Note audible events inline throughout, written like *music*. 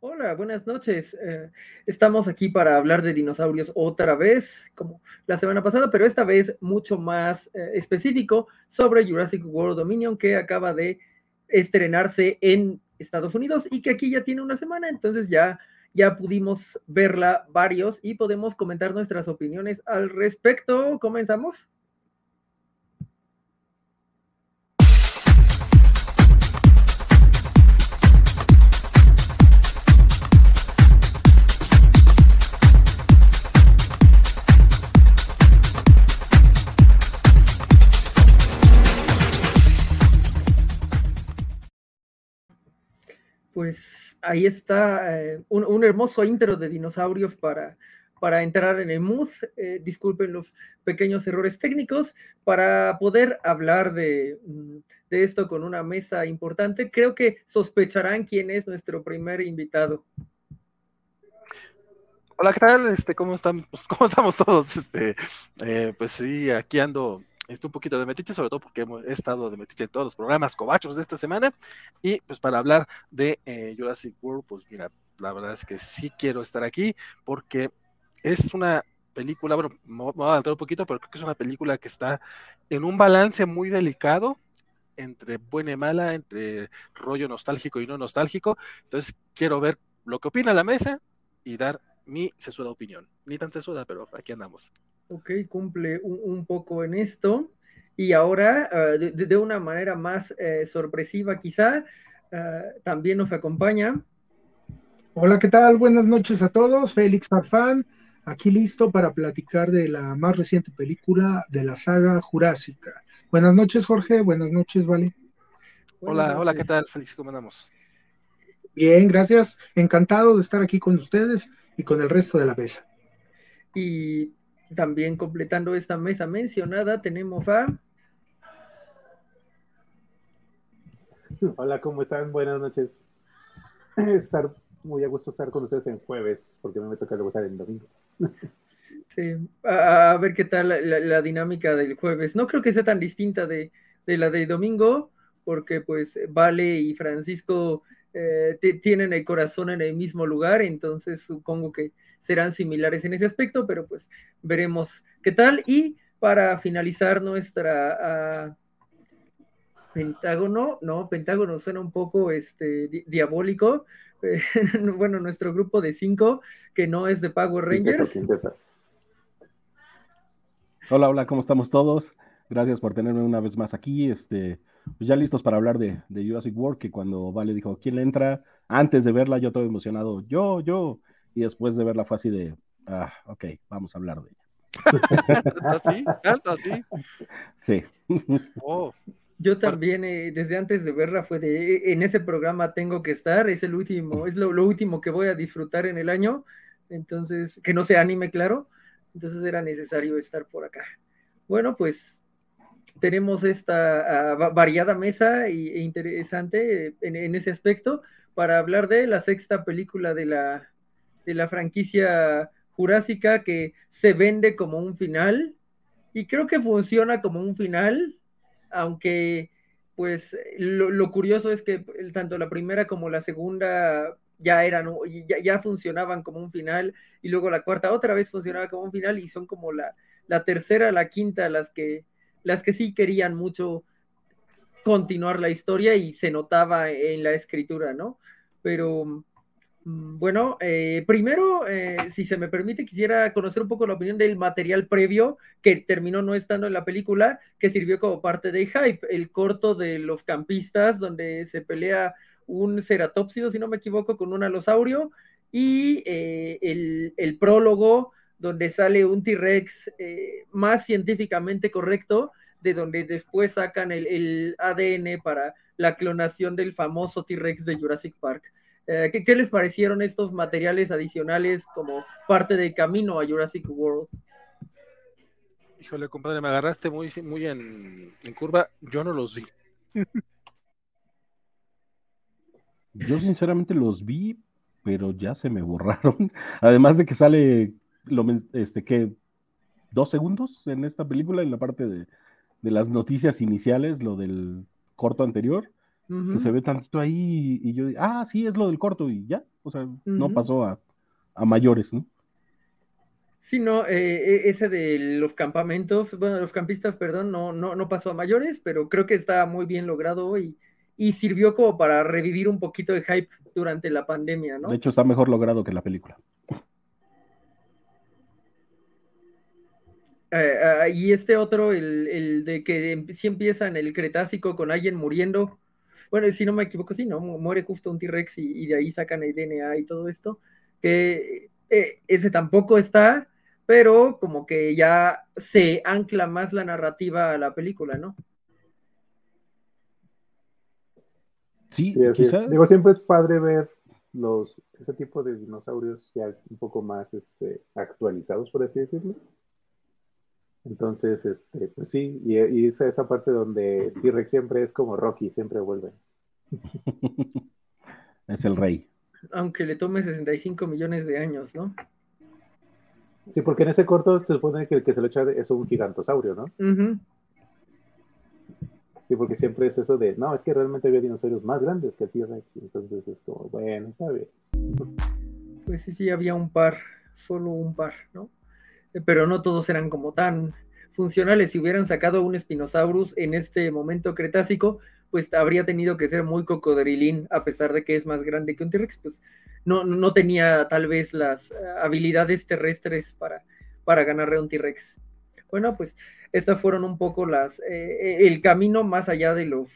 Hola, buenas noches. Eh, estamos aquí para hablar de dinosaurios otra vez, como la semana pasada, pero esta vez mucho más eh, específico sobre Jurassic World Dominion que acaba de estrenarse en Estados Unidos y que aquí ya tiene una semana, entonces ya ya pudimos verla varios y podemos comentar nuestras opiniones al respecto. ¿Comenzamos? Ahí está eh, un, hermoso intro de dinosaurios para, para entrar en el mood. Eh, disculpen los pequeños errores técnicos. Para poder hablar de, mm, de, esto con una mesa importante, creo que sospecharán quién es nuestro primer invitado. Hola, ¿qué tal? Este, ¿cómo, están, pues, ¿Cómo estamos todos? Este, eh, pues sí, aquí ando este, un poquito de metiche, sobre todo porque he estado de metiche en todos los programas cobachos de esta semana. Y pues para hablar de eh, Jurassic World, pues mira, la verdad es que sí quiero estar aquí porque es una película, bueno, me voy a adelantar un poquito, pero creo que es una película que está en un balance muy delicado entre buena y mala, entre rollo nostálgico y no nostálgico. Entonces quiero ver lo que opina la mesa y dar mi sesuda opinión. Ni tan sesuda, pero aquí andamos. Ok, cumple un, poco en esto. Y ahora, ah, de, una manera más eh, sorpresiva quizá, ah, también nos acompaña. Hola, ¿qué tal? Buenas noches a todos. Félix Farfán, aquí listo para platicar de la más reciente película de la saga Jurásica. Buenas noches, Jorge. Buenas noches, Vale. hola, hola, ¿qué tal, Félix? ¿Cómo andamos? Bien, gracias. Encantado de estar aquí con ustedes y con el resto de la mesa. Y también completando esta mesa mencionada tenemos a... Hola, ¿cómo están? Buenas noches. *clears throat* Estar muy a gusto estar con ustedes en jueves, porque me toca luego estar en domingo. *laughs* Sí, a, ver qué tal la, dinámica del jueves. No creo que sea tan distinta de, la de domingo, porque pues Vale y Francisco eh, tienen el corazón en el mismo lugar, entonces supongo que serán similares en ese aspecto, pero pues veremos qué tal. Y para finalizar nuestra ah, Pentágono, no, Pentágono suena un poco este, diabólico. *laughs* bueno, nuestro grupo de cinco, que no es de Power Rangers. Hola, hola, ¿cómo estamos todos? Gracias por tenerme una vez más aquí. Este, pues ya listos para hablar de, de Jurassic World, que cuando Vale dijo, ¿quién le entra? Antes de verla, yo todo emocionado, yo, yo y después de verla fue así de, ah, ok, vamos a hablar de *laughs* ella. ¿Así? ¿Tanto así? Sí. Oh. Yo también, eh, desde antes de verla, fue de, eh, en ese programa tengo que estar, es el último, es lo, último que voy a disfrutar en el año, entonces, que no sea anime, claro, entonces era necesario estar por acá. Bueno, pues tenemos esta ah, variada mesa e interesante en, en, ese aspecto para hablar de la sexta película de la, de la franquicia jurásica que se vende como un final y creo que funciona como un final, aunque pues lo, curioso es que tanto la primera como la segunda ya eran, ya, ya, funcionaban como un final y luego la cuarta otra vez funcionaba como un final y son como la, la tercera, la quinta, las que, las que sí querían mucho continuar la historia y se notaba en la escritura, ¿no? Pero bueno, eh, primero, eh, si se me permite, quisiera conocer un poco la opinión del material previo que terminó no estando en la película, que sirvió como parte de hype, el corto de los campistas, donde se pelea un ceratópsido, si no me equivoco, con un alosaurio, y eh, el, prólogo, donde sale un T-Rex más científicamente correcto, de donde después sacan el, el ADN para la clonación del famoso T-Rex de Jurassic Park. Eh, ¿qué, les parecieron estos materiales adicionales como parte del camino a Jurassic World? Híjole, compadre, me agarraste muy, muy en, curva. Yo no los vi. Yo sinceramente los vi, pero ya se me borraron. *laughs* Además de que sale lo, este que dos segundos en esta película, en la parte de, de las noticias iniciales, lo del corto anterior que se ve tantito ahí y, yo, ah, sí, es lo del corto y ya. O sea, no pasó a, a mayores, ¿no? Sí, no, eh, e, ese de los campamentos, bueno, los campistas, perdón, no, no, no pasó a mayores, pero creo que está muy bien logrado y, y sirvió como para revivir un poquito de hype durante la pandemia, ¿no? De hecho, está mejor logrado que la película. Eh, ah, y este otro, el, el, de que sí empieza en el Cretácico con alguien muriendo. Bueno, si no me equivoco, sí, ¿no? Muere justo un T-Rex y, y, de ahí sacan el DNA y todo esto. Que eh, ese tampoco está pero como que ya se ancla más la narrativa a la película, ¿no? Sí, Digo, siempre es padre ver los ese tipo de dinosaurios ya un poco más este, actualizados, por así decirlo. Entonces, este, pues sí, y, y esa, esa parte donde T-Rex siempre es como Rocky, siempre vuelve. *laughs* es el rey. Aunque le tome 65 millones de años, ¿no? Sí, porque en ese corto se supone que el que se lo echa es un gigantosaurio, ¿no? Sí, porque siempre es eso de, no, es que realmente había dinosaurios más grandes que el T-Rex. Entonces es como, bueno, está bien. Pues sí, sí, había un par, solo un par, ¿no? Eh, pero no todos eran como tan funcionales. Si hubieran sacado un Spinosaurus en este momento cretácico, pues habría tenido que ser muy cocodrilín, a pesar de que es más grande que un T-Rex, pues no, no tenía tal vez las eh, habilidades terrestres para, para ganarle a un T-Rex. Bueno, pues estas fueron un poco las, eh, el camino más allá de los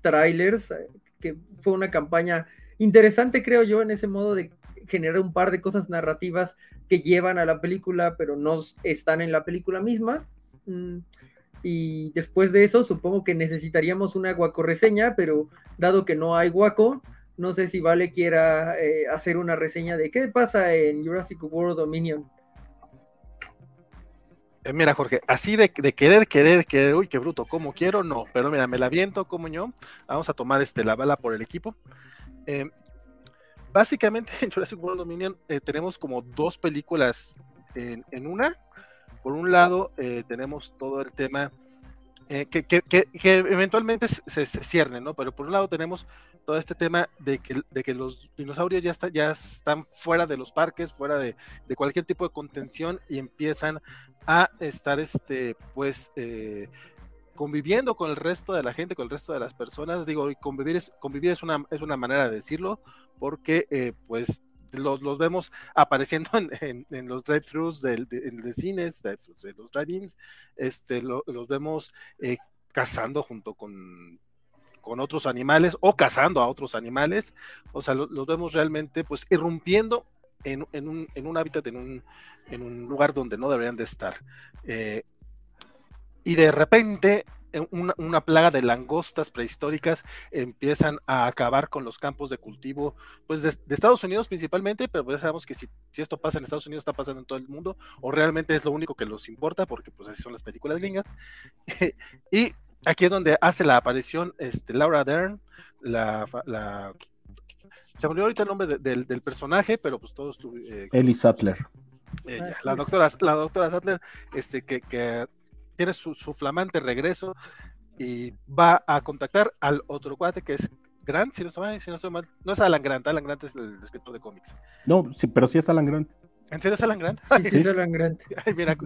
trailers, eh, que fue una campaña interesante, creo yo, en ese modo de generar un par de cosas narrativas que llevan a la película, pero no están en la película misma. Mm, y después de eso supongo que necesitaríamos una guaco reseña, pero dado que no hay guaco, no sé si Vale quiera eh, hacer una reseña de qué pasa en Jurassic World Dominion. Eh, mira, Jorge, así de, querer, querer, querer, uy, qué bruto, como quiero, no, pero mira, me la viento como yo. Vamos a tomar este, la bala por el equipo. Eh, básicamente *laughs* en Jurassic World Dominion tenemos como dos películas en una por un lado, eh, tenemos todo el tema eh, que, eventualmente se, cierne, ¿no? Pero por un lado tenemos todo este tema de que, de que los dinosaurios ya, ya están fuera de los parques, fuera de, cualquier tipo de contención y empiezan a estar, este, pues, eh, conviviendo con el resto de la gente, con el resto de las personas. Digo, convivir es, convivir es, una, es una manera de decirlo, porque, pues, los, vemos apareciendo *laughs* en, los drive-thrus de, de, cines, de, los drive-ins, este, los vemos eh, cazando junto con, con otros animales o cazando a otros animales, o sea, los vemos realmente pues irrumpiendo en, un, en un hábitat, en un, en un lugar donde no deberían de estar. Eh, y de repente una, plaga de langostas prehistóricas empiezan a acabar con los campos de cultivo, pues de, Estados Unidos principalmente, pero pues sabemos que si, esto pasa en Estados Unidos está pasando en todo el mundo, o realmente es lo único que los importa, porque pues así son las películas gringas. *laughs* y aquí es donde hace la aparición este, Laura Dern, la, se me olvidó ahorita el nombre del, personaje, pero pues todos... Eh, Ellie Sattler. la doctora, la doctora Sattler, este, que, que tiene su, flamante regreso y va a contactar al otro cuate que es Grant, si no estoy mal, si no, estoy mal. no es Alan Grant, Alan Grant es el escritor de cómics. No, sí, pero sí es Alan Grant. ¿En serio es Alan Grant? Sí, es Alan Grant. *laughs* Ay, mira,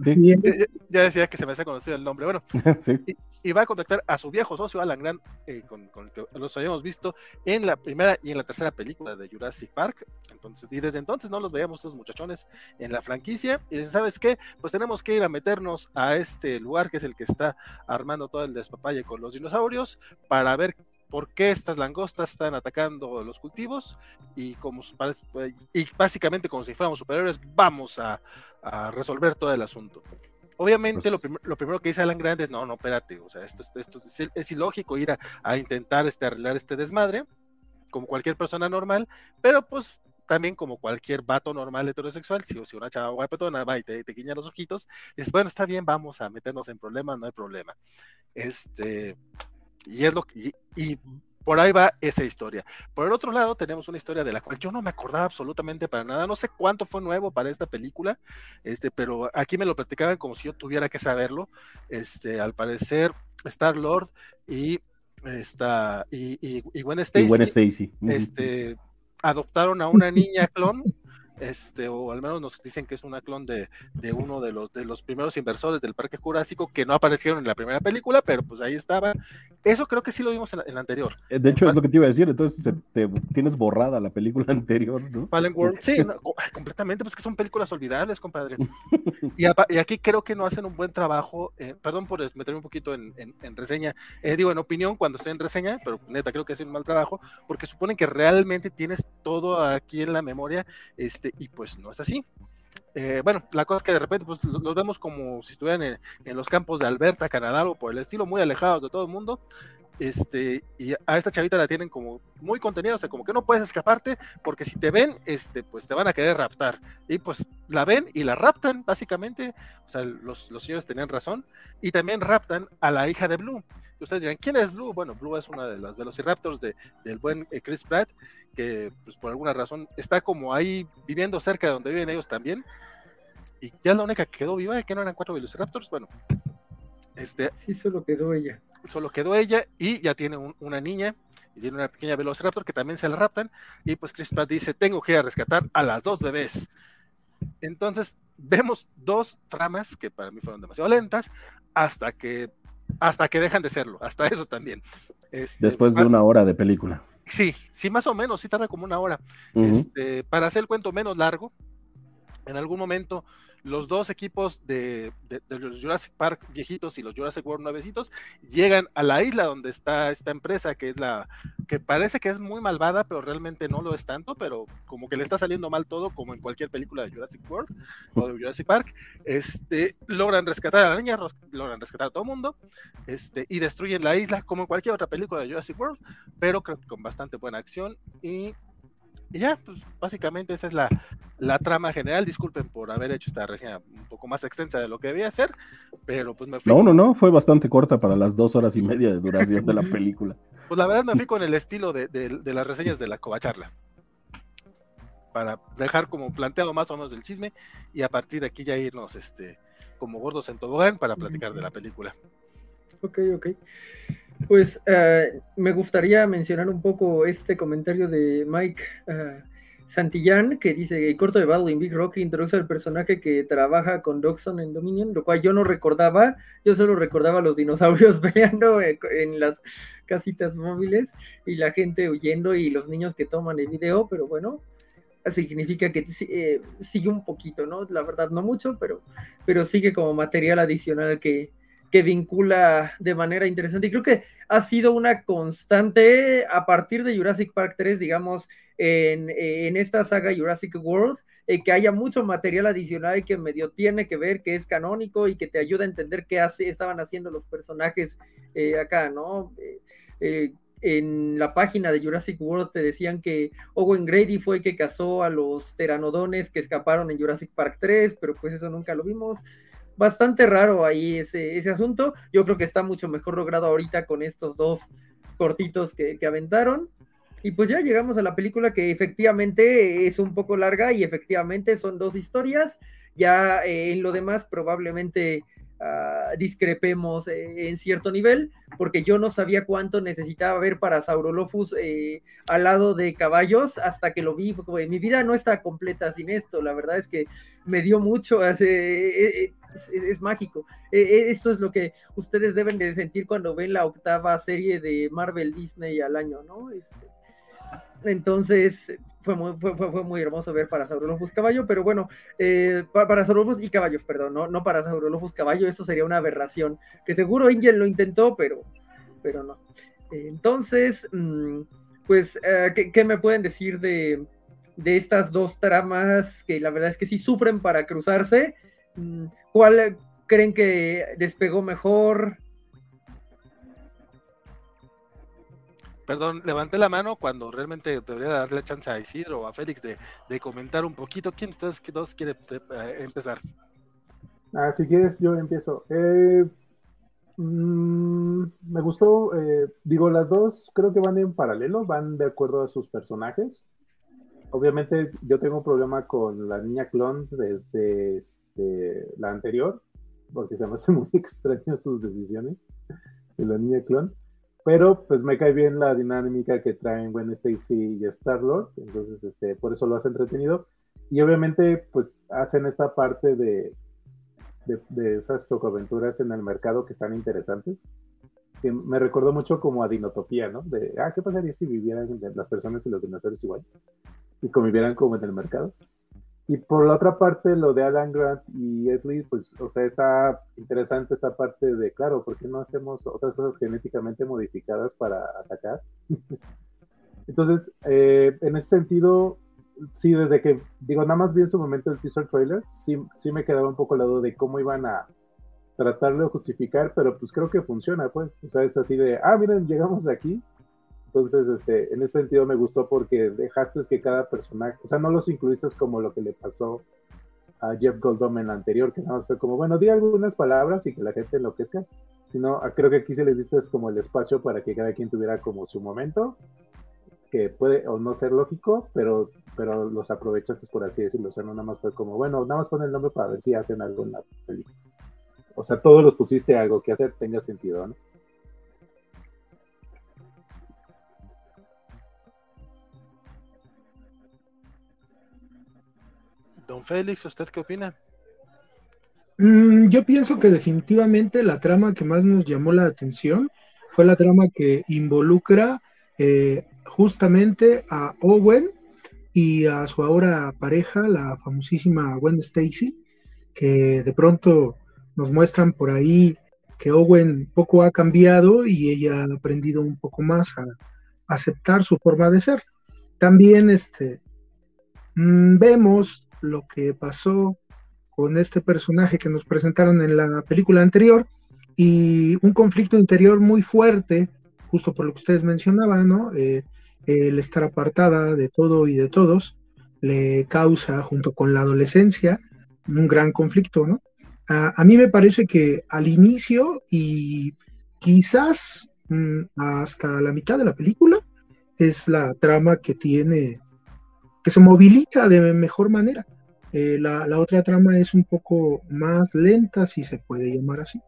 ya, decía que se me hacía conocido el nombre. Bueno, *laughs* y, va a contactar a su viejo socio Alan Grant, eh, con, el que los habíamos visto en la primera y en la tercera película de Jurassic Park. Entonces, y desde entonces no los veíamos estos muchachones en la franquicia. Y dicen, ¿sabes qué? Pues tenemos que ir a meternos a este lugar que es el que está armando todo el despapalle con los dinosaurios para ver por qué estas langostas están atacando los cultivos y como y básicamente como si fuéramos superiores vamos a, resolver todo el asunto. Obviamente lo, lo, primero que dice Alan Grande es no, no, espérate, o sea, esto, esto es, ilógico ir a, intentar este, arreglar este desmadre, como cualquier persona normal, pero pues también como cualquier vato normal heterosexual, si, si una chava guapetona va y te, te guiña los ojitos, dices, bueno, está bien, vamos a meternos en problemas, no hay problema. Este, y es lo que, y, por ahí va esa historia. Por el otro lado, tenemos una historia de la cual yo no me acordaba absolutamente para nada. No sé cuánto fue nuevo para esta película, este, pero aquí me lo platicaban como si yo tuviera que saberlo. Este, al parecer, Star Lord y esta y, y, Gwen Stacy, Stacy. este, adoptaron a una niña clon este, o al menos nos dicen que es una clon de, de, uno de los, de los primeros inversores del Parque Jurásico que no aparecieron en la primera película, pero pues ahí estaba. Eso creo que sí lo vimos en la, anterior. Eh, de hecho, es lo que te iba a decir, entonces te, tienes borrada la película *laughs* anterior, ¿no? Fallen World, sí, *laughs* completamente, pues que son películas olvidables, compadre. *laughs* y, y, aquí creo que no hacen un buen trabajo, eh, perdón por meterme un poquito en, en, reseña, eh, digo en opinión cuando estoy en reseña, pero neta creo que hacen un mal trabajo, porque suponen que realmente tienes todo aquí en la memoria, este, este, y pues no es así. Eh, bueno, la cosa es que de repente pues, los vemos como si estuvieran en, los campos de Alberta, Canadá o por el estilo, muy alejados de todo el mundo. Este, y a esta chavita la tienen como muy contenida, o sea, como que no puedes escaparte, porque si te ven, este, pues te van a querer raptar. Y pues la ven y la raptan, básicamente. O sea, los, los señores tenían razón. Y también raptan a la hija de Blue. Ustedes dirán, ¿quién es Blue? Bueno, Blue es una de las Velociraptors de, del buen eh, Chris Pratt, que pues por alguna razón está como ahí viviendo cerca de donde viven ellos también. Y ya es la única que quedó viva, que no eran cuatro Velociraptors. Bueno, este. Sí, solo quedó ella. Solo quedó ella y ya tiene una niña y tiene una pequeña Velociraptor que también se la raptan. Y pues Chris Pratt dice: Tengo que ir a rescatar a las dos bebés. Entonces, vemos dos tramas que para mí fueron demasiado lentas hasta que hasta que dejan de serlo, hasta eso también. Este, Después de una hora de película. Sí, sí, más o menos, sí tarda como una hora. este, para hacer el cuento menos largo, en algún momento los dos equipos de, los Jurassic Park viejitos y los Jurassic World nuevecitos llegan a la isla donde está esta empresa que es la que parece que es muy malvada, pero realmente no lo es tanto, pero como que le está saliendo mal todo, como en cualquier película de Jurassic World o de Jurassic Park, este, logran rescatar a la niña, logran rescatar a todo el mundo, este, y destruyen la isla como en cualquier otra película de Jurassic World, pero creo que con bastante buena acción y y ya, pues básicamente esa es la, trama general. Disculpen por haber hecho esta reseña un poco más extensa de lo que debía ser, pero pues me fui. No, no, no, fue bastante corta para las dos horas y media de duración de la *laughs* película. Pues la verdad me fui *laughs* con el estilo de, de, las reseñas de la Covacharla. Para dejar como planteado más o menos el chisme y a partir de aquí ya irnos este, como gordos en tobogán para platicar de la película. Ok, ok. Pues eh, me gustaría mencionar un poco este comentario de Mike uh, Santillán, que dice, el corto de Battle in Big Rock introduce al personaje que trabaja con Doxon en Dominion, lo cual yo no recordaba, yo solo recordaba los dinosaurios *laughs* peleando en, las casitas móviles y la gente huyendo y los niños que toman el video, pero bueno, significa que eh, sigue un poquito, ¿no? La verdad no mucho, pero, pero sigue como material adicional que, que vincula de manera interesante. Y creo que ha sido una constante a partir de Jurassic Park 3, digamos, en, esta saga Jurassic World, eh, que haya mucho material adicional que medio tiene que ver, que es canónico y que te ayuda a entender qué hace, estaban haciendo los personajes eh, acá, ¿no? Eh, en la página de Jurassic World te decían que Owen Grady fue el que cazó a los teranodones que escaparon en Jurassic Park 3, pero pues eso nunca lo vimos bastante raro ahí ese, ese asunto. Yo creo que está mucho mejor logrado ahorita con estos dos cortitos que, aventaron. Y pues ya llegamos a la película que efectivamente es un poco larga y efectivamente son dos historias. Ya eh, en lo demás probablemente Ah, discrepemos eh, en cierto nivel, porque yo no sabía cuánto necesitaba ver para Saurolophus eh, al lado de caballos hasta que lo vi. mi vida no está completa sin esto, la verdad es que me dio mucho, *laughs* eh, es, mágico. esto es lo que ustedes deben de sentir cuando ven la octava serie de Marvel Disney al año, ¿no? Este, entonces, fue muy, fue, muy hermoso ver para Saurolophus Caballo, pero bueno, eh, para Saurolophus y Caballos, perdón, no, no para Saurolophus Caballo, eso sería una aberración, que seguro Ingel lo intentó, pero, pero no. entonces, mm, pues, eh, ¿qué, me pueden decir de, de, estas dos tramas que la verdad es que sí sufren para cruzarse? Mm, ¿Cuál creen que despegó mejor? Perdón, levanté la mano cuando realmente debería darle chance a Isidro o a Félix de, comentar un poquito. ¿Quién de ustedes dos quiere eh, empezar? Ah, si quieres, yo empiezo. Eh, mm, me gustó, eh, digo, las dos creo que van en paralelo, van de acuerdo a sus personajes. Obviamente yo tengo un problema con la niña clon desde este, la anterior, porque se me hace muy *laughs* extraño sus decisiones de la niña clon pero pues me cae bien la dinámica que traen Gwen Stacy y Star-Lord, entonces este, por eso lo hace entretenido. Y obviamente pues hacen esta parte de, de, esas chocoaventuras en el mercado que están interesantes. Que me recordó mucho como a Dinotopía, ¿no? De, ah, ¿qué pasaría si vivieran las personas y los dinosaurios igual? Y convivieran como en el mercado. Y por la otra parte, lo de Alan Grant y Ed pues, o sea, está interesante esta parte de, claro, ¿por qué no hacemos otras cosas genéticamente modificadas para atacar? *laughs* Entonces, eh, en ese sentido, sí, desde que, digo, nada más vi en su momento el teaser trailer, sí, sí me quedaba un poco al lado de cómo iban a tratar de justificar, pero pues creo que funciona, pues. O sea, es así de, ah, miren, llegamos de aquí, entonces, este, en ese sentido me gustó porque dejaste que cada personaje, o sea, no los incluiste como lo que le pasó a Jeff Goldblum en la anterior, que nada más fue como, bueno, di algunas palabras y que la gente enloquezca, sino creo que aquí se les diste como el espacio para que cada quien tuviera como su momento, que puede o no ser lógico, pero, pero los aprovechaste por así decirlo, o sea, no nada más fue como, bueno, nada más pon el nombre para ver si hacen algo en la película. O sea, todos los pusiste algo que hacer tenga sentido, ¿no? Don Félix, ¿usted qué opina? Mm, yo pienso que definitivamente la trama que más nos llamó la atención fue la trama que involucra eh, justamente a Owen y a su ahora pareja, la famosísima Gwen Stacy, que de pronto nos muestran por ahí que Owen poco ha cambiado y ella ha aprendido un poco más a, aceptar su forma de ser. También este, mm, vemos lo que pasó con este personaje que nos presentaron en la película anterior y un conflicto interior muy fuerte, justo por lo que ustedes mencionaban, ¿no? Eh, el estar apartada de todo y de todos le causa, junto con la adolescencia, un gran conflicto, ¿no? A, mí me parece que al inicio y quizás mm, hasta la mitad de la película es la trama que tiene que se moviliza de mejor manera. Eh, la, otra trama es un poco más lenta, si se puede llamar así.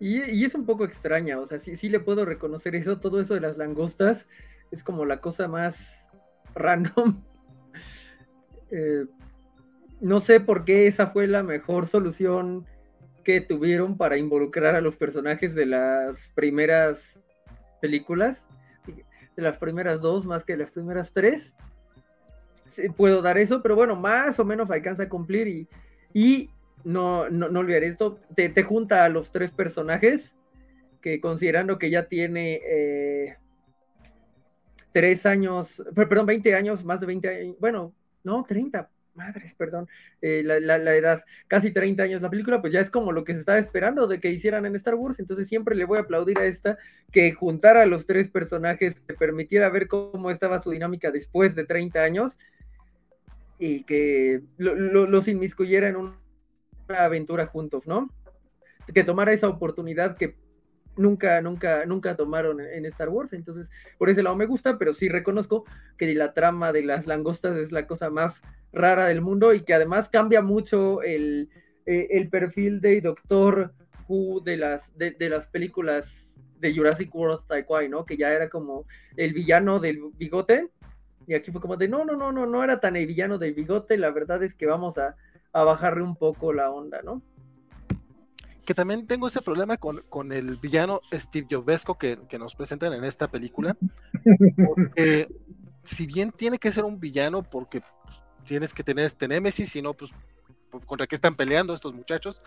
Y, es un poco extraña, o sea, sí, sí le puedo reconocer eso, todo eso de las langostas es como la cosa más *laughs* random. Eh, no sé por qué esa fue la mejor solución que tuvieron para involucrar a los personajes de las primeras películas de las primeras dos más que las primeras tres. puedo dar eso, pero bueno, más o menos alcanza a cumplir y, y no, no, olvidar esto, te, te, junta a los tres personajes que considerando que ya tiene eh, tres años, perdón, 20 años, más de 20 años, bueno, no, 30, madres, perdón, eh, la, edad, casi 30 años la película, pues ya es como lo que se estaba esperando de que hicieran en Star Wars, entonces siempre le voy a aplaudir a esta que juntara a los tres personajes, que permitiera ver cómo estaba su dinámica después de 30 años y que los inmiscuyera en una aventura juntos, ¿no? Que tomara esa oportunidad que nunca, nunca, nunca tomaron en Star Wars. Entonces, por ese lado me gusta, pero sí reconozco que la trama de las langostas es la cosa más rara del mundo y que además cambia mucho el, eh, perfil de Doctor Who de las, de, las películas de Jurassic World Taekwondo, ¿no? Que ya era como el villano del bigote. Y aquí fue como de, no, no, no, no, no era tan el villano del bigote, la verdad es que vamos a, a bajarle un poco la onda, ¿no? que también tengo ese problema con, el villano Steve Jobesco que, nos presentan en esta película. Porque si bien tiene que ser un villano, porque pues, tienes que tener este Némesis, si no, pues, pues, contra qué están peleando estos muchachos,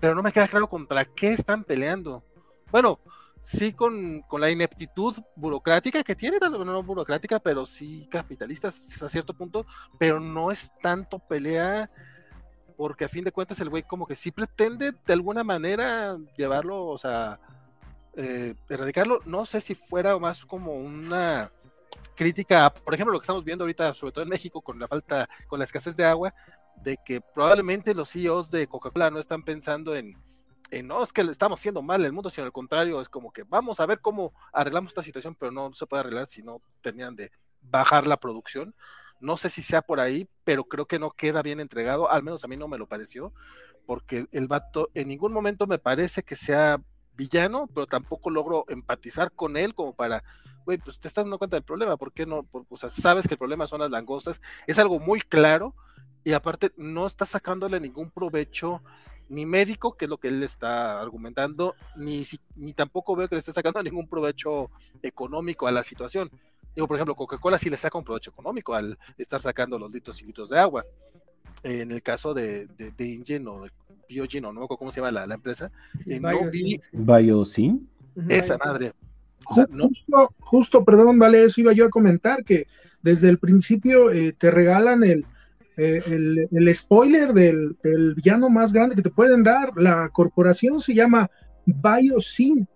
pero no me queda claro contra qué están peleando. Bueno, sí con, la ineptitud burocrática que tiene, no burocrática, pero sí capitalista a cierto punto, pero no es tanto pelea porque a fin de cuentas el güey como que sí pretende de alguna manera llevarlo, o sea, eh, erradicarlo. No sé si fuera más como una crítica, por ejemplo, lo que estamos viendo ahorita, sobre todo en México, con la falta, con la escasez de agua, de que probablemente los CEOs de Coca-Cola no están pensando en, no, es que le estamos haciendo mal el mundo, sino al contrario, es como que vamos a ver cómo arreglamos esta situación, pero no se puede arreglar si no tenían de bajar la producción. No sé si sea por ahí, pero creo que no queda bien entregado, al menos a mí no me lo pareció, porque el vato en ningún momento me parece que sea villano, pero tampoco logro empatizar con él como para, güey, pues te estás dando cuenta del problema, ¿por qué no? o sea, sabes que el problema son las langostas, es algo muy claro y aparte no está sacándole ningún provecho ni médico, que es lo que él está argumentando, ni, ni tampoco veo que le esté sacando *laughs* ningún provecho económico a la situación. Digo, por ejemplo, Coca-Cola sí le saca un provecho económico al estar sacando los litros y litros de agua. En el caso de, de, de Ingen o de Biogen, o no cómo se llama la, la empresa, Sí, eh, no vi esa madre. O sea, no, Justo, justo, perdón, vale, eso iba yo a comentar, que desde el principio eh, te regalan el, eh, el, el spoiler del, del villano más grande que te pueden dar. La corporación se llama Biosyn.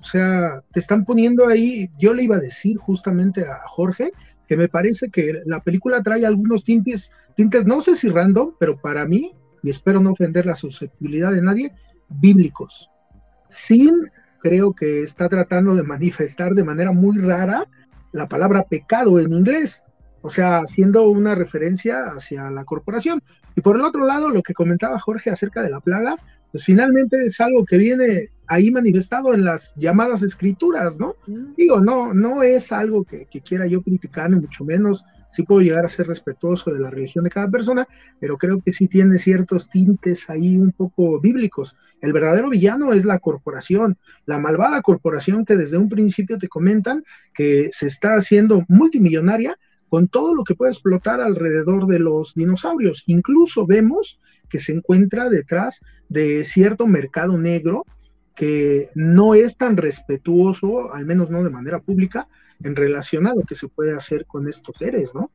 O sea, te están poniendo ahí, yo le iba a decir justamente a Jorge, que me parece que la película trae algunos tintes, tintes, no sé si random, pero para mí, y espero no ofender la susceptibilidad de nadie, bíblicos. Sin creo que está tratando de manifestar de manera muy rara la palabra pecado en inglés, o sea, haciendo una referencia hacia la corporación. Y por el otro lado, lo que comentaba Jorge acerca de la plaga, pues finalmente es algo que viene ahí manifestado en las llamadas escrituras, ¿no? Ujú. Digo, no, no es algo que, que quiera yo criticar, ni mucho menos. Sí puedo llegar a ser respetuoso de la religión de cada persona, pero creo que sí tiene ciertos tintes ahí un poco bíblicos. El verdadero villano es la corporación, la malvada corporación que desde un principio te comentan que se está haciendo multimillonaria con todo lo que puede explotar alrededor de los dinosaurios. Incluso vemos que se encuentra detrás de cierto mercado negro que no es tan respetuoso, al menos no de manera pública, en relación a lo que se puede hacer con estos seres, ¿no?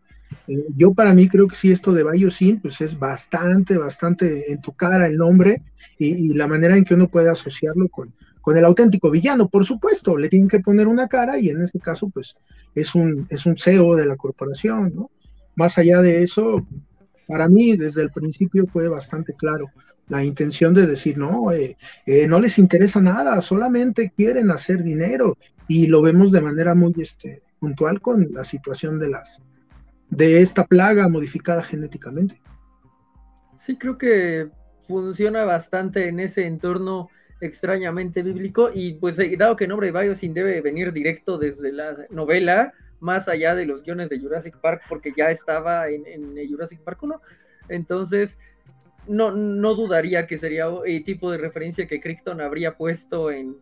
Eh, yo para mí creo que sí, esto de Biosyn, pues es bastante, bastante en tu cara el nombre y, y la manera en que uno puede asociarlo con, con el auténtico villano. Por supuesto, le tienen que poner una cara y en este caso, pues es un, es un CEO de la corporación, ¿no? Más allá de eso, para mí desde el principio fue bastante claro la intención de decir, no, eh, eh, no les interesa nada, solamente quieren hacer dinero y lo vemos de manera muy este, puntual con la situación de las de esta plaga modificada genéticamente. Sí, creo que funciona bastante en ese entorno extrañamente bíblico y pues eh, dado que nombre de Biosyn debe venir directo desde la novela, más allá de los guiones de Jurassic Park, porque ya estaba en, en Jurassic Park 1, entonces no, no dudaría que sería el tipo de referencia que Crichton habría puesto en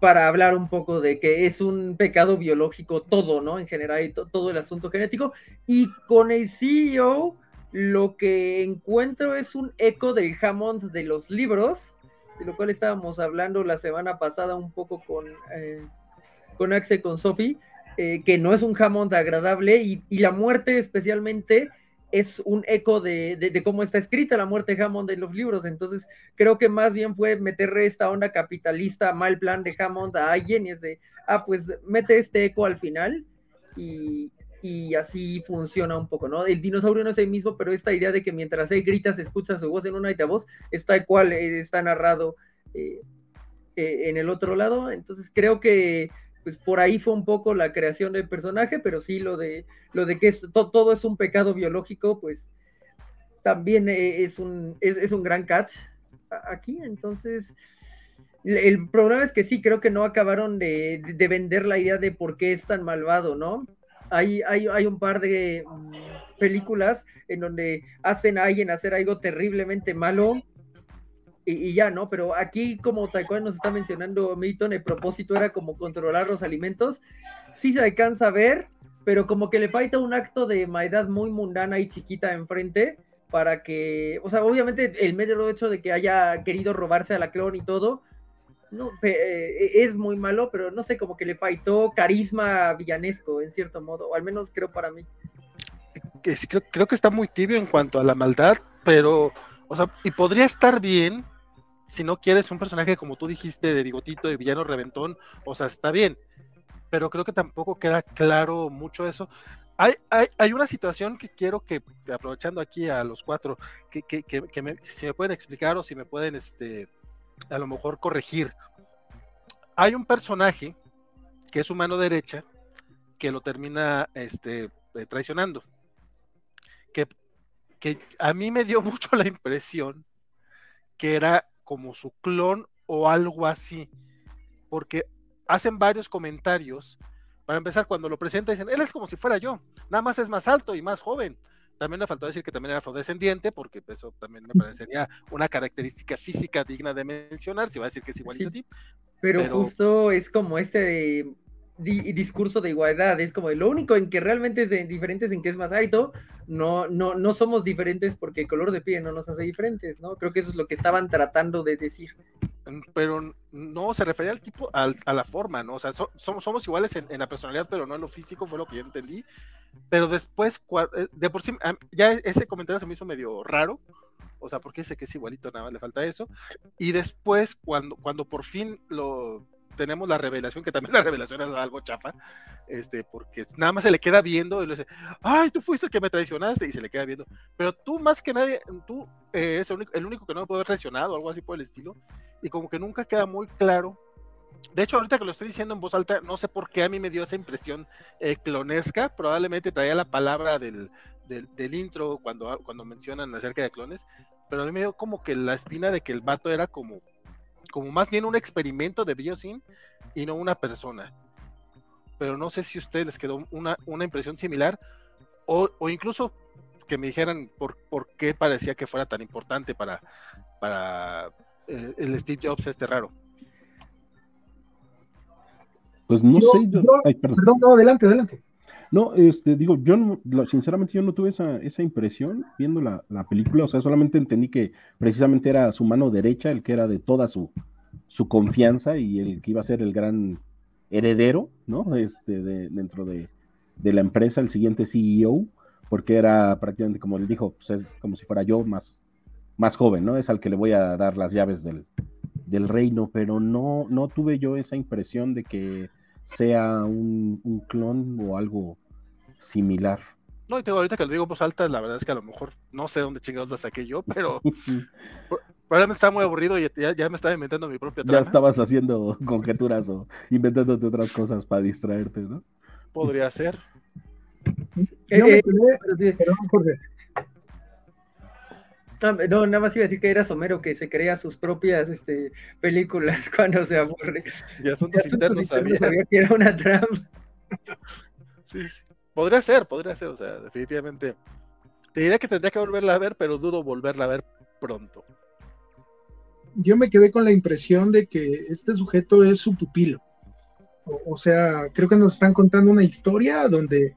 para hablar un poco de que es un pecado biológico todo, ¿no? En general, y to- todo el asunto genético. Y con el CEO, lo que encuentro es un eco del Hammond de los libros, de lo cual estábamos hablando la semana pasada un poco con, eh, con Axe, con Sophie, eh, que no es un Hammond agradable y la muerte especialmente es un eco de, de, cómo está escrita la muerte de Hammond en los libros. Entonces, creo que más bien fue meterle esta onda capitalista, mal plan de Hammond a alguien y es de, ah, pues mete este eco al final y, y así funciona un poco, ¿no? El dinosaurio no es el mismo, pero esta idea de que mientras él grita se escucha su voz en una voz, está cual eh, está narrado eh, eh, en el otro lado. Entonces, creo que pues por ahí fue un poco la creación del personaje, pero sí lo de lo de que es, to, todo es un pecado biológico, pues también eh, es un, es, un gran catch aquí. Entonces, el problema es que sí, creo que no acabaron de, de vender la idea de por qué es tan malvado, ¿no? Hay, hay, hay un par de um, películas en donde hacen a alguien hacer algo terriblemente malo y, ya, ¿no? Pero aquí, como tal cual nos está mencionando Milton, el propósito era como controlar los alimentos. Sí se alcanza a ver, pero como que le falta un acto de maldad muy mundana y chiquita enfrente para que, o sea, obviamente el medio hecho de que haya querido robarse a la clon y todo, no, eh, es muy malo, pero no sé, como que le faltó carisma villanesco, en cierto modo, o al menos creo para mí. Creo, creo que está muy tibio en cuanto a la maldad, pero, o sea, y podría estar bien si no quieres un personaje como tú dijiste, de bigotito, de villano reventón, o sea, está bien, pero creo que tampoco queda claro mucho eso. Hay, hay, hay una situación que quiero que, aprovechando aquí a los cuatro, que, que, que, que me, si me pueden explicar o si me pueden, este, a lo mejor corregir. Hay un personaje que es su mano derecha, que lo termina este, eh, traicionando. Que, que a mí me dio *laughs* mucho la impresión que era como su clon o algo así, porque hacen varios comentarios. Para empezar, cuando lo presenta, dicen, él es como si fuera yo, nada más es más alto y más joven. También le faltó decir que también era afrodescendiente, porque eso también me parecería una característica física digna de mencionar, si va a decir que es igualito a ti. Pero, justo es como este discurso de igualdad, es como lo único en que realmente es diferente es en que es más alto, no, no, no somos diferentes porque el color de piel no nos hace diferentes, ¿no? Creo que eso es lo que estaban tratando de decir. Pero no, se refería al tipo, a la forma, ¿no? O sea, somos, somos iguales en, la personalidad, pero no en lo físico, fue lo que yo entendí. Pero después, eh, de por sí, ya ese comentario se me hizo medio raro, o sea, porque dice que es igualito, nada más le falta eso. Y después, cuando, cuando por fin lo tenemos la revelación, que también la revelación es algo chafa, este, porque nada más se le queda viendo y le dice, ay, tú fuiste el que me traicionaste, y se le queda viendo. Pero tú más que nadie, tú eh, es el único, el único, que no me puede haber traicionado, algo así por el estilo, y como que nunca queda muy claro. De hecho, ahorita que lo estoy diciendo en voz alta, no sé por qué a mí me dio esa impresión eh, clonesca, probablemente traía la palabra del, del, del, intro cuando, cuando mencionan acerca de clones, pero a mí me dio como que la espina de que el vato era como como más bien un experimento de Biosyn y no una persona. Pero no sé si a ustedes les quedó una, una impresión similar o, incluso que me dijeran por, por, qué parecía que fuera tan importante para, para eh, el, Steve Jobs este raro. Pues no sé. perdón. no, adelante, adelante. No, este, digo, yo sinceramente yo no tuve esa, esa impresión viendo la, película, o sea, solamente entendí que precisamente era su mano derecha el que era de toda su, su confianza y el que iba a ser el gran heredero, ¿no? Este, de, dentro de, la empresa, el siguiente CEO, porque era prácticamente como él dijo, pues es como si fuera yo más, más joven, ¿no? Es al que le voy a dar las llaves del, del reino, pero no, no tuve yo esa impresión de que sea un, clon o algo similar. No, y tengo ahorita que lo digo en voz alta, la verdad es que a lo mejor no sé dónde chingados la saqué yo, pero *laughs* probablemente estaba muy aburrido y ya, me estaba inventando mi propia trama. Ya estabas haciendo conjeturas o inventándote otras cosas para distraerte, ¿no? Podría ser. Yo me quedé, perdón, Jorge, no, nada más iba a decir que era Somero que se crea sus propias este, películas *laughs* cuando se aburre. Y asuntos, internos, sabía. que era una trampa. Sí, podría ser, podría ser, o sea, definitivamente. Te diría que tendría que volverla a ver, pero dudo volverla a ver pronto. Yo me quedé con la impresión de que este sujeto es su pupilo. O, sea, creo que nos están contando una historia donde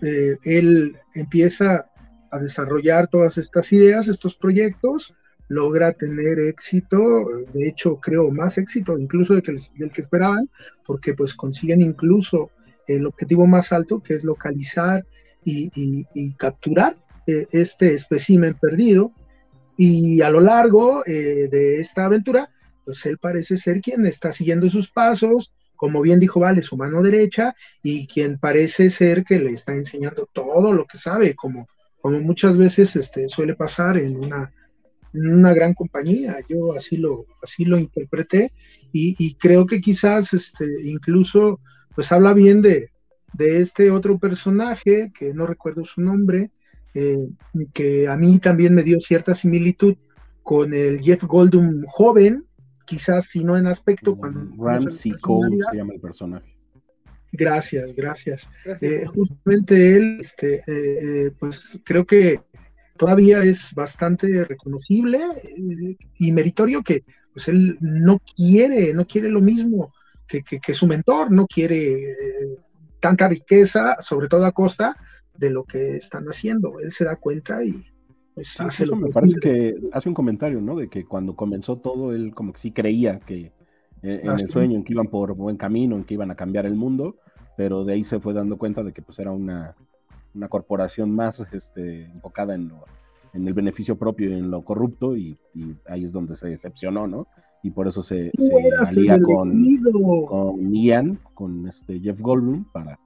eh, él empieza a desarrollar todas estas ideas, estos proyectos, logra tener éxito, de hecho creo más éxito incluso del que, esperaban, porque pues consiguen incluso el objetivo más alto, que es localizar y, capturar eh, este espécimen perdido. Y a lo largo eh, de esta aventura, pues él parece ser quien está siguiendo sus pasos, como bien dijo Vale, su mano derecha, y quien parece ser que le está enseñando todo lo que sabe, como como muchas veces este, suele pasar en una, en una gran compañía. Yo así lo, así lo interpreté y, creo que quizás este, incluso pues habla bien de, de, este otro personaje, que no recuerdo su nombre, eh, que a mí también me dio cierta similitud con el Jeff Goldum joven, quizás si no en aspecto. Cuando Ramsey Cole se llama el personaje. Gracias, gracias. Eh, justamente él, este, eh, eh, pues creo que todavía es bastante reconocible y meritorio que pues él no quiere, no quiere lo mismo que, que, su mentor, no quiere tanta riqueza, sobre todo a costa de lo que están haciendo. Él se da cuenta y pues, hace eso me parece que hace un comentario, ¿no? De que cuando comenzó todo, él como que sí creía que eh, en el sueño, en que iban por buen camino, en que iban a cambiar el mundo, pero de ahí se fue dando cuenta de que pues era una, una corporación más este, enfocada en, en el beneficio propio y en lo corrupto, y, ahí es donde se decepcionó, ¿no? Y por eso se, alía con, con Ian, con este Jeff Goldblum, para,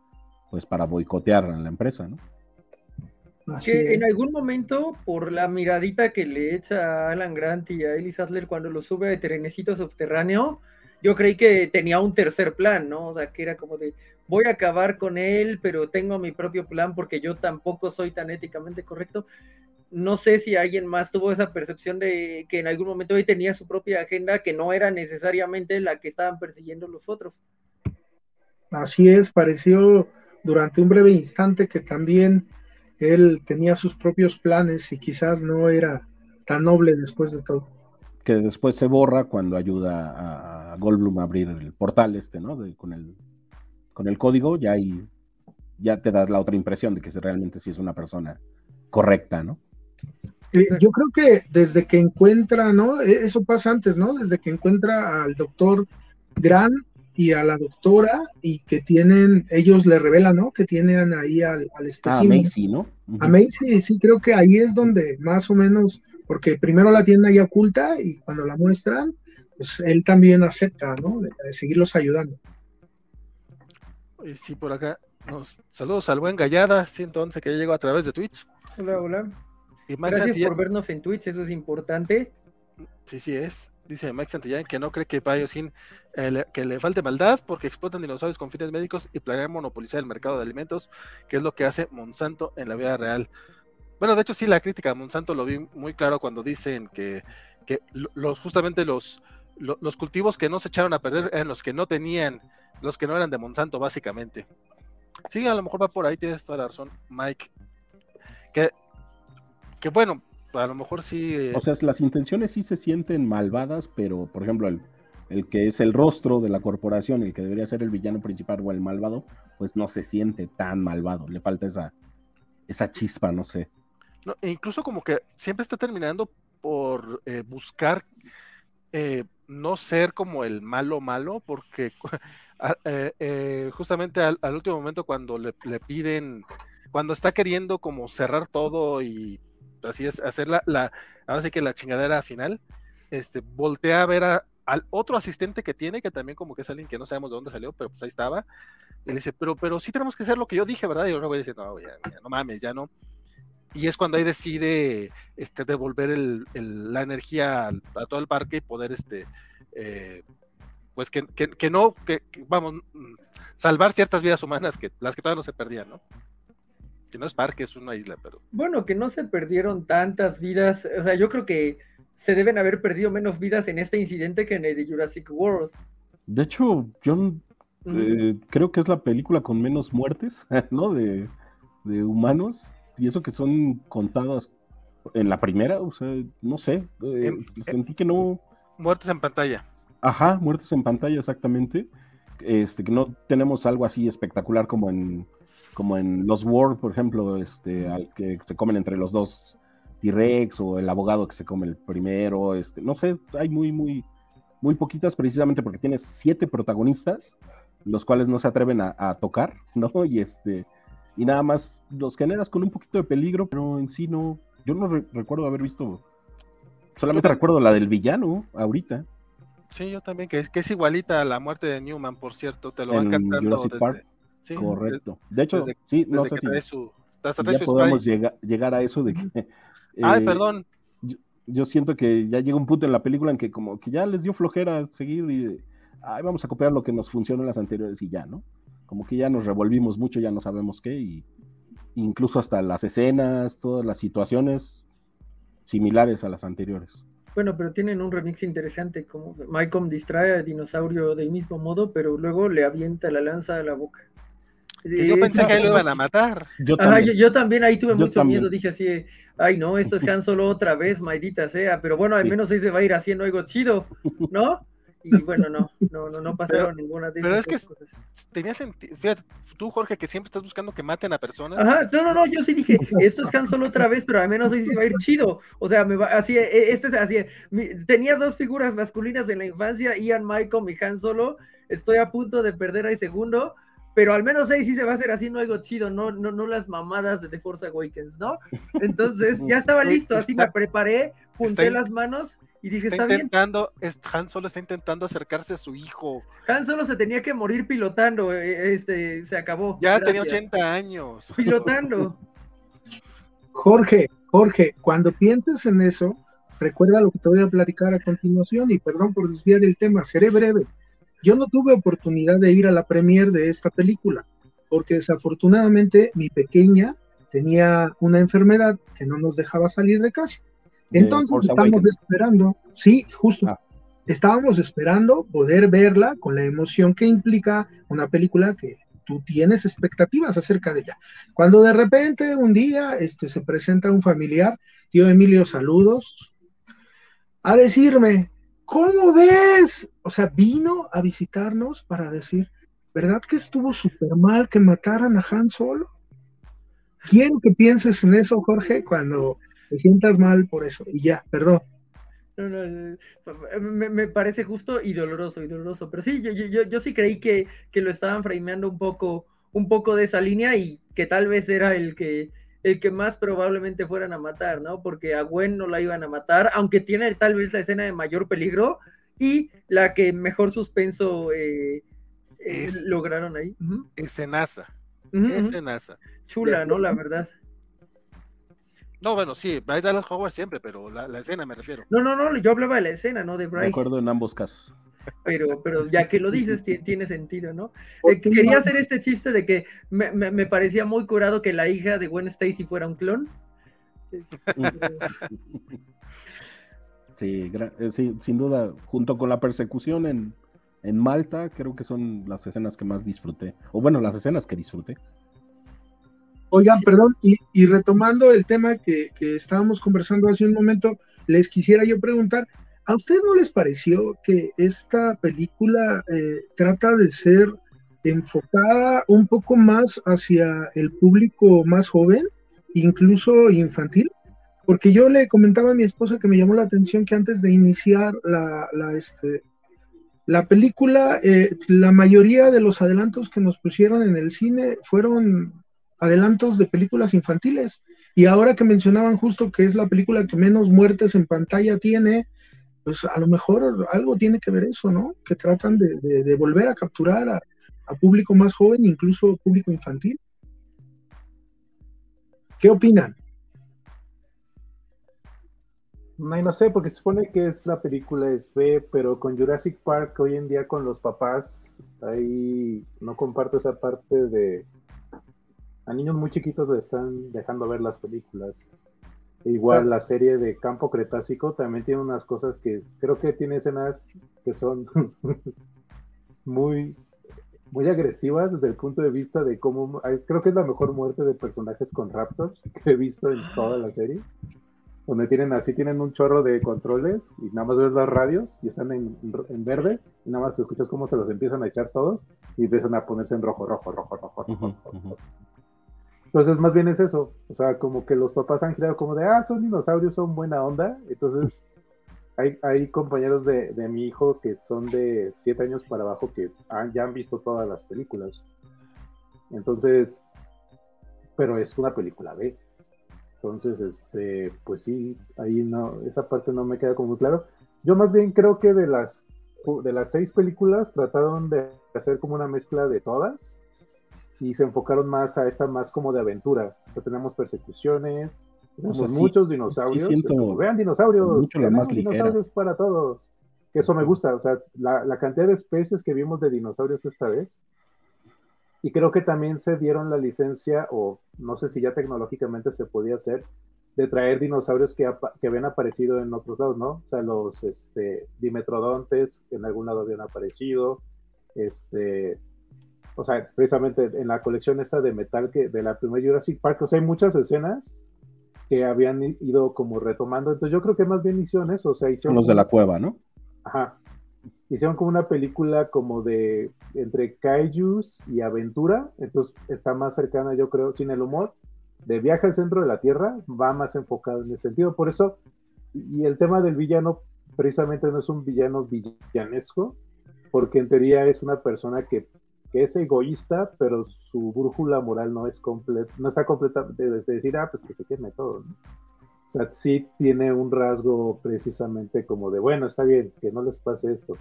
pues, para boicotear a la empresa, ¿no? que en algún momento, por la miradita que le echa a Alan Grant y a Ellis Adler cuando lo sube de trenecito subterráneo, yo creí que tenía un tercer plan, ¿no? O sea, que era como de, voy a acabar con él, pero tengo mi propio plan porque yo tampoco soy tan éticamente correcto. No sé si alguien más tuvo esa percepción de que en algún momento él tenía su propia agenda que no era necesariamente la que estaban persiguiendo los otros. Así es, pareció durante un breve instante que también él tenía sus propios planes y quizás no era tan noble después de todo. Que después se borra cuando ayuda a Goldblum a abrir el portal este, ¿no? con, el, con el código, ya ahí ya te das la otra impresión de que realmente sí es una persona correcta, ¿no? Eh, yo creo que desde que encuentra, ¿no? E, eso pasa antes, ¿no? Desde que encuentra al doctor Gran y a la doctora y que tienen, ellos le revelan, ¿no? Que tienen ahí al, al ah, a Macy, ¿no? A Macy, sí, creo que ahí es donde más o menos, porque primero la tienen ahí oculta y cuando la muestran, pues él también acepta, ¿no? De, seguirlos ayudando. Sí, por acá. Nos, saludos al buen Gallada, 111 que ya llegó a través de Twitch. Hola, hola. Y Gracias por vernos en Twitch, eso es importante. Sí, sí es dice Mike Santillán que no cree que Biosyn eh, que le falte maldad porque explotan dinosaurios con fines médicos y planean monopolizar el mercado de alimentos, que es lo que hace Monsanto en la vida real. Bueno, de hecho sí, la crítica de Monsanto lo vi muy claro cuando dicen que, que los, justamente los, los, cultivos que no se echaron a perder eran los que no tenían, los que no eran de Monsanto, básicamente. Sí, a lo mejor va por ahí, tienes toda la razón, Mike. Que, que bueno, a lo mejor sí. Eh, o sea, las intenciones sí se sienten malvadas, pero por ejemplo, el, el, que es el rostro de la corporación, el que debería ser el villano principal o el malvado, pues no se siente tan malvado. Le falta esa, esa chispa, no sé. No, e incluso como que siempre está terminando por eh, buscar eh, no ser como el malo malo, porque *laughs* justamente al, último momento cuando le, le piden, cuando está queriendo como cerrar todo y así es, hacer la, la ahora sí que la chingadera final, este, voltea a ver al otro asistente que tiene, que también como que es alguien que no sabemos de dónde salió, pero pues ahí estaba, y le dice, pero, pero sí tenemos que hacer lo que yo dije, ¿verdad? Y luego dice, no, ya, no mames, ya no. Y es cuando ahí decide este, devolver el, la energía a, todo el parque y poder, este, eh, pues que, que, no, que, vamos, mm, salvar ciertas vidas humanas que las que todavía no se perdían, ¿no? que no es parque, es una isla, pero. Bueno, que no se perdieron tantas vidas. O sea, yo creo que se deben haber perdido menos vidas en este incidente que en el de Jurassic World. De hecho, yo eh, creo que es la película con menos muertes, *laughs* ¿no? De, humanos. Y eso que son contadas en la primera, o sea, no sé. Eh, sentí que no. Muertes en pantalla. Ajá, muertes en pantalla, exactamente. Este, que no tenemos algo así espectacular como en como en los World, por ejemplo, este, al que se comen entre los dos T-Rex o el abogado que se come el primero, este, no sé, hay muy, muy, muy poquitas precisamente porque tienes siete protagonistas, los cuales no se atreven a, tocar, *laughs* ¿no? Y este, y nada más los generas con un poquito de peligro, pero en sí no, yo no recuerdo haber visto, solamente recuerdo la del villano ahorita. Sí, yo también, que, que es igualita a la muerte de Newman, por cierto, te lo van cantando desde, Correcto. De hecho, sí, no sé si ya podemos llegar, a eso de que... *laughs* Ay, eh, perdón. Yo, siento que ya llega un punto en la película en que como que ya les dio flojera seguir y ay, vamos a copiar lo que nos funcionó en las anteriores y ya, ¿no? Como que ya nos revolvimos mucho, ya no sabemos qué y incluso hasta las escenas, todas las situaciones similares a las anteriores. Bueno, pero tienen un remix interesante, como Malcolm distrae al dinosaurio del mismo modo, pero luego le avienta la lanza a la boca yo pensé que lo iban a matar. Yo también, yo, también ahí tuve mucho miedo, dije así, ay no, esto es *laughs* Han Solo otra vez, maldita sea, pero bueno, al menos ahí se va a ir haciendo algo chido, ¿no? *laughs* Y bueno, no, no, no, no pasaron ninguna de Pero es que tenía sentido, fíjate, tú Jorge, que siempre estás buscando que maten a personas. Ajá, no, no, no, yo sí dije, *laughs* esto es Han Solo otra vez, pero al menos ahí se va a ir chido. O sea, me va, así, e, este es así, tenía dos figuras masculinas en la infancia, Ian Michael y Han Solo, estoy a punto de perder al segundo, pero al menos ahí sí se va a hacer haciendo algo chido, no, no, no las mamadas de The Force Awakens, ¿no? Entonces ya estaba *laughs* listo, así me preparé, junté las manos y dije, está, intentando, Han Solo está intentando acercarse a su hijo. Han Solo se tenía que morir pilotando, eh, eh, este, se acabó. Ya tenía 80 años. Pilotando. Jorge, Jorge, cuando pienses en eso, recuerda lo que te voy a platicar a continuación y perdón por desviar el tema, seré breve. yo no tuve oportunidad de ir a la premier de esta película, porque desafortunadamente mi pequeña tenía una enfermedad que no nos dejaba salir de casa. Entonces estamos esperando, sí, justo, ah. estábamos esperando poder verla con la emoción que implica una película que tú tienes expectativas acerca de ella. Cuando de repente un día este, se presenta un familiar, tío Emilio, saludos, a decirme, ¿cómo ves? O sea, vino a visitarnos para decir, ¿verdad que estuvo súper mal que mataran a Han Solo? Quiero que pienses en eso, Jorge, cuando te sientas mal por eso. Y ya, perdón. No, no, me, parece justo y doloroso y doloroso. Pero sí, yo, yo, yo sí creí que, que, lo estaban frameando un poco, un poco de esa línea y que tal vez era el que, el que más probablemente fueran a matar, ¿no? Porque a Gwen no la iban a matar, aunque tiene tal vez la escena de mayor peligro y la que mejor suspenso eh, eh, lograron ahí. Escenaza. Escenaza. Chula, ¿no? La verdad. No, bueno, sí, Bryce Dallas Howard siempre, pero la, escena me refiero. No, no, no, yo hablaba de la escena, no de Bryce. De acuerdo en ambos casos. Pero, pero ya que lo dices, tiene sentido, ¿no? Eh, quería hacer este chiste de que me, parecía muy curado que la hija de Gwen Stacy fuera un clon. *laughs* Sí, eh, sí, sin duda, junto con la persecución en, en Malta, creo que son las escenas que más disfruté. O bueno, las escenas que disfruté. Oigan, perdón, y, retomando el tema que, estábamos conversando hace un momento, les quisiera yo preguntar, ¿a ustedes no les pareció que esta película eh, trata de ser enfocada un poco más hacia el público más joven, incluso infantil? Porque yo le comentaba a mi esposa que me llamó la atención que antes de iniciar la, este, la película, eh, la mayoría de los adelantos que nos pusieron en el cine fueron adelantos de películas infantiles. Y ahora que mencionaban justo que es la película que menos muertes en pantalla tiene, pues a lo mejor algo tiene que ver eso, ¿no? Que tratan de, volver a capturar a, público más joven, incluso público infantil. ¿Qué opinan? No, sé, porque se supone que es la película es B, pero con Jurassic Park hoy en día con los papás, ahí no comparto esa parte de, a niños muy chiquitos le están dejando ver las películas. E igual la serie de Campo Cretácico también tiene unas cosas que creo que tiene escenas que son *laughs* muy muy agresivas desde el punto de vista de cómo creo que es la mejor muerte de personajes con raptors *laughs* que he visto en toda la serie donde tienen así tienen un chorro de controles y nada más ves las radios y están en, en verdes y nada más escuchas cómo se los empiezan a echar todos y empiezan a ponerse en rojo rojo rojo rojo, rojo. Entonces, más bien es eso. O sea, como que los papás han girado como de, ah, son dinosaurios, son buena onda. Entonces, *laughs* hay, hay compañeros de, mi hijo que son de siete años para abajo que ya han visto todas las películas. Entonces, pero es una película B. Entonces, este, pues sí, ahí no, esa parte no me queda como muy claro. Yo más bien creo que de las de las seis películas trataron de hacer como una mezcla de todas y se enfocaron más a esta más como de aventura. O sea, tenemos persecuciones, tenemos muchos dinosaurios. vean dinosaurios, vean dinosaurios para todos. Eso me gusta, o sea, la, la, cantidad de especies que vimos de dinosaurios esta vez. Y creo que también se dieron la licencia, o no sé si ya tecnológicamente se podía hacer, de traer dinosaurios que, que habían aparecido en otros lados, ¿no? O sea, los este, dimetrodontes que en algún lado habían aparecido, este, o sea, precisamente en la colección esta de metal que de la primera Jurassic Park, o sea, hay muchas escenas que habían ido como retomando, entonces yo creo que más bien hicieron eso, o sea, hicieron... Los de la cueva, ¿no? Ajá. Hicieron como una película como de entre kaijus y aventura, entonces está más cercana, yo creo, sin el humor, de viaje al centro de la Tierra, va más enfocado en ese sentido, por eso, y el tema del villano precisamente no es un villano villanesco, porque en teoría es una persona que que es egoísta, pero su brújula moral no es completa, no está completa de, decir, ah, pues que se queme todo. O sea, sí tiene un rasgo precisamente como de, bueno, está bien, que no les pase esto.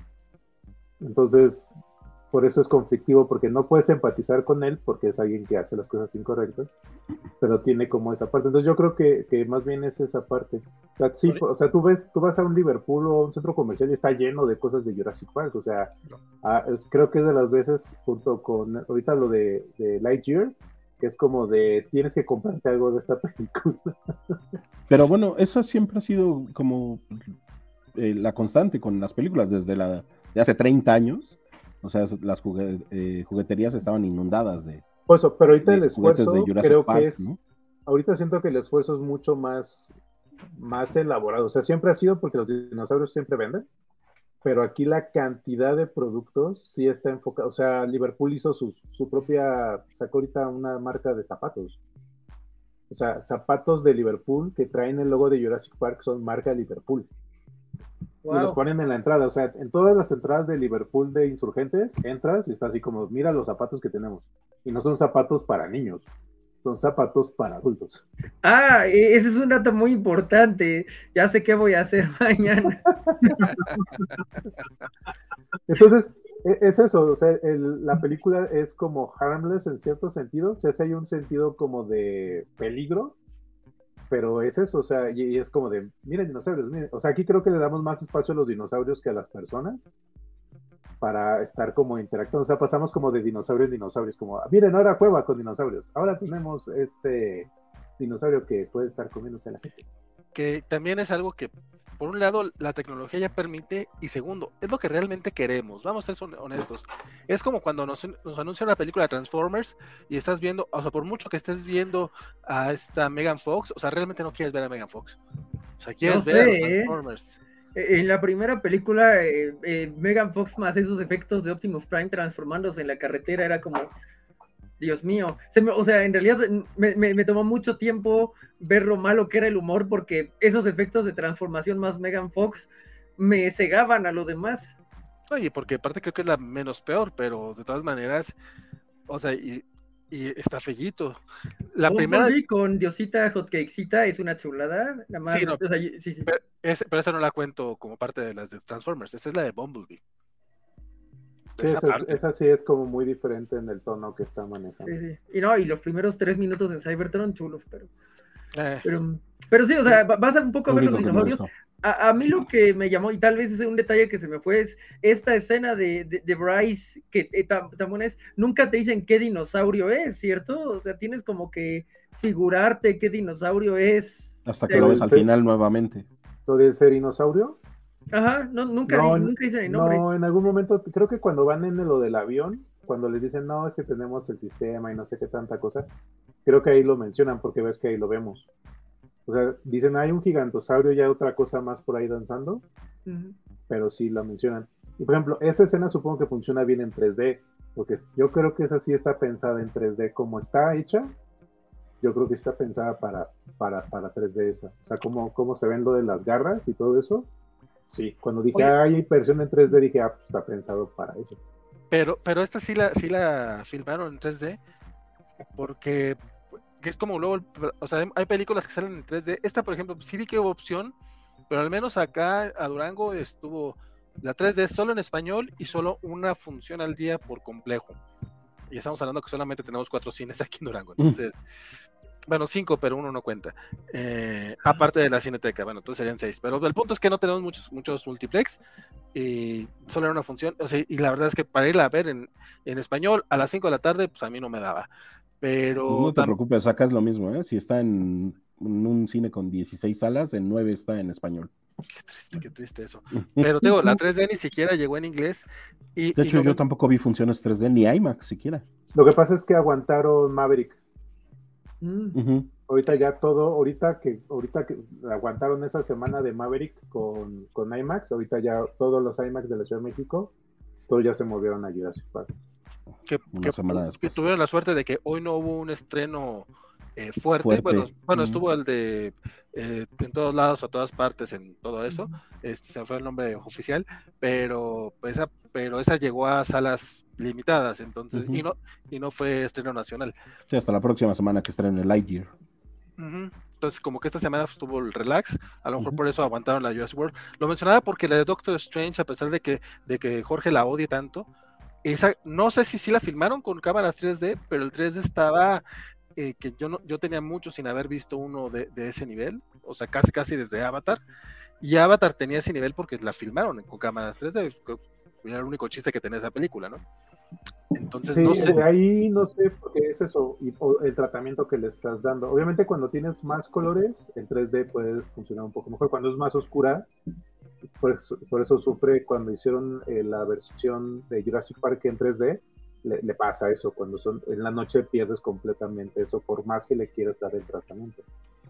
Entonces, por eso es conflictivo, porque no puedes empatizar con él, porque es alguien que hace las cosas incorrectas, pero tiene como esa parte. Entonces yo creo que, que más bien es esa parte. O sea, sí, o sea, tú ves, tú vas a un Liverpool o a un centro comercial y está lleno de cosas de Jurassic Park. O sea, creo que es de las veces, junto con ahorita lo de, de Lightyear, que es como de tienes que comprarte algo de esta *laughs* película. Pero bueno, eso siempre ha sido como eh, la constante con las películas desde la de hace 30 años o sea, las eh, jugueterías estaban inundadas de. Pues, pero ahorita el esfuerzo creo que es. Ahorita siento que el esfuerzo es mucho más, más elaborado. O sea, siempre ha sido porque los dinosaurios siempre venden. Pero aquí la cantidad de productos sí está enfocada. O sea, Liverpool hizo su, su propia. Sacó ahorita una marca de zapatos. O sea, zapatos de Liverpool que traen el logo de Jurassic Park son marca Liverpool. Y los ponen en la entrada, o sea, en todas las entradas de Liverpool de insurgentes, entras y está así como, mira los zapatos que tenemos. Y no son zapatos para niños, son zapatos para adultos. Ah, e, ese es un dato muy importante. Ya sé qué voy a hacer *laughs* mañana. Entonces, e, es eso, o sea, la película es como harmless en cierto sentido, o sea, si hay un sentido como de peligro, pero es eso, o sea, y, es como de, miren dinosaurios, miren, o sea, aquí creo que le damos más espacio a los dinosaurios que a las personas para estar como interactuando, o sea, pasamos como de dinosaurio en dinosaurios, como, miren, ahora cueva con dinosaurios, ahora tenemos este dinosaurio que puede estar comiéndose a la gente. Que también es algo que por un lado, la tecnología ya permite, y segundo, es lo que realmente queremos. Vamos a ser honestos. Es como cuando nos, nos anuncian la película Transformers y estás viendo, o sea, por mucho que estés viendo a esta Megan Fox, o sea, realmente no quieres ver a Megan Fox. O sea, quieres ver a los ¿eh? Transformers. En la primera película, eh, eh, Megan Fox más esos efectos de Optimus Prime transformándose en la carretera era como, Dios mío. o sea, en realidad me, tomó mucho tiempo ver lo malo que era el humor porque esos efectos de transformación más Megan Fox me cegaban a lo demás. Oye, porque aparte creo que es la menos peor, pero de todas maneras, o sea, y, está fellito. La primera. con Diosita Hotcakesita es una chulada. La más, sí, sí, sí. Pero, pero, esa no la cuento como parte de las de Transformers. Esa es la de Bumblebee esa, sí es como muy diferente en el tono que está manejando. Sí, sí. Y no, y los primeros tres minutos en Cybertron chulos, pero. Eh. Pero, sí, o sea, vas a un poco a ver los dinosaurios. A, mí lo que me llamó, y tal vez es un detalle que se me fue, es esta escena de, de, Bryce, que eh, también es, nunca te dicen qué dinosaurio es, ¿cierto? O sea, tienes como que figurarte qué dinosaurio es. Hasta que lo ves al final nuevamente. ¿Lo del ferinosaurio? Ajá, no, nunca, nunca dicen el nombre. No, en algún momento, creo que cuando van en lo del avión, cuando les dicen, no, es que tenemos el sistema y no sé qué tanta cosa, creo que ahí lo mencionan porque ves que ahí lo vemos. O sea, dicen, hay un gigantosaurio y hay otra cosa más por ahí danzando, pero sí la mencionan. Y por ejemplo, esa escena supongo que funciona bien en 3D, porque yo creo que esa sí está pensada en 3D como está hecha. Yo creo que está pensada para, para, para 3D esa. O sea, como, como se ven lo de las garras y todo eso Sí, cuando dije hay impresión en 3D, dije, ah, pues está pensado para eso. Pero, pero esta sí la, sí la filmaron en 3D, porque es como luego, o sea, hay películas que salen en 3D. Esta, por ejemplo, sí vi que hubo opción, pero al menos acá a Durango estuvo la 3D solo en español y solo una función al día por complejo. Y estamos hablando que solamente tenemos cuatro cines aquí en Durango. Mm. Entonces, bueno, cinco, pero uno no cuenta. Eh, aparte de la cineteca, bueno, entonces serían seis. Pero el punto es que no tenemos muchos, muchos multiplex y solo era una función. O sea, y la verdad es que para irla a ver en, español a las cinco de la tarde, pues a mí no me daba. Pero. Pues no te preocupes, acá es lo mismo, ¿eh? Si está en, un cine con 16 salas, en nueve está en español. Qué triste, qué triste eso. *laughs* Pero digo, la 3D ni siquiera llegó en inglés. Y, de hecho, yo tampoco vi funciones 3D ni IMAX siquiera. Lo que pasa es que aguantaron Maverick. Mm. Ahorita ya todo, ahorita que, ahorita que aguantaron esa semana de Maverick con, con IMAX, ahorita ya todos los IMAX de la Ciudad de México, todos ya se movieron a Jurassic Park. Que, tuvieron la suerte de que hoy no hubo un estreno eh, fuerte. Bueno, bueno estuvo el de eh, en todos lados, a todas partes, en todo eso. Este, se fue el nombre oficial, pero esa, pero esa llegó a salas limitadas, entonces, y no, y no fue estreno nacional. Sí, hasta la próxima semana que estrene Lightyear. Entonces, como que esta semana estuvo el relax, a lo mejor por eso aguantaron la US World. Lo mencionaba porque la de Doctor Strange, a pesar de que, de que Jorge la odie tanto, esa, no sé si sí la filmaron con cámaras 3D, pero el 3D estaba eh, que yo no, yo tenía mucho sin haber visto uno de, de, ese nivel, o sea, casi casi desde Avatar. Y Avatar tenía ese nivel porque la filmaron con cámaras 3D. Era el único chiste que tenía esa película, ¿no? Entonces, sí, no sé. Ahí no sé, porque es eso, y, el tratamiento que le estás dando. Obviamente, cuando tienes más colores, el 3D puede funcionar un poco mejor. Cuando es más oscura, por eso, por eso sufre cuando hicieron eh, la versión de Jurassic Park en 3D, le, le, pasa eso. Cuando son en la noche pierdes completamente eso, por más que le quieras dar el tratamiento.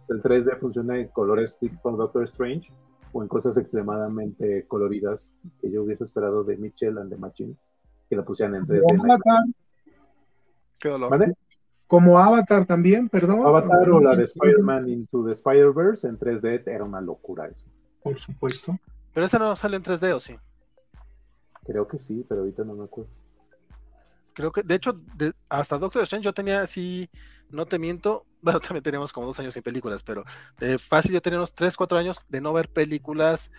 El 3D funciona en colores tipo Doctor Strange o en cosas extremadamente coloridas que yo hubiese esperado de Mitchell and the Machines que la pusieran en 3D. Como Avatar, Qué dolor. ¿Vale? como Avatar también, perdón. Avatar o la de Spider-Man Into the Spider-Verse en 3D era una locura eso. Por supuesto. Pero esa no sale en 3D, ¿o sí? Creo que sí, pero ahorita no me acuerdo. Creo que, de hecho, hasta Doctor Strange yo tenía así, no te miento, *laughs* bueno, también teníamos como dos años sin películas, pero de fácil yo tenía unos 3, 4 años de no ver películas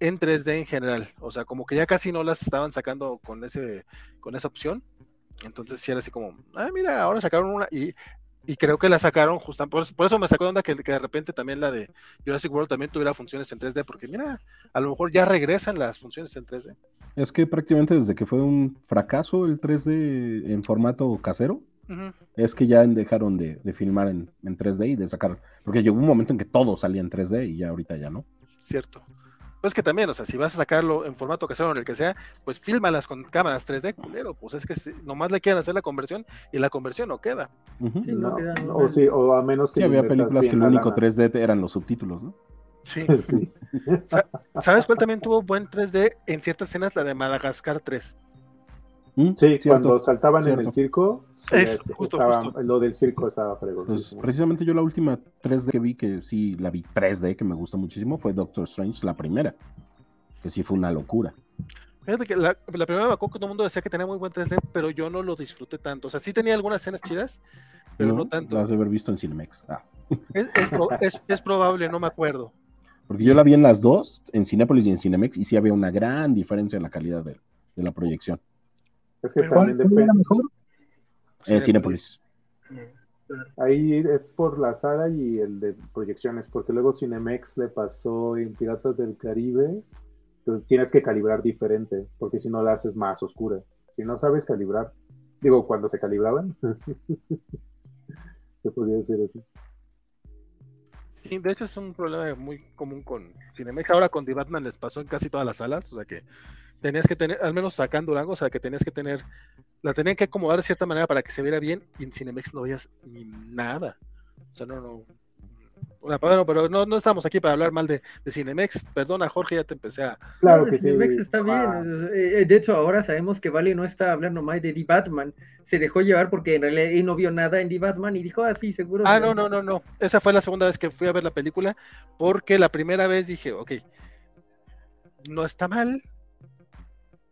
en 3D en general. O sea, como que ya casi no las estaban sacando con ese, con esa opción. Entonces sí era así como, ah, mira, ahora sacaron una. Y, y creo que la sacaron justamente, por, por, eso me sacó de onda que, que, de repente también la de Jurassic World también tuviera funciones en 3D, porque mira, a lo mejor ya regresan las funciones en 3D. Es que prácticamente desde que fue un fracaso el 3D en formato casero, uh -huh. es que ya dejaron de, de filmar en, en, 3D y de sacar, porque llegó un momento en que todo salía en 3D y ya ahorita ya no. Cierto. Pues que también, o sea, si vas a sacarlo en formato casero o en el que sea, pues fílmalas con cámaras 3D, culero. Pues es que si, nomás le quieren hacer la conversión y la conversión no queda. Uh -huh. sí, no, no queda no, o, sí, o a menos que. Sí, había películas que el único 3D eran los subtítulos, ¿no? Sí. *laughs* sí. ¿Sabes cuál también tuvo buen 3D en ciertas escenas? La de Madagascar 3. ¿Mm? Sí, cierto, cuando saltaban cierto. en el circo, es, justo, estaba, justo. lo del circo estaba fregón. Pues, precisamente yo la última 3D que vi, que sí la vi 3D, que me gustó muchísimo, fue Doctor Strange, la primera, que sí fue una locura. Fíjate que la, la primera me acuerdo que todo el mundo decía que tenía muy buen 3D, pero yo no lo disfruté tanto. O sea, sí tenía algunas escenas chidas, pero no, no tanto. Las de haber visto en Cinemex. Ah. Es, es, pro, es, es, probable, no me acuerdo. Porque yo la vi en las dos, en Cinépolis y en Cinemex, y sí había una gran diferencia en la calidad de, de la proyección. Es que también depende. era mejor? En Cinépolis. Ahí es por la sala y el de proyecciones, porque luego Cinemex le pasó en Piratas del Caribe, entonces tienes que calibrar diferente, porque si no la haces más oscura. Si no sabes calibrar, digo, cuando se calibraban, *laughs* se podría decir así. Sí, de hecho es un problema muy común con Cinemex. Ahora con The Batman les pasó en casi todas las salas, o sea que tenías que tener, al menos acá en Durango, o sea que tenías que tener, la tenían que acomodar de cierta manera para que se viera bien y en Cinemex no veías ni nada. O sea, no, no. Bueno, pero no, no estamos aquí para hablar mal de, de, Cinemex. Perdona, Jorge, ya te empecé a. Claro que Cinemex sí. está bien. Ah. De hecho, ahora sabemos que Vale no está hablando más de The Batman. Se dejó llevar porque en realidad él no vio nada en The Batman y dijo, ah, sí, seguro. Ah, no, no, no, no. Esa fue la segunda vez que fui a ver la película. Porque la primera vez dije, ok, no está mal,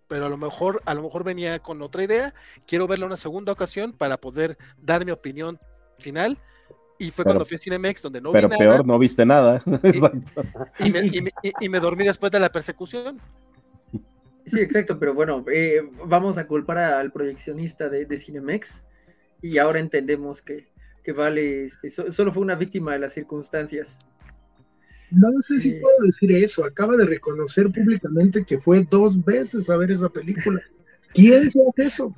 pero a lo mejor, a lo mejor venía con otra idea. Quiero verla una segunda ocasión para poder dar mi opinión final. Y fue pero, cuando fui a Cinemex, donde no pero vi peor, nada. no viste nada. *laughs* Y, *laughs* y, me, y, me, y, me, dormí después de la persecución. Sí, exacto, pero bueno, eh, vamos a culpar al proyeccionista de, de, Cinemex y ahora entendemos que, que Vale este, so, solo fue una víctima de las circunstancias. No sé si puedo decir eso. Acaba de reconocer públicamente que fue dos veces a ver esa película. ¿Quién se hace eso?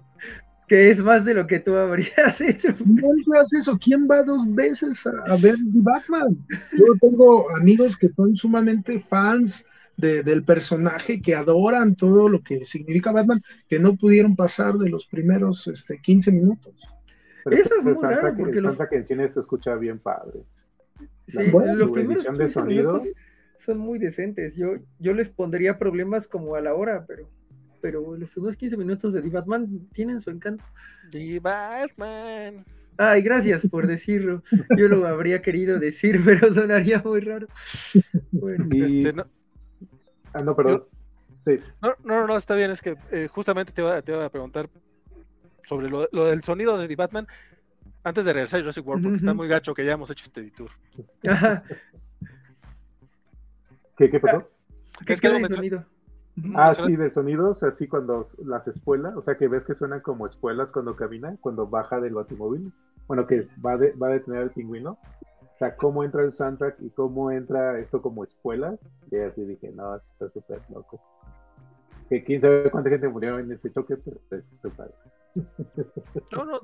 Que es más de lo que tú habrías *laughs* hecho. ¿Quién se hace eso? ¿Quién va dos veces a, a ver Batman? Yo tengo amigos que son sumamente fans de, del personaje, que adoran todo lo que significa Batman, que no pudieron pasar de los primeros este, 15 minutos. Pero eso es muy raro, que, porque los... que en cine se escucha bien padre. Sí, bueno, los primeros de sonido son muy decentes. Yo, yo les pondría problemas como a la hora, pero, pero los primeros 15 minutos de The Batman tienen su encanto. The Batman. Ay, gracias por decirlo. Yo lo habría querido decir, *laughs* pero sonaría muy raro. Bueno, y... este, no... Ah, no, perdón. Yo... Sí. No, no, no, está bien. Es que eh, justamente te iba, te iba, a preguntar sobre lo, lo, del sonido de The Batman antes de regresar a Jurassic World, porque uh -huh. está muy gacho que ya hemos hecho este tour. ¿Qué, qué pasó? ¿Qué es que algo, mencionó, Ah, sí, de sonidos, así cuando las espuelas, o sea que ves que suenan como espuelas cuando camina, cuando baja del batimóvil, bueno, que va, va a detener al pingüino. O sea, cómo entra el soundtrack y cómo entra esto como espuelas. Y así dije, no, está súper loco. Que quién sabe cuánta gente murió en ese choque, pero está padre. No, no,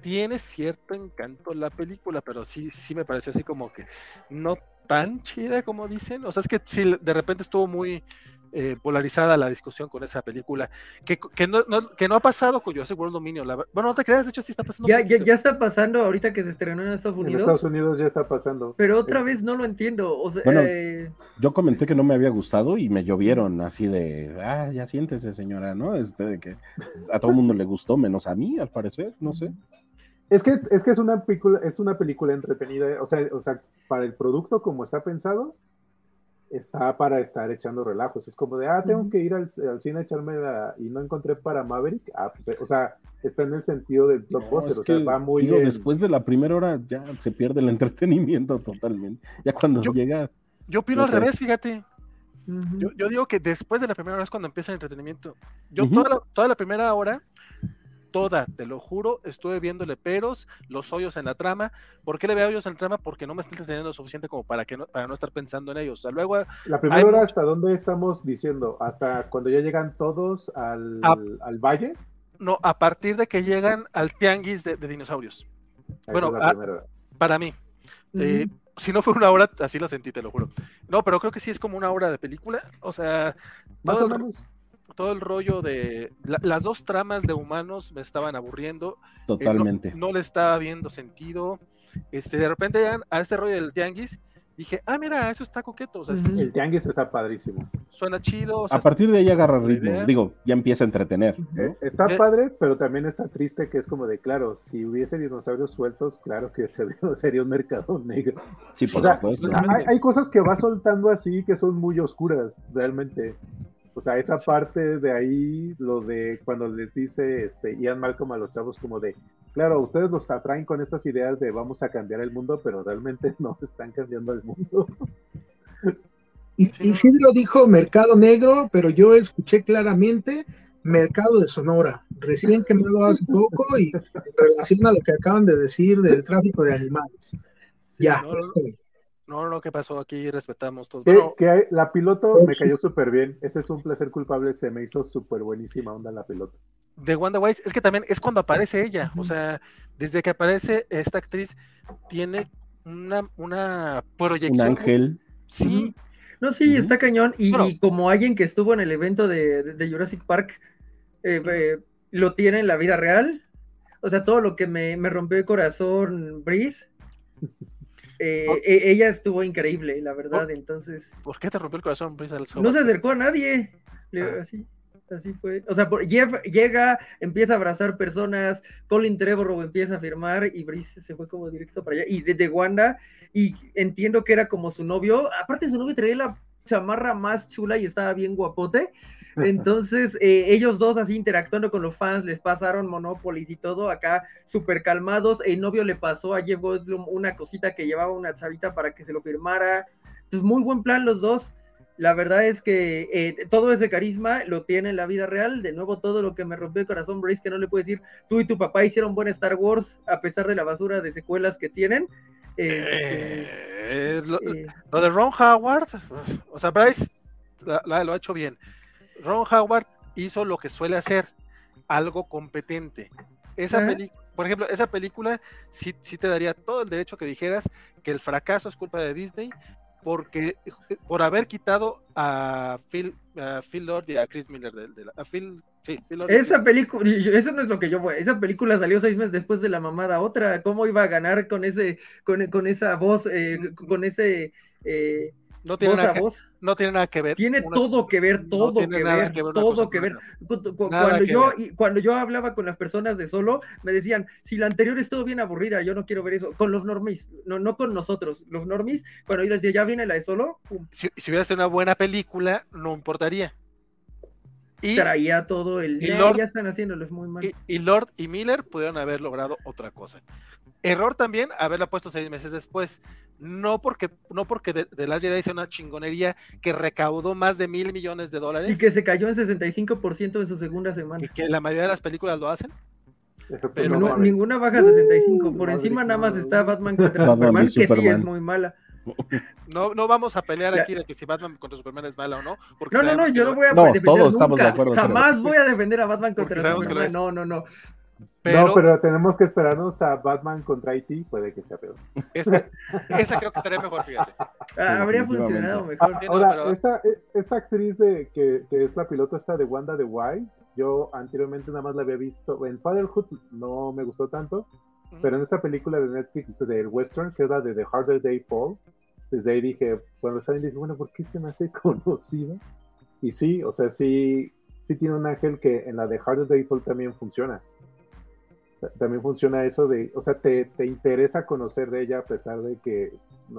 tiene cierto encanto la película, pero sí, sí me pareció así como que no tan chida como dicen. O sea, es que sí, de repente estuvo muy eh, polarizada la discusión con esa película, que, que, no, que no ha pasado con Jurassic World Dominio. La, bueno, no te creas, de hecho sí está pasando. Ya, ya, ya, está pasando ahorita que se estrenó en Estados Unidos. En Estados Unidos ya está pasando. Pero otra vez no lo entiendo. O sea, bueno, eh... yo comenté que no me había gustado y me llovieron así de, ah, ya siéntese señora, ¿no? Este de que a todo el mundo le gustó, menos a mí, al parecer, no sé. Es que, es que es una película, es una película entretenida, o sea, o sea, para el producto como está pensado, está para estar echando relajos. Es como de, ah, tengo que ir al, al cine a echarme la, y no encontré para Maverick. Ah, pues, o sea, está en el sentido del blockbuster, No, o sea, que, va muy digo, después de la primera hora ya se pierde el entretenimiento totalmente. Ya cuando Yo- llega, Yo opino No al sé. revés, fíjate. Yo, yo digo que después de la primera hora es cuando empieza el entretenimiento. Yo toda, la, toda la primera hora, toda, te lo juro, estuve viéndole peros, los hoyos en la trama. ¿Por qué le veo hoyos en la trama? Porque no me está entreteniendo lo suficiente como para, que no, para no estar pensando en ellos. O sea, luego La primera hay hora, ¿hasta dónde estamos diciendo? ¿Hasta cuando ya llegan todos al, Ah. al valle? No, a partir de que llegan al tianguis de, de dinosaurios. Ahí Bueno, la ah. Para mí. Eh, si no fue una hora, así lo sentí, te lo juro. No, pero creo que sí es como una hora de película. O sea, Más todo o el, menos. Todo el rollo de la- las dos tramas de humanos me estaban aburriendo. Eh, no- totalmente. no, le estaba viendo sentido. Este, de repente a este rollo del tianguis. Dije, ah, mira, eso está coqueto. O sea, Ujú. El tianguis está padrísimo. suena chido. o sea, A partir de ahí agarra ritmo. idea. Digo, ya empieza a entretener. ¿no? Eh, Está Eh. padre, pero también está triste que es como de, claro, si hubiese dinosaurios sueltos, claro que sería, *laughs* sería un mercado negro. Sí, por O sea, supuesto. hay, hay cosas que va soltando así que son muy oscuras, realmente. O sea, esa parte de ahí, lo de cuando les dice este, Ian Malcolm a los chavos como de, claro, ustedes los atraen con estas ideas de vamos a cambiar el mundo, pero realmente *laughs* no están cambiando el mundo. Y, Sí, no. Isidro dijo mercado negro, pero yo escuché claramente mercado de Sonora, recién quemado hace *laughs* poco y en relación a lo que acaban de decir del tráfico de animales. Ya, no. No, no, ¿qué pasó? Aquí respetamos todo. Que, Bueno, que hay- la piloto Oh, me cayó súper bien. Ese es un placer culpable, se me hizo súper buenísima onda la piloto. de Wanda Wise, es que también es cuando aparece ella. O sea, desde que aparece esta actriz, tiene una, una Un proyección. ángel. Sí, No, sí, está cañón. Y, Bueno. y como alguien que estuvo en el evento de, de- de Jurassic Park, eh, eh, lo tiene en la vida real. O sea, todo lo que me, me rompió el corazón, Breeze. Eh, Oh. e- ella estuvo increíble, la verdad. Entonces, ¿por qué te rompió el corazón, del no se acercó a nadie. Le- Ah. así, así fue. O sea, por- Jeff llega, empieza a abrazar personas, Colin Trevorrow empieza a firmar y Brice se fue como directo para allá. Y desde Wanda, y entiendo que era como su novio. Aparte, su novio traía la chamarra más chula y estaba bien guapote. Entonces, eh, ellos dos así interactuando con los fans, les pasaron Monopolis y todo, acá súper calmados. El novio le pasó a Jeff Goldblum una cosita que llevaba una chavita para que se lo firmara. Entonces, muy buen plan los dos. La verdad es que eh, todo ese carisma lo tiene en la vida real. De nuevo, todo lo que me rompió el corazón, Brace, que no le puedo decir, tú y tu papá hicieron buen Star Wars a pesar de la basura de secuelas que tienen. Este, Eh, lo, lo de Ron Howard, o sea, Bryce la- la- lo ha hecho bien. Ron Howard hizo lo que suele hacer, algo competente. Esa peli- por ejemplo, esa película sí, sí te daría todo el derecho que dijeras que el fracaso es culpa de Disney porque por haber quitado a Phil, a Phil Lord y a Chris Miller de, de la- a Phil, sí, Phil Lord y- Esa película, eso no es lo que yo voy. Esa película salió seis meses después de la mamada otra. ¿Cómo iba a ganar con ese, con, con esa voz, eh, con ese eh, no tiene nada que, no tiene nada que ver. Tiene una- todo que ver, todo que ver, que todo que ver. Cuando yo, ver. y cuando yo hablaba con las personas de solo, me decían, si la anterior estuvo bien aburrida, yo no quiero ver eso. Con los normis, no, no con nosotros. Los normis, cuando yo les decía, ya viene la de solo, pum. Si, si hubiera sido una buena película, no importaría. Y, traía todo el... Y ya están haciéndolo, es muy mal. Y, Lord y Miller pudieron haber logrado otra cosa. Error también haberla puesto seis meses después. No porque, no porque The, The Last Jedi sea una chingonería que recaudó más de mil millones de dólares. Y que se cayó en 65% en su segunda semana. Y que la mayoría de las películas lo hacen. Pero no, ninguna baja 65. Por encima nada más está Batman contra Superman, que sí es muy mala. *laughs* No, no vamos a pelear aquí de que si Batman contra Superman es mala o no. Porque no, no, no, yo no voy a defender todos nunca. De acuerdo, Jamás voy a defender a Batman contra Superman. No, no, no. Pero, no, pero tenemos que esperarnos a Batman contra IT, puede que sea peor. Esa, esa creo que estaría mejor, fíjate. Ah, habría funcionado mejor. Ah, ahora, esta, esta actriz de, que, que, es la piloto esta de Wanda de Why, yo anteriormente nada más la había visto en Fatherhood, no me gustó tanto, pero en esta película de Netflix del Western, que es la de The Harder Day Fall, desde ahí dije, cuando salen dije, bueno, ¿por qué se me hace *laughs* conocida? Y sí, o sea, sí, sí tiene un ángel que en la de Harder Day Fall también funciona también funciona eso de, o sea, te, te, interesa conocer de ella a pesar de que,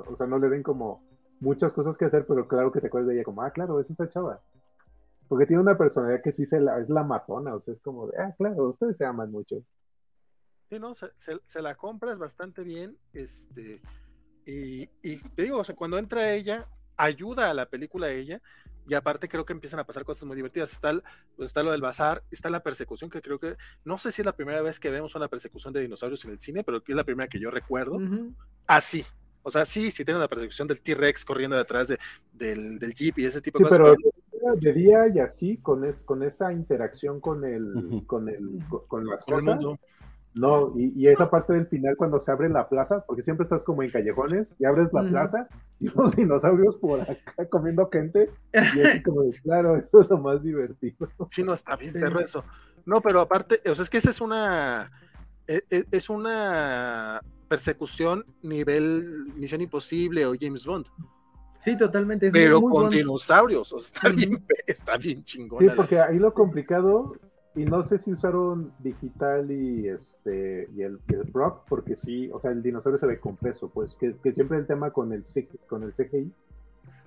o sea, no le den como muchas cosas que hacer, pero claro que te acuerdas de ella como, ah, claro, es esta chava. Porque tiene una personalidad que sí se la, es la matona, o sea, es como de, ah, claro, ustedes se aman mucho. Sí, no, se, se, la compras bastante bien, este, y, y, te digo, o sea, cuando entra ella, ayuda a la película a ella, y aparte creo que empiezan a pasar cosas muy divertidas. Está, pues, está lo del bazar, está la persecución, que creo que, no sé si es la primera vez que vemos una persecución de dinosaurios en el cine, pero es la primera que yo recuerdo. Así. O sea, sí, sí tiene la persecución del T-Rex corriendo detrás de, del, del, Jeep y ese tipo de cosas. Pero, de día y así, con, es, con esa interacción con el, con el, con, las cosas. No, y, y, esa parte del final cuando se abre la plaza, porque siempre estás como en callejones y abres la plaza y *laughs* los dinosaurios por acá comiendo gente, y así *laughs* como claro, *laughs* eso es lo más divertido. Sí, no, está bien, perro eso. No, pero aparte, o sea, es que esa es una, e, e, es una persecución nivel Misión Imposible o James Bond. Sí, totalmente. pero con dinosaurios, o sea, está, bien, está bien chingón. Sí, porque ahí lo complicado y no sé si usaron digital y este y el, Brock, porque sí, o sea, el dinosaurio se ve con peso, pues, que, siempre el tema con el, con el CGI,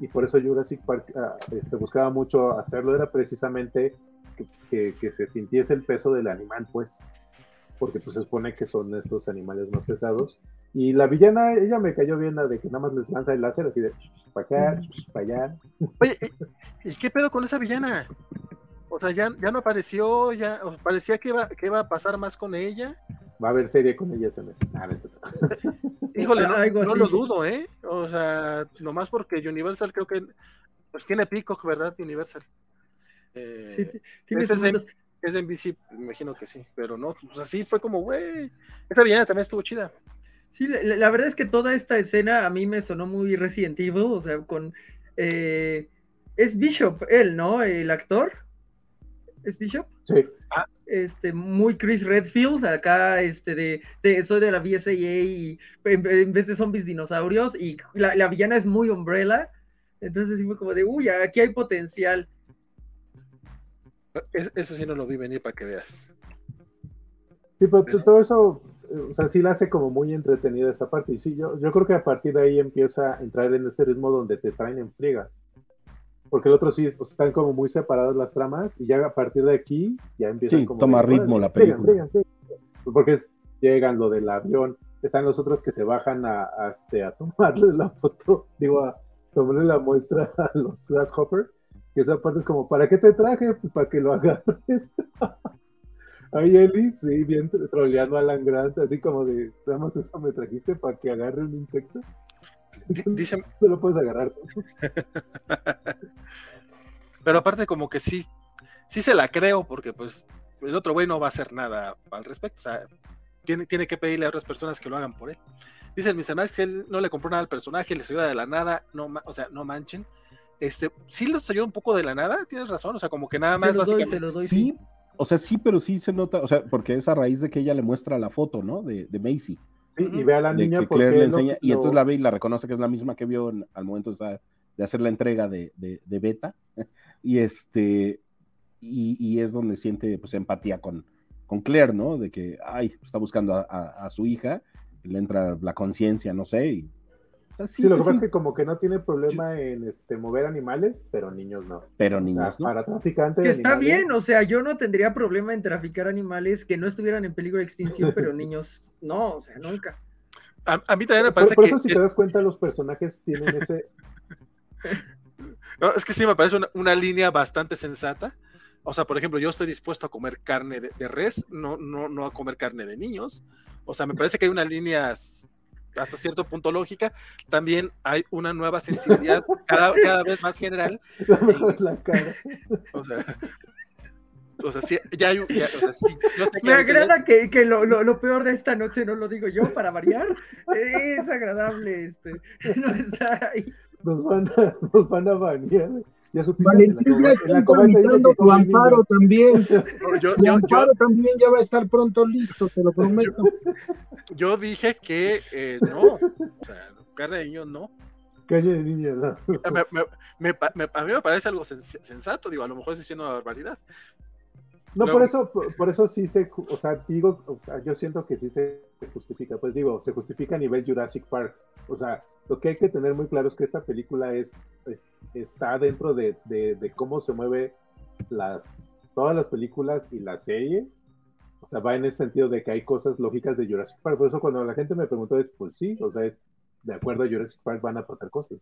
y por eso Jurassic Park ah, este, buscaba mucho hacerlo, era precisamente que, se sintiese el peso del animal, pues, porque pues se supone que son estos animales más pesados. Y la villana, ella me cayó bien la de que nada más les lanza el láser así de para acá, para allá. Oye, ¿y qué pedo con esa villana? O sea, ya, ya no apareció, ya parecía que iba, que iba a pasar más con ella. Va a haber serie con ella ese mes. *laughs* Híjole, no, lo dudo, ¿eh? O sea, nomás porque Universal creo que pues tiene pico, ¿verdad? Universal. Eh, sí, tiene es, de, es de NBC, me imagino que sí, pero no, pues así fue como, güey, esa villana también estuvo chida. Sí, la, verdad es que toda esta escena a mí me sonó muy Resident Evil, o sea, con... Eh, es Bishop, él, ¿no? El actor. ¿Es Bishop? Sí. Ah, este, muy Chris Redfield, acá, este, de, de soy de la BSAA y en, vez de zombies dinosaurios, y la, villana es muy Umbrella, entonces sí fue como de, uy, aquí hay potencial. eso sí no lo vi venir para que veas. Sí, pero, todo eso, o sea, sí la hace como muy entretenida esa parte, y sí, yo, yo creo que a partir de ahí empieza a entrar en este ritmo donde te traen en friega porque el otro sí pues, están como muy separadas las tramas y ya a partir de aquí ya empiezan sí, toma ritmo la película. porque llegan lo del avión, están los otros que se bajan a, a, este, a tomarle la foto, *laughs* digo, a tomarle la muestra *laughs* a los Grasshopper, que esa parte es como, ¿para qué te traje? Pues para que lo *laughs* agarres. Ahí Eli, sí, bien troleando a Alan Grant, así como de, nada eso me trajiste para que agarre un insecto. Dicen... No *laughs* lo puedes agarrar. *laughs* Pero aparte como que sí, sí se la creo porque pues el otro güey no va a hacer nada al respecto. O sea, tiene, tiene que pedirle a otras personas que lo hagan por él. Dice el Mr. Max que él no le compró nada al personaje, les ayuda de la nada, no, o sea, no manchen. Este, sí los ayuda un poco de la nada, tienes razón, o sea, como que nada más básicamente. sí, o sea, sí, pero sí se nota, o sea, porque es a raíz de que ella le muestra la foto, ¿no? De, de Macy. Sí, y ve a la niña porque le enseña, y entonces la ve y la reconoce que es la misma que vio al momento de, hacer la entrega de, de, Beta. *laughs* Y este y, es donde siente pues empatía con, con Claire, ¿no? De que, ay, está buscando a, su hija, le entra la conciencia, no sé, y, sí, lo que pasa es que como que no tiene problema en este mover animales, pero niños no. Pero niños no. Para traficantes. Que está bien, o sea, yo no tendría problema en traficar animales que no estuvieran en peligro de extinción, pero *laughs* niños no, o sea, nunca. A, mí también me parece por, que. Por eso, si te das cuenta, los personajes tienen ese. *laughs* no, es que sí me parece una, línea bastante sensata. O sea, por ejemplo, yo estoy dispuesto a comer carne de, de res, no, no, no a comer carne de niños. O sea, me parece que hay una línea hasta cierto punto lógica, también hay una nueva sensibilidad cada, cada vez más general. *laughs* La cara. O sea, o sea, sí, ya hay, ya, o sea, sí, yo sé que Me agrada que, que lo, lo, lo, peor de esta noche no lo digo yo para variar. Es agradable este, *laughs* no estar ahí. Nos van a, nos van a banear. Ya Valentín ya está tramitando tu amparo también. *laughs* No, yo, tu amparo yo, también ya va a estar pronto listo, te lo *laughs* prometo. Yo, yo dije que eh, no, o sea, carne de niño no. Carne de niño no. Me, me, me, a mí me parece algo sens sensato, digo, a lo mejor estoy diciendo una barbaridad. No, por eso, por, por, eso sí se, o sea, digo, o sea, yo siento que sí se justifica, pues digo, se justifica a nivel Jurassic Park, o sea, lo que hay que tener muy claro es que esta película es, es está dentro de, de, de, cómo se mueve las, todas las películas y la serie, o sea, va en ese sentido de que hay cosas lógicas de Jurassic Park, por eso cuando la gente me preguntó es, pues sí, o sea, de acuerdo a Jurassic Park van a pasar cosas.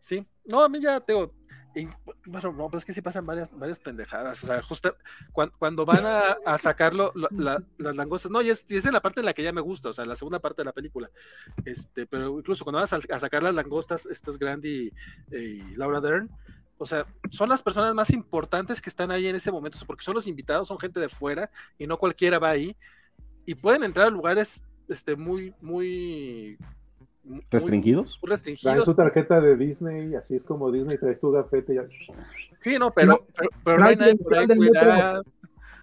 Sí, no, a mí ya tengo, bueno, no, pero es que sí pasan varias, varias pendejadas. O sea, justo cuando, van a, sacarlo, la, la, las langostas, no, y es, es la parte en la que ya me gusta, o sea, la segunda parte de la película. Este, pero incluso cuando van a, sacar las langostas, estas Grandy y, y, Laura Dern, o sea, son las personas más importantes que están ahí en ese momento, porque son los invitados, son gente de fuera y no cualquiera va ahí. Y pueden entrar a lugares este, muy, muy ¿Restringidos? Muy restringidos. Dan su tarjeta de Disney, así es como Disney traes tu gafete ya. Sí, no, pero, no, pero, pero no hay nadie por ahí cuidar.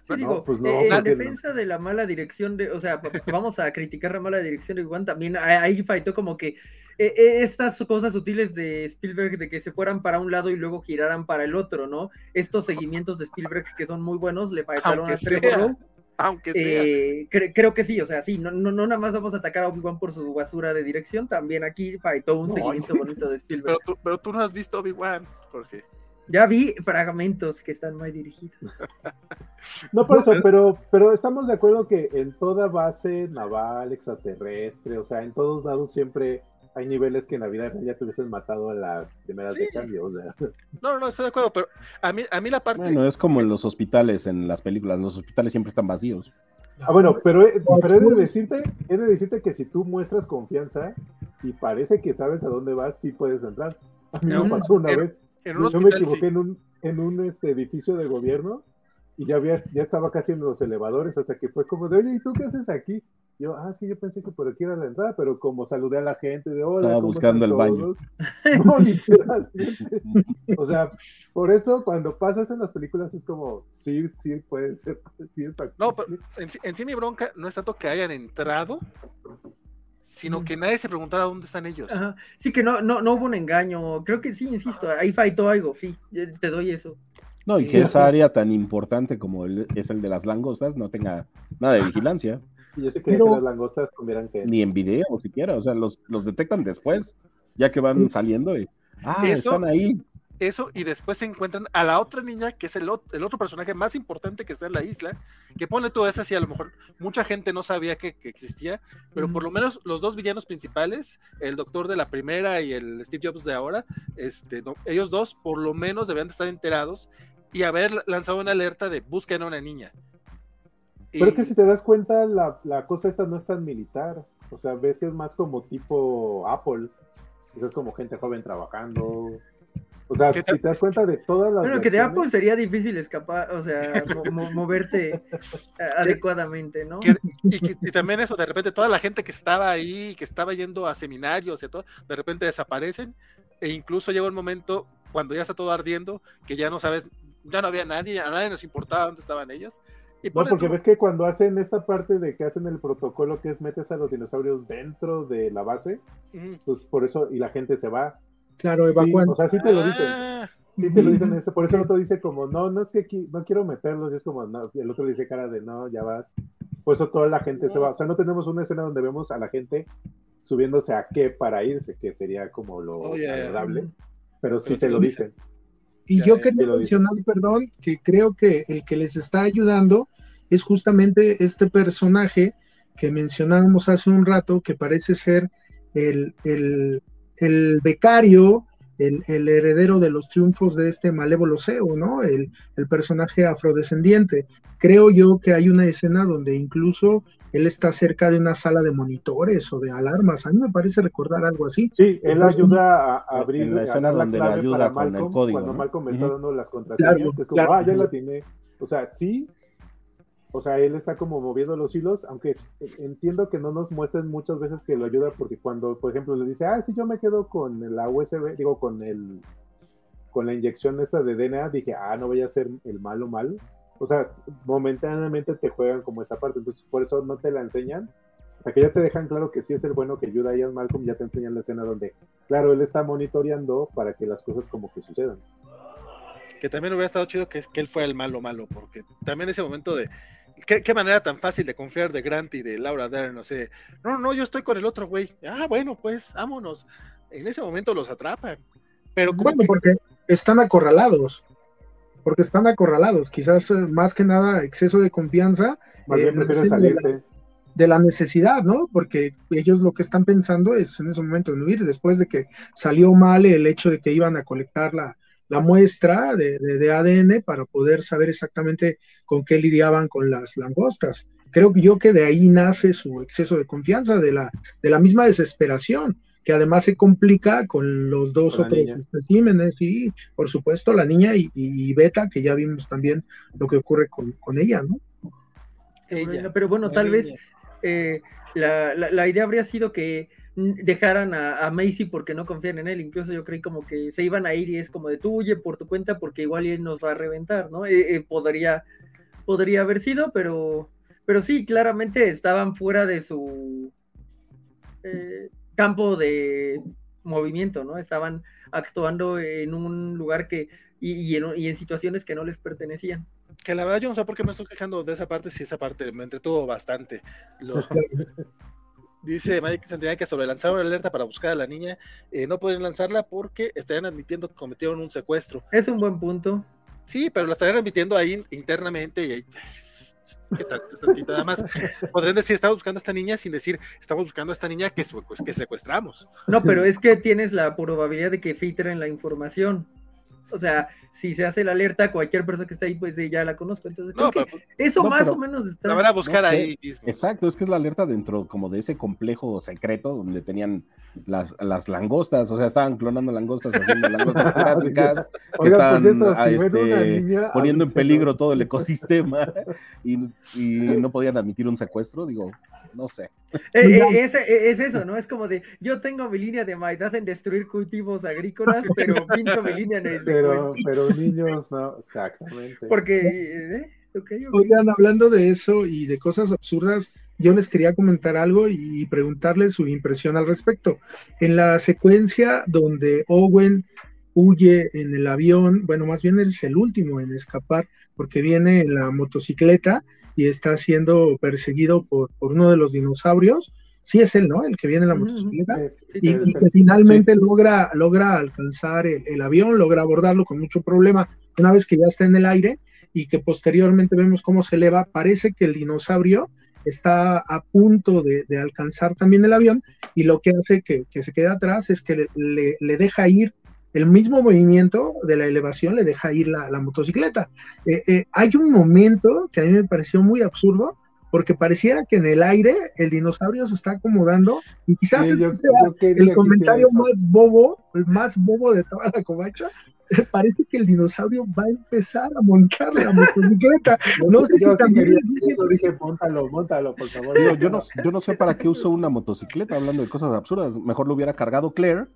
Sí, digo, no, pues no, eh, en defensa no. de la mala dirección de, o sea, *laughs* vamos a criticar la mala dirección de Juan, también ahí faltó como que eh, estas cosas sutiles de Spielberg de que se fueran para un lado y luego giraran para el otro, ¿no? Estos seguimientos de Spielberg que son muy buenos le faltaron a Trevor aunque sea. Eh, cre creo que sí, o sea, sí, no, no, no nada más vamos a atacar a Obi-Wan por su basura de dirección, también aquí faltó un no, seguimiento *laughs* bonito de Spielberg. Pero tú, pero tú no has visto Obi-Wan, Jorge. Ya vi fragmentos que están mal dirigidos. *laughs* no por eso, pero, pero estamos de acuerdo que en toda base naval, extraterrestre, o sea, en todos lados siempre hay niveles que en la vida real ya te hubiesen matado a la primera sí. de cambio. O sea. No, no, estoy de acuerdo, pero a mí, a mí la parte. Bueno, es como en los hospitales, en las películas. Los hospitales siempre están vacíos. Ah, bueno, pero, pero he, de decirte, he de decirte que si tú muestras confianza y parece que sabes a dónde vas, sí puedes entrar. A mí me pasó una en, vez. En un yo hospital, me equivoqué sí. en un, en un este, edificio de gobierno y ya, había, ya estaba casi en los elevadores hasta que fue como de, oye, ¿y tú qué haces aquí? Yo, ah, es que yo pensé que por aquí era la entrada, pero como saludé a la gente de hola. Estaba buscando el baño. *laughs* No, literalmente. o sea, por eso cuando pasas en las películas es como, sí, sí, puede ser. Sí, es no, pero en, en, sí mi bronca no es tanto que hayan entrado, sino que nadie se preguntara dónde están ellos. Ajá. Sí, que no, no, no hubo un engaño. Creo que sí, insisto, ahí faltó algo, sí, te doy eso. No, y que sí. esa área tan importante como el, es el de las langostas no tenga nada de vigilancia. Yo sé que, Pero, las langostas comieran que... Ni en video siquiera, o sea, los, los detectan después, ya que van saliendo y... Ah, eso, están ahí. Eso, y después se encuentran a la otra niña, que es el, el otro personaje más importante que está en la isla, que pone todo eso así, a lo mejor mucha gente no sabía que, que existía, pero por lo menos los dos villanos principales, el doctor de la primera y el Steve Jobs de ahora, este, no, ellos dos por lo menos debían de estar enterados y haber lanzado una alerta de busquen a una niña. Pero y... es que si te das cuenta, la, la, cosa esta no es tan militar. O sea, ves que es más como tipo Apple. Eso es como gente joven trabajando. O sea, si te das cuenta de todas las. Bueno, que de Apple sería difícil escapar, o sea, mo moverte *laughs* adecuadamente, ¿no? Que, y, que, y, también eso, de repente, toda la gente que estaba ahí, que estaba yendo a seminarios y todo, de repente desaparecen. E incluso llega un momento, cuando ya está todo ardiendo, que ya no sabes, ya no había nadie, a nadie nos importaba dónde estaban ellos. Y no, porque ves que cuando hacen esta parte de que hacen el protocolo que es metes a los dinosaurios dentro de la base, uh -huh. pues por eso, y la gente se va. Claro, evacuan. Sí, o sea, sí te lo dicen. Ah. Sí te lo dicen, eso, por eso el otro dice como, no, no es que aquí, no quiero meterlos, y es como, no, y el otro le dice cara de, no, ya vas. Por eso toda la gente se va. O sea, no tenemos una escena donde vemos a la gente subiéndose a qué para irse, que sería como lo Oh, agradable, pero sí Pero te lo lo dicen. Y Ya, yo ya, quería mencionar, perdón, que creo que el que les está ayudando es justamente este personaje que mencionábamos hace un rato, que parece ser el, el- el becario, el, el heredero de los triunfos de este malévolo CEO, ¿no? El, el personaje afrodescendiente. Creo yo que hay una escena donde incluso él está cerca de una sala de monitores o de alarmas. A mí me parece recordar algo así. Sí, él Entonces, ayuda a, abrir la escena la donde clave ayuda para con el Malcolm, código, cuando ¿no? Malcolm está dando las contraseñas, Claro, que es como, claro. ah, ya la tiene. O sea, sí, o sea, él está como moviendo los hilos, aunque entiendo que no nos muestren muchas veces que lo ayuda, porque cuando, por ejemplo, le dice, ah, sí, yo me quedo con la USB, digo, con el con la inyección esta de DNA, dije, ah, no voy a ser el malo malo. O sea, momentáneamente te juegan como esa parte, entonces por eso no te la enseñan. Hasta que ya te dejan claro que sí es el bueno que ayuda a Ian Malcolm, ya te enseñan la escena donde, claro, él está monitoreando para que las cosas como que sucedan. Que también hubiera estado chido que, es- que él fuera el malo malo, porque también ese momento de. ¿Qué, qué manera tan fácil de confiar de Grant y de Laura Dern, no sé. No, no, yo estoy con el otro güey. Ah, bueno, pues vámonos. En ese momento los atrapan. Pero como Bueno, que- porque están acorralados. Porque están acorralados. Quizás eh, más que nada exceso de confianza Más eh, de la- de la necesidad, ¿no? Porque ellos lo que están pensando es en ese momento en huir, después de que salió mal el hecho de que iban a colectar la, la muestra de, de- de ADN para poder saber exactamente con qué lidiaban con las langostas. Creo que yo que de ahí nace su exceso de confianza, de la, de la misma desesperación, que además se complica con los dos Con otros especímenes y, por supuesto, la niña y, y Beta, que ya vimos también lo que ocurre con, con ella, ¿no? ella, Pero bueno, tal vez eh, la, la- la idea habría sido que dejaran a, a Macy porque no confían en él. Incluso yo creí como que se iban a ir y es como de tú huye por tu cuenta porque igual él nos va a reventar, ¿no? Eh, eh, podría, podría haber sido, pero, pero sí, claramente estaban fuera de su eh, campo de movimiento, ¿no? Estaban actuando en un lugar que y, y en, y en situaciones que no les pertenecían. Que la verdad yo no sé por qué me estoy quejando de esa parte, si esa parte me entretuvo bastante. Lo- *laughs* dice Mike Santillán que sobre lanzaron la alerta para buscar a la niña, eh, no pueden lanzarla porque estarían admitiendo que cometieron un secuestro. Es un buen punto. Sí, pero la estarían admitiendo ahí internamente y ahí... ¿Qué tal? Nada más. Podrían decir, estamos buscando a esta niña sin decir, estamos buscando a esta niña que, que secuestramos. No, pero es que tienes la probabilidad de que filtren la información. O sea, si se hace la alerta, cualquier persona que está ahí, pues ya la conozco. Entonces, No, creo pero que eso no, más o menos está. la van a buscar no sé. ahí mismo. Exacto, es que es la alerta dentro como de ese complejo secreto donde tenían las, las langostas, o sea, estaban clonando langostas, haciendo langostas *laughs* clásicas, que estaban ah, si este, niña, poniendo en peligro todo el *laughs* ecosistema y, y no podían admitir un secuestro, digo, no sé. Eh, eh, es, eh, es eso, ¿no? Es como de, yo tengo mi línea de maldad en destruir cultivos agrícolas, pero pinto mi línea en el Pero, secuestro. pero niños, no, *laughs* exactamente. Porque, eh. Oigan, hablando de eso y de cosas absurdas, yo les quería comentar algo y preguntarles su impresión al respecto. En la secuencia donde Owen huye en el avión, bueno, más bien es el último en escapar, porque viene en la motocicleta y está siendo perseguido por, por uno de los dinosaurios. Sí es él, ¿no? El que viene en la motocicleta. Sí, y, que finalmente logra, logra alcanzar el, el avión, logra abordarlo con mucho problema una vez que ya está en el aire y que posteriormente vemos cómo se eleva. Parece que el dinosaurio está a punto de, de alcanzar también el avión y lo que hace que, que se quede atrás es que le, le- le deja ir el mismo movimiento de la elevación, le deja ir la, la motocicleta. Eh, eh, hay un momento que a mí me pareció muy absurdo porque pareciera que en el aire el dinosaurio se está acomodando y quizás Sí, este yo- yo el comentario más bobo, el más bobo de toda la covacha, *laughs* parece que el dinosaurio va a empezar a montar la motocicleta. *laughs* No sé si también quería eso, dije, móntalo, móntalo, por favor. Yo, no, yo no sé para qué usó una motocicleta hablando de cosas absurdas. Mejor lo hubiera cargado Claire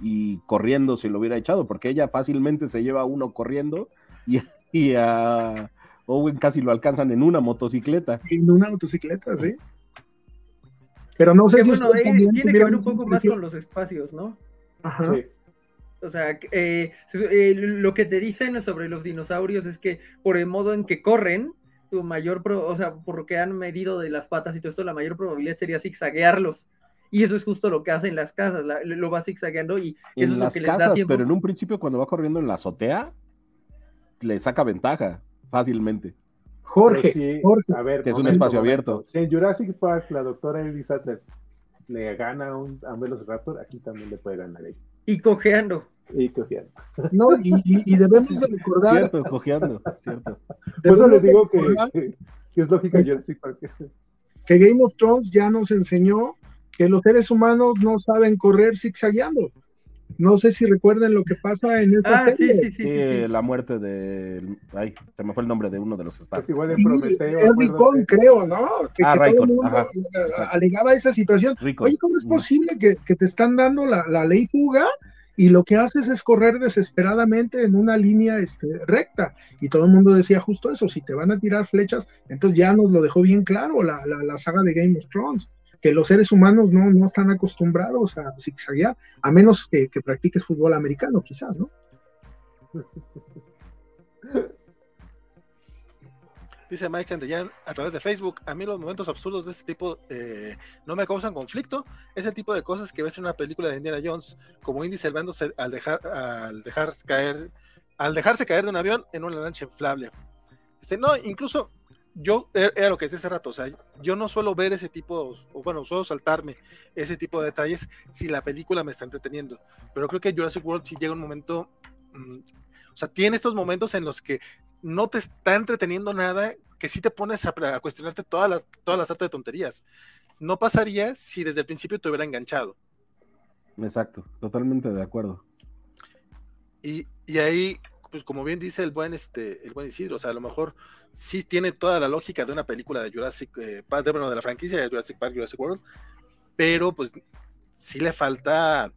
y corriendo si lo hubiera echado, porque ella fácilmente se lleva a uno corriendo y, y a Owen casi lo alcanzan en una motocicleta. En una motocicleta, sí. Pero no sé Que si bueno, eh, también tiene que ver un poco más con los espacios, ¿no? Ajá. Sí. O sea, que, eh, eh, lo que te dicen sobre los dinosaurios es que por el modo en que corren, tu mayor, pro- o sea, por lo que han medido de las patas y todo esto, la mayor probabilidad sería zigzaguearlos. Y eso es justo lo que hacen las casas, lo va zigzagueando y eso en las casas, pero en un principio cuando va corriendo en la azotea, le saca ventaja fácilmente. Jorge, Jorge, a ver, que es un espacio abierto. Si en Jurassic Park la doctora Ellie Sattler le gana a un a Velociraptor, aquí también le puede ganar ella. Y cojeando. Y cojeando. No, y, y, debemos de recordar. Cierto, cojeando, cierto. Por eso les digo que, que, es lógica Jurassic Park. Que Game of Thrones ya nos enseñó que los seres humanos no saben correr zigzagueando. No sé si recuerden lo que pasa en esta ah, serie. Sí, sí, sí, La muerte de. Ay, se me fue el nombre de uno de los estados. Es igual en Prometeo. Es creo, ¿no? Que, ah, todo el mundo alegaba esa situación. Oye, ¿cómo es posible que, que te están dando la, la, ley fuga y lo que haces es correr desesperadamente en una línea este, recta? Y todo el mundo decía justo eso: si te van a tirar flechas, entonces ya nos lo dejó bien claro la, la, la saga de Game of Thrones que los seres humanos no, no están acostumbrados a zigzaguear, a menos que, practiques fútbol americano, quizás, ¿no? Dice Mike Santillán a través de Facebook, a mí los momentos absurdos de este tipo eh, no me causan conflicto. Es el tipo de cosas que ves en una película de Indiana Jones, como Indy salvándose al dejar, al dejar caer, al dejarse caer de un avión en una lancha inflable. Este, no, incluso yo era lo que decía hace rato, o sea, yo no suelo ver ese tipo, o bueno, suelo saltarme ese tipo de detalles si la película me está entreteniendo. Pero creo que Jurassic World sí llega un momento, mm, o sea, tiene estos momentos en los que no te está entreteniendo nada, que sí te pones a, cuestionarte todas las, todas las artes de tonterías. No pasaría si desde el principio te hubiera enganchado. Exacto, totalmente de acuerdo. Y, y ahí pues como bien dice el buen, este, el buen Isidro, o sea, a lo mejor sí tiene toda la lógica de una película de Jurassic eh, Park, de, de la franquicia de Jurassic Park, Jurassic World, pero pues sí le falta,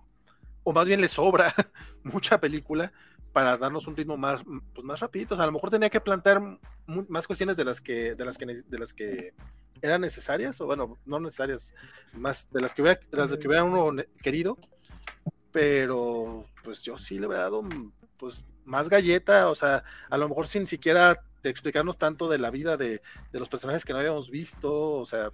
o más bien le sobra *laughs* mucha película para darnos un ritmo más, pues más rapidito. O sea, a lo mejor tenía que plantear más cuestiones de las que, de las que, de las que eran necesarias, o bueno, no necesarias, más de las que hubiera, de las que hubiera uno querido, pero pues yo sí le hubiera dado pues más galleta, o sea, a lo mejor sin siquiera explicarnos tanto de la vida de, los personajes que no habíamos visto, o sea,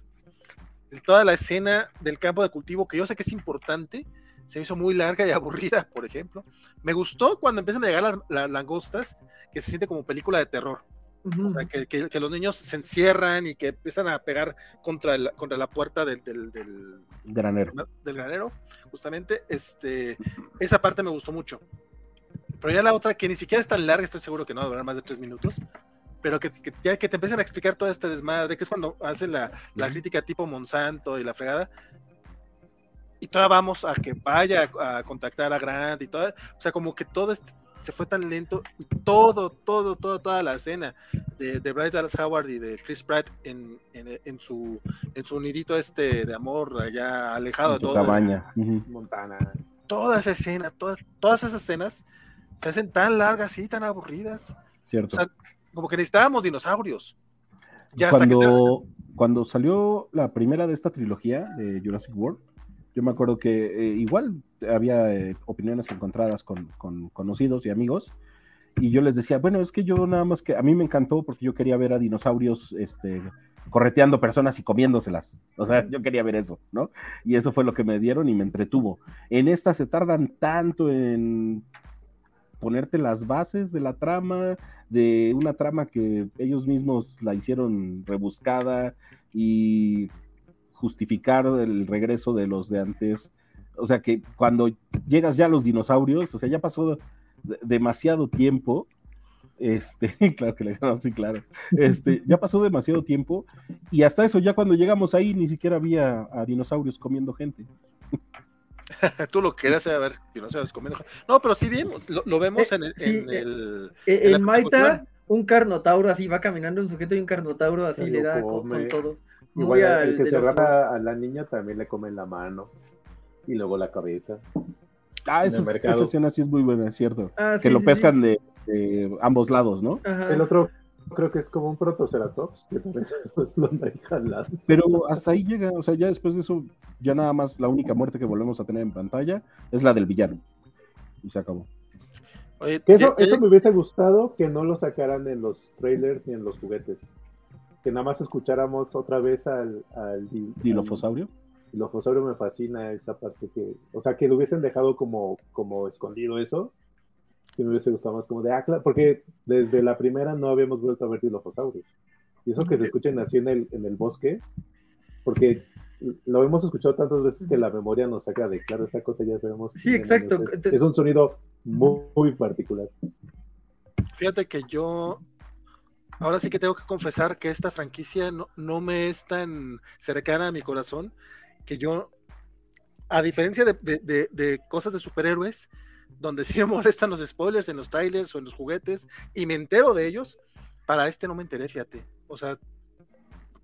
toda la escena del campo de cultivo, que yo sé que es importante, se me hizo muy larga y *laughs* aburrida, por ejemplo. Me gustó cuando empiezan a llegar las, langostas, que se siente como película de terror. o sea, que, los niños se encierran y que empiezan a pegar contra, contra la puerta del, del, granero. Del granero, justamente. Este, esa parte me gustó mucho. Pero ya la otra, que ni siquiera es tan larga, estoy seguro que no va a durar más de tres minutos, pero que, ya que te empiezan a explicar todo este desmadre, que es cuando hacen la, crítica tipo Monsanto y la fregada, y todavía vamos a que vaya a, contactar a Grant y todo, o sea, como que todo este, se fue tan lento y todo, todo, todo, toda la escena de, de Bryce Dallas Howard y de Chris Pratt en, en, su en su nidito este de amor allá alejado de todo. Cabaña. Montana. Toda esa escena, todas, todas esas escenas se hacen tan largas y tan aburridas. Cierto. como que necesitábamos dinosaurios. Ya cuando, cuando salió la primera de esta trilogía de Jurassic World, yo me acuerdo que eh, igual había eh, opiniones encontradas con, con, conocidos y amigos, y yo les decía, bueno, es que yo nada más que a mí me encantó porque yo quería ver a dinosaurios este, correteando personas y comiéndoselas. O sea, yo quería ver eso, ¿no? Y eso fue lo que me dieron y me entretuvo. En esta se tardan tanto en ponerte las bases de la trama, de una trama que ellos mismos la hicieron rebuscada y justificar el regreso de los de antes. O sea que cuando llegas ya a los dinosaurios, o sea, ya pasó demasiado tiempo. Este, *laughs* claro que le sí, claro. Este, ya pasó demasiado tiempo y hasta eso, ya cuando llegamos ahí, ni siquiera había a dinosaurios comiendo gente. *laughs* *laughs* Tú lo querías saber y no sabes comiendo. No, pero sí vemos, lo, vemos eh, en el. en, eh, el, eh, en, un carnotauro así va caminando un sujeto y un carnotauro así le da con, todo. Igual el que se agarra a la niña también le come la mano y luego la cabeza. Ah, esa escena sí es muy buena, es cierto. Ah, que lo pescan de, ambos lados, ¿no? El otro creo que es como un protoceratops, que Pero hasta ahí llega, o sea, ya después de eso, ya nada más la única muerte que volvemos a tener en pantalla es la del villano. Y se acabó. eso, eso me hubiese gustado que no lo sacaran en los trailers ni en los juguetes. Que nada más escucháramos otra vez al, al, dilofosaurio. Dilofosaurio me fascina esa parte que, o sea, que lo hubiesen dejado como, como escondido eso, si me hubiese gustado más como de, ah, porque desde la primera no habíamos vuelto a ver Dilophosaurus. Y eso que se escuchen así en el, en el bosque, porque lo hemos escuchado tantas veces que la memoria nos saca de, claro, esta cosa ya sabemos. Sí, exacto. Es un sonido muy, muy particular. Fíjate que yo ahora sí que tengo que confesar que esta franquicia no, no, me es tan cercana a mi corazón que yo, a diferencia de, de, de, cosas de superhéroes, donde sí me *laughs* molestan los spoilers en los trailers o en los juguetes y me entero de ellos, para este no me enteré, fíjate. O sea,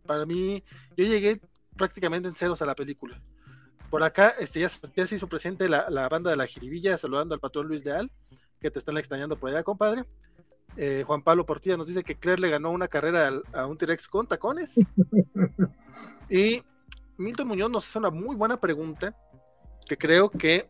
para mí, yo llegué prácticamente en ceros a la película. Por acá este, ya, ya se hizo presente la, la, banda de la Jiribilla saludando al patrón Luis Leal, que te están extrañando por allá, compadre. Eh, Juan Pablo Portilla nos dice que Claire le ganó una carrera a, a un T-Rex con tacones. *laughs* y Milton Muñoz nos hace una muy buena pregunta que creo que,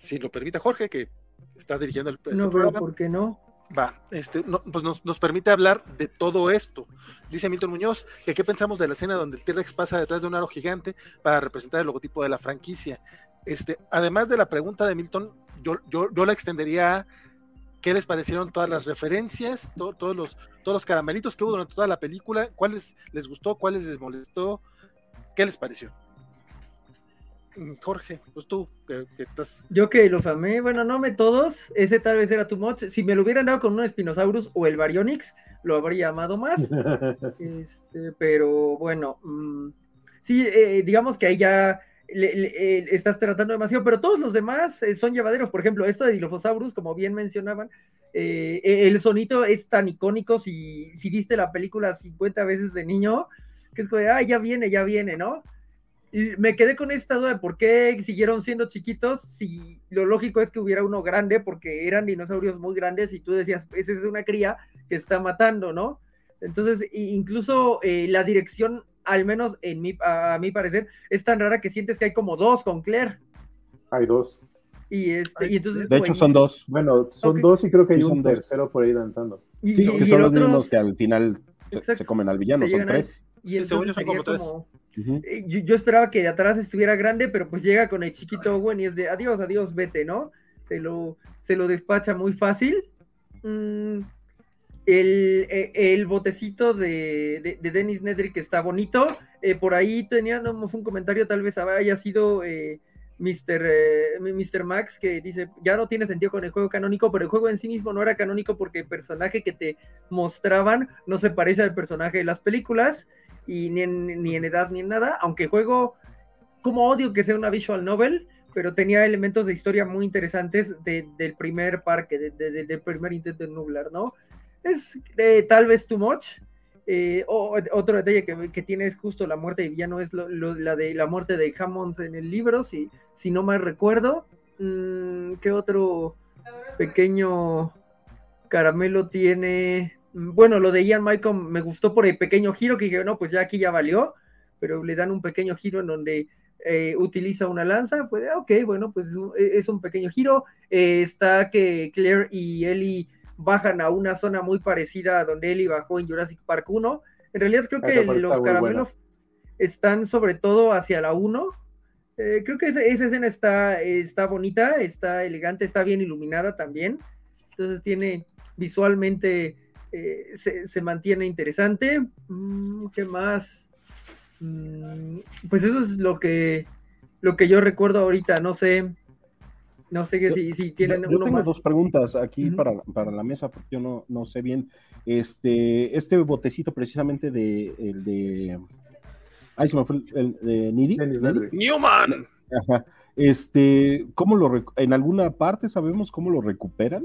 si lo permite Jorge, que está dirigiendo el este No, pero ¿por qué no? Va, este, no, pues nos, nos, permite hablar de todo esto. Dice Milton Muñoz que qué pensamos de la escena donde el T-Rex pasa detrás de un aro gigante para representar el logotipo de la franquicia. Este, además de la pregunta de Milton, yo, yo, yo la extendería a qué les parecieron todas las referencias, to, todos, los, todos los caramelitos que hubo durante toda la película, cuáles les gustó, cuáles les molestó, ¿Qué les pareció? Mm, Jorge, pues tú, que, que, estás. Yo que los amé, bueno, no me todos, ese tal vez era too much. Si me lo hubieran dado con un Spinosaurus o el Baryonyx, lo habría amado más. *laughs* este, pero bueno, mmm, sí, eh, digamos que ahí ya le, le, eh, estás tratando demasiado, pero todos los demás eh, son llevaderos. Por ejemplo, esto de Dilophosaurus, como bien mencionaban, eh, el sonito es tan icónico. Si, si viste la película 50 veces de niño, que es como, ah, ya viene, ya viene, ¿no? Y me quedé con esta duda de por qué siguieron siendo chiquitos si lo lógico es que hubiera uno grande porque eran dinosaurios muy grandes y tú decías, esa es una cría que está matando, ¿no? Entonces, incluso eh, la dirección, al menos en mi, a, a mi parecer, es tan rara que sientes que hay como dos con Claire. Hay dos. Y, este, y entonces, de hecho, son dos. Bueno, son okay. dos y creo que hay sí, un tercero dos. por ahí danzando. Y, sí, y, que son los otro... mismos que al final se, se, comen al villano, son tres. Y sí, según yo son como tres. Como, uh -huh. yo, yo, esperaba que de atrás estuviera grande, pero pues llega con el chiquito Owen y es de adiós, adiós, vete, ¿no? Se lo, se lo despacha muy fácil. Mm, el, eh, el, botecito de, de, de, Dennis Nedry que está bonito. Eh, por ahí teníamos un comentario, tal vez haya sido eh, Mr., Mr. Max, que dice, ya no tiene sentido con el juego canónico, pero el juego en sí mismo no era canónico porque el personaje que te mostraban no se parece al personaje de las películas y ni en, ni en edad ni en nada, aunque juego como odio que sea una visual novel, pero tenía elementos de historia muy interesantes de, del primer parque, de, de, del primer intento de Nublar, ¿no? Es eh, tal vez too much. Eh, o, otro detalle que, que, tiene es justo la muerte de villano, es lo, lo, la de la muerte de Hammond en el libro, si, si no mal recuerdo. Mm, ¿Qué otro pequeño caramelo tiene? Bueno, lo de Ian Malcolm me gustó por el pequeño giro que dije, no, pues ya aquí ya valió, pero le dan un pequeño giro en donde eh, utiliza una lanza, pues ok, bueno, pues es un, es un pequeño giro. Eh, está que Claire y Ellie bajan a una zona muy parecida a donde Ellie bajó en Jurassic Park 1. En realidad creo que los caramelos están sobre todo hacia la 1. Eh, creo que esa, esa, escena está, está bonita, está elegante, está bien iluminada también. Entonces tiene visualmente eh, se, se, mantiene interesante. Mm, ¿Qué más? Mm, pues eso es lo que lo que yo recuerdo ahorita. No sé, no sé que si, si tienen yo uno tengo más. dos preguntas aquí uh -huh. para, para, la mesa, porque yo no, no sé bien. Este, este botecito precisamente de el de. Ay, se me fue el, el de Nidhi. Newman. Ajá. Este, ¿cómo lo en alguna parte sabemos cómo lo recuperan?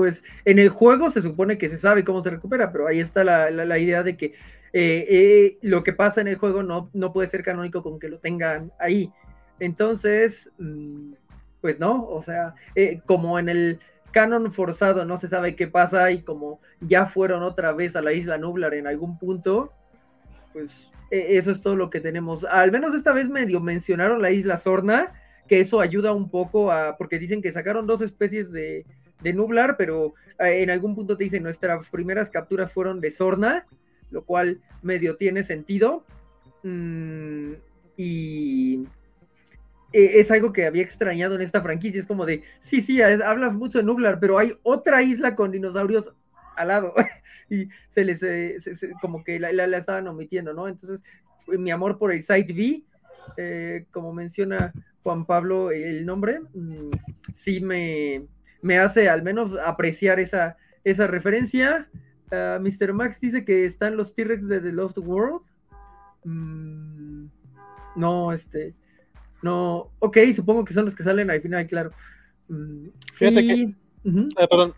Pues en el juego se supone que se sabe cómo se recupera, pero ahí está la, idea de que eh, eh, lo que pasa en el juego no, no puede ser canónico con que lo tengan ahí. Entonces, mmm, pues no, o sea, eh, como en el canon forzado no se sabe qué pasa y como ya fueron otra vez a la isla Nublar en algún punto, pues eh, eso es todo lo que tenemos. Al menos esta vez medio mencionaron la isla Sorna, que eso ayuda un poco a, porque dicen que sacaron dos especies de, de Nublar, pero eh, en algún punto te dicen nuestras primeras capturas fueron de Sorna, lo cual medio tiene sentido. Mm, y eh, es algo que había extrañado en esta franquicia. Es como de, sí, sí, hablas mucho de Nublar, pero hay otra isla con dinosaurios al lado *laughs* y se les, eh, como que la, estaban omitiendo, ¿no? Entonces, mi amor por el Site B, eh, como menciona Juan Pablo el nombre, mm, sí me, me hace al menos apreciar esa, esa referencia. Uh, ah, Mr. Max dice que están los T-Rex de The Lost World. Mm, no, este. No, ok, supongo que son los que salen al final, claro. Mm, Fíjate que. Eh, perdón.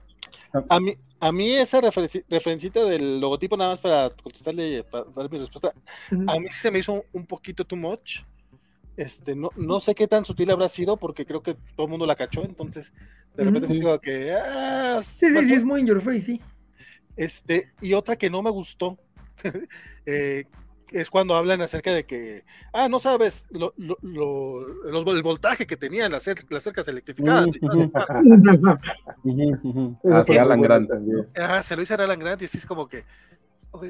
A mí, a mí esa referencita del logotipo, nada más para contestarle, para dar mi respuesta, a mí se me hizo un, poquito too much. Este, no, no sé qué tan sutil habrá sido, porque creo que todo el mundo la cachó, entonces de repente me digo que. Ah, sí, sí, sí, es muy in your face, sí. Este, y otra que no me gustó, *laughs* eh, es cuando hablan acerca de que, ah, no sabes lo, lo, lo, el voltaje que tenían las, las cercas electrificadas. *laughs* ah, Alan Grant. Ah, se lo hizo a Alan Grant y así es como que,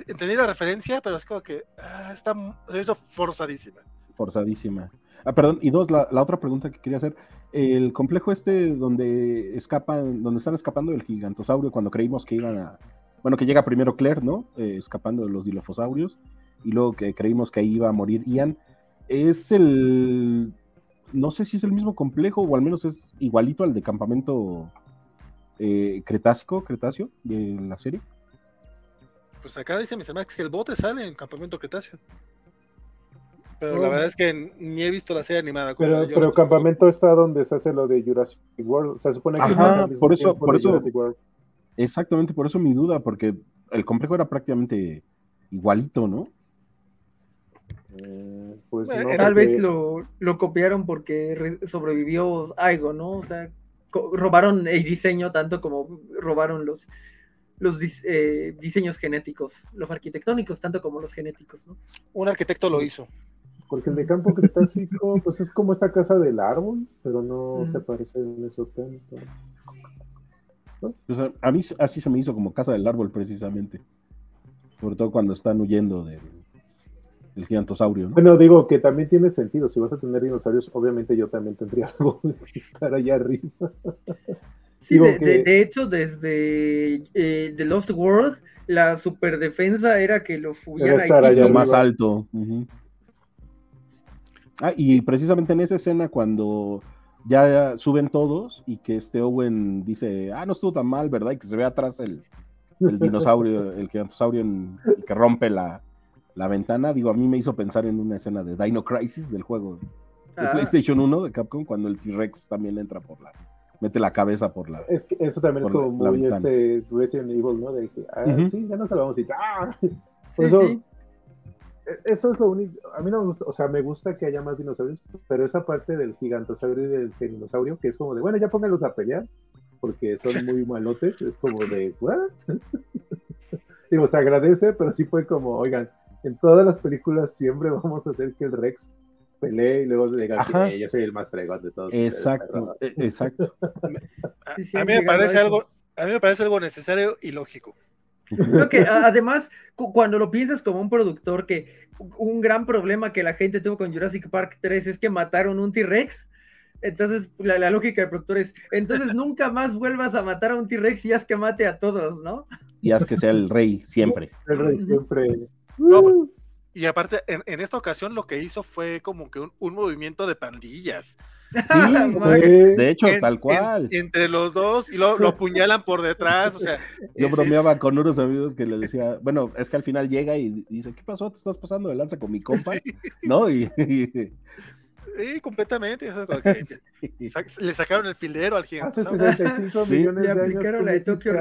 entendí la referencia, pero es como que ah, está, se hizo forzadísima. Forzadísima. Ah, perdón, y dos, la, la, otra pregunta que quería hacer, el complejo este donde escapan, donde están escapando del gigantosaurio cuando creímos que iban a, bueno, que llega primero Claire, ¿no? Eh, escapando de los dilofosaurios, y luego que creímos que ahí iba a morir Ian. Es el. No sé si es el mismo complejo, o al menos es igualito al de campamento eh, Cretácico, Cretáceo, de la serie. Pues acá dice. Max que el bote sale en campamento Cretáceo. Pero la verdad es que ni he visto la serie animada. Pero, pero Campamento está donde se hace lo de Jurassic World. Se supone que Ajá, por eso, por eso, Exactamente, por eso mi duda, porque el complejo era prácticamente igualito, ¿no? Eh, pues tal vez lo, copiaron porque sobrevivió algo, ¿no? O sea, robaron el diseño tanto como robaron los, los eh, diseños genéticos, los arquitectónicos tanto como los genéticos, ¿no? Un arquitecto lo hizo. Porque el de campo cretácico, *laughs* pues es como esta casa del árbol, pero no se parece en eso tanto a mí así se me hizo como Casa del Árbol precisamente. Sobre todo cuando están huyendo del, gigantosaurio. Bueno, digo que también tiene sentido. Si vas a tener dinosaurios, obviamente yo también tendría *laughs* algo de estar allá arriba. Sí, de, hecho, desde eh, The Lost World, la superdefensa era que los hubieran lo más alto. Ah, y precisamente en esa escena cuando ya suben todos y que este Owen dice, ah, no estuvo tan mal, ¿verdad? Y que se ve atrás el, dinosaurio, *laughs* el gigantosaurio que rompe la, ventana. Digo, a mí me hizo pensar en una escena de Dino Crisis del juego de ah. PlayStation 1 de Capcom, cuando el T-Rex también entra por la, mete la cabeza por la. Es que eso también es como muy este Resident Evil, ¿no? De que, ah, sí, ya no salvamos y ¡ah! Por eso, e-, eso es lo único, a mí no me gusta, o sea, me gusta que haya más dinosaurios, pero esa parte del gigantosaurio y del dinosaurio, que es como de, bueno, ya pónganlos a pelear, porque son muy *laughs* malotes, es como de, ¿what? *laughs* Digo, se agradece, pero sí fue como, oigan, en todas las películas siempre *laughs* vamos a hacer que el Rex pelee y luego diga que yo soy el más fregón de todos. Exacto, e-, exacto. a, mí me parece algo, a mí me parece algo necesario y lógico. Creo que además, cuando lo piensas como un productor, que un gran problema que la gente tuvo con Jurassic Park 3 es que mataron un T-Rex. Entonces, la, lógica del productor es, entonces *laughs* nunca más vuelvas a matar a un T-Rex y haz que mate a todos, ¿no? Y haz que sea el rey siempre. *laughs* El rey siempre. y aparte, en, esta ocasión lo que hizo fue como que un movimiento de pandillas. Sí, de hecho, tal cual. entre los dos y lo, lo, *laughs* apuñalan por detrás, o sea. Yo bromeaba con unos amigos que le decía, bueno, es que al final llega y dice, ¿qué pasó? ¿Te estás pasando de lanza con mi compa? ¿No? Y, Sí, *laughs* completamente. *laughs* Le sacaron el filero al gigante. millones le aplicaron la de Tokyo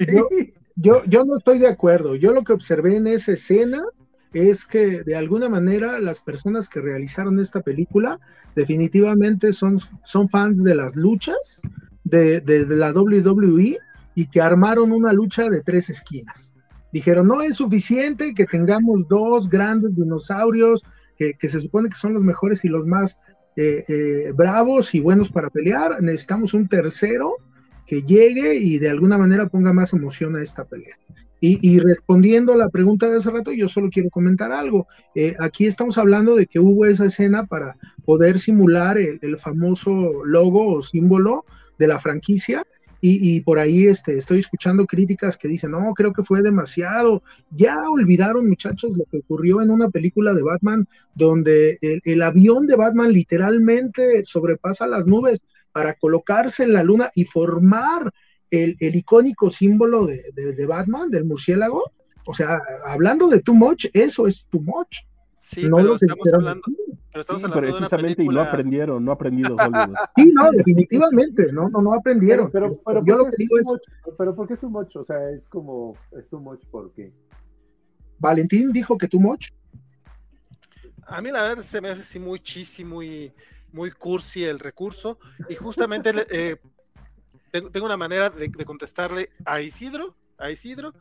Yo, yo, yo no estoy de acuerdo. Yo lo que observé en esa escena es que de alguna manera las personas que realizaron esta película definitivamente son, son fans de las luchas de, la WWE y que armaron una lucha de tres esquinas. Dijeron, no es suficiente que tengamos dos grandes dinosaurios que, se supone que son los mejores y los más eh, eh, bravos y buenos para pelear, necesitamos un tercero que llegue y de alguna manera ponga más emoción a esta pelea. Y, respondiendo a la pregunta de hace rato, yo solo quiero comentar algo. Eh, aquí estamos hablando de que hubo esa escena para poder simular el, famoso logo o símbolo de la franquicia. Y, por ahí este, estoy escuchando críticas que dicen, no, creo que fue demasiado. Ya olvidaron, muchachos, lo que ocurrió en una película de Batman donde el avión de Batman literalmente sobrepasa las nubes para colocarse en la luna y formar el, icónico símbolo de, Batman, del murciélago. O sea, hablando de too much, eso es too much. Sí, pero, estamos hablando, pero estamos hablando, de una película... y no aprendieron, no aprendido *laughs* Hollywood. Sí, no, definitivamente, no, no, no aprendieron. Pero, pero, yo lo que digo es... pero ¿por qué es too much? O sea, es como, es too much porque... Valentín dijo que too much. A mí la verdad se me hace así muy cheesy, muy, muy cursi el recurso, y justamente eh, tengo, una manera de, contestarle a Isidro, a Isidro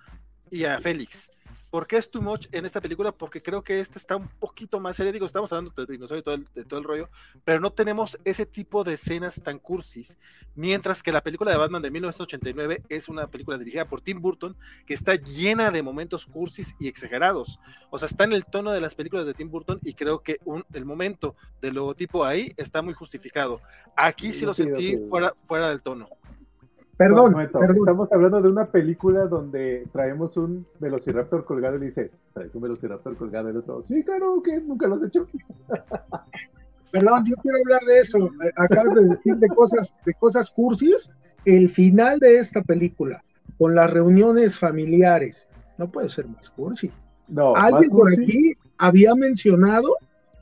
y a Félix. ¿Por qué es too much en esta película? Porque creo que esta está un poquito más seria. Digo, estamos hablando de dinosaurio y todo el, de todo el rollo, pero no tenemos ese tipo de escenas tan cursis. Mientras que la película de Batman de 1989 es una película dirigida por Tim Burton que está llena de momentos cursis y exagerados. O sea, está en el tono de las películas de Tim Burton y creo que un, el momento del logotipo ahí está muy justificado. Aquí sí, lo sentí fuera, fuera del tono. Perdón, Estamos hablando de una película donde traemos un velociraptor colgado y dice, traes un velociraptor colgado y el otro, sí, claro, que nunca lo has hecho. *laughs* Perdón, yo quiero hablar de eso. Eh, acabas de decir de cosas, de cosas cursis. El final de esta película, con las reuniones familiares, no puede ser más cursi. No, Alguien por aquí había mencionado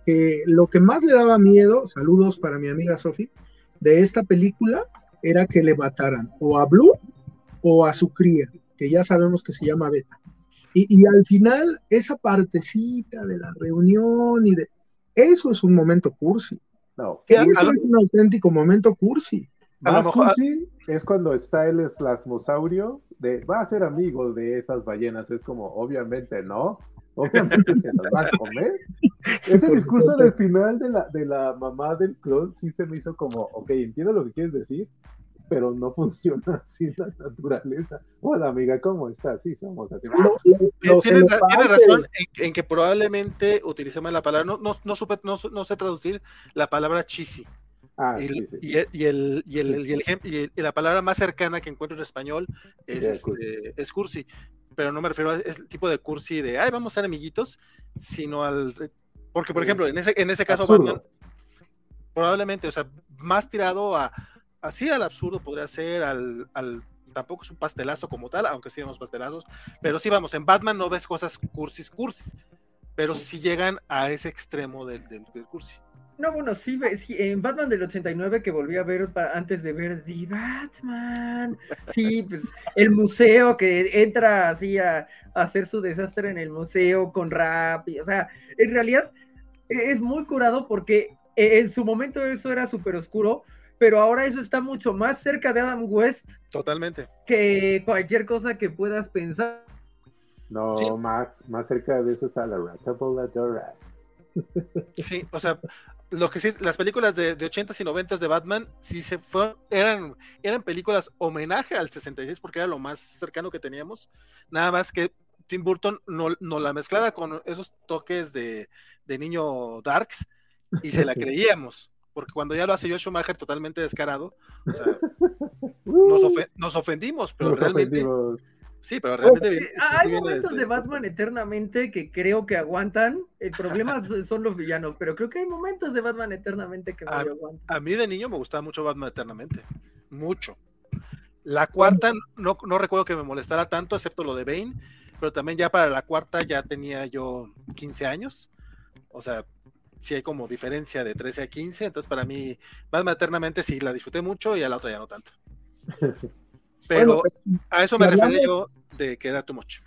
que lo que más le daba miedo, saludos para mi amiga Sofi, de esta película era que le mataran o a Blue o a su cría, que ya sabemos que se llama Beta. Y, al final, esa partecita de la reunión y de... Eso es un momento cursi. No, eso es un auténtico momento cursi. A lo mejor cursi es cuando está el eslasmosaurio de va a ser amigo de esas ballenas. Es como, obviamente no. Obviamente se las va a comer. *laughs* Ese discurso del final de la, de la mamá del clon sí se me hizo como, ok, entiendo lo que quieres decir, pero no *laughs* funciona así la naturaleza. Hola amiga, ¿cómo estás? Sí, somos así. tiene, razón en, que probablemente utilicemos la palabra, no, no, no, no, sé traducir la palabra chisi. Ah, y, sí, sí. y, el, y, el, y, el, y, la palabra más cercana que encuentro en español es, este, es cursi pero no me refiero a ese tipo de cursi de, ay, vamos a ser amiguitos, sino al... Porque, por ejemplo, en ese, en ese caso, Batman, probablemente, o sea, más tirado a, así al absurdo podría ser, al, al, tampoco es un pastelazo como tal, aunque sí vemos pastelazos, pero sí, vamos, en Batman no ves cosas cursis, cursis, pero sí llegan a ese extremo del, del, del cursi. No, bueno, sí, sí, en Batman del 89 que volví a ver antes de ver The Batman. Sí, pues el museo que entra así a, hacer su desastre en el museo con rap. o sea, en realidad e, es muy curado porque e, en su momento eso era súper oscuro, pero ahora eso está mucho más cerca de Adam West. Totalmente. Que cualquier cosa que puedas pensar. No, más, más cerca de eso está la Adora. Sí, o sea, lo que sí, las películas de, de 80s y 90s de Batman, sí se fueron, eran, eran películas homenaje al 66 porque era lo más cercano que teníamos. Nada más que Tim Burton no, no la mezclaba con esos toques de, de niño darks y se la *laughs* creíamos. Porque cuando ya lo hace Joe Schumacher totalmente descarado, o sea, *laughs* nos, ofendimos, pero realmente. Sí, pero realmente. hay momentos de Batman eternamente que creo que aguantan. El problema son los villanos, pero creo que hay momentos de Batman eternamente que a, aguantan. A mí de niño me gustaba mucho Batman eternamente. Mucho. La cuarta no, no recuerdo que me molestara tanto, excepto lo de Bane, pero también ya para la cuarta ya tenía yo 15 años. O sea, sí hay como diferencia de 13 a 15. Entonces, para mí, Batman eternamente sí la disfruté mucho y a la otra ya no tanto. *laughs* Pero pues, a eso me refiero yo de que era too much.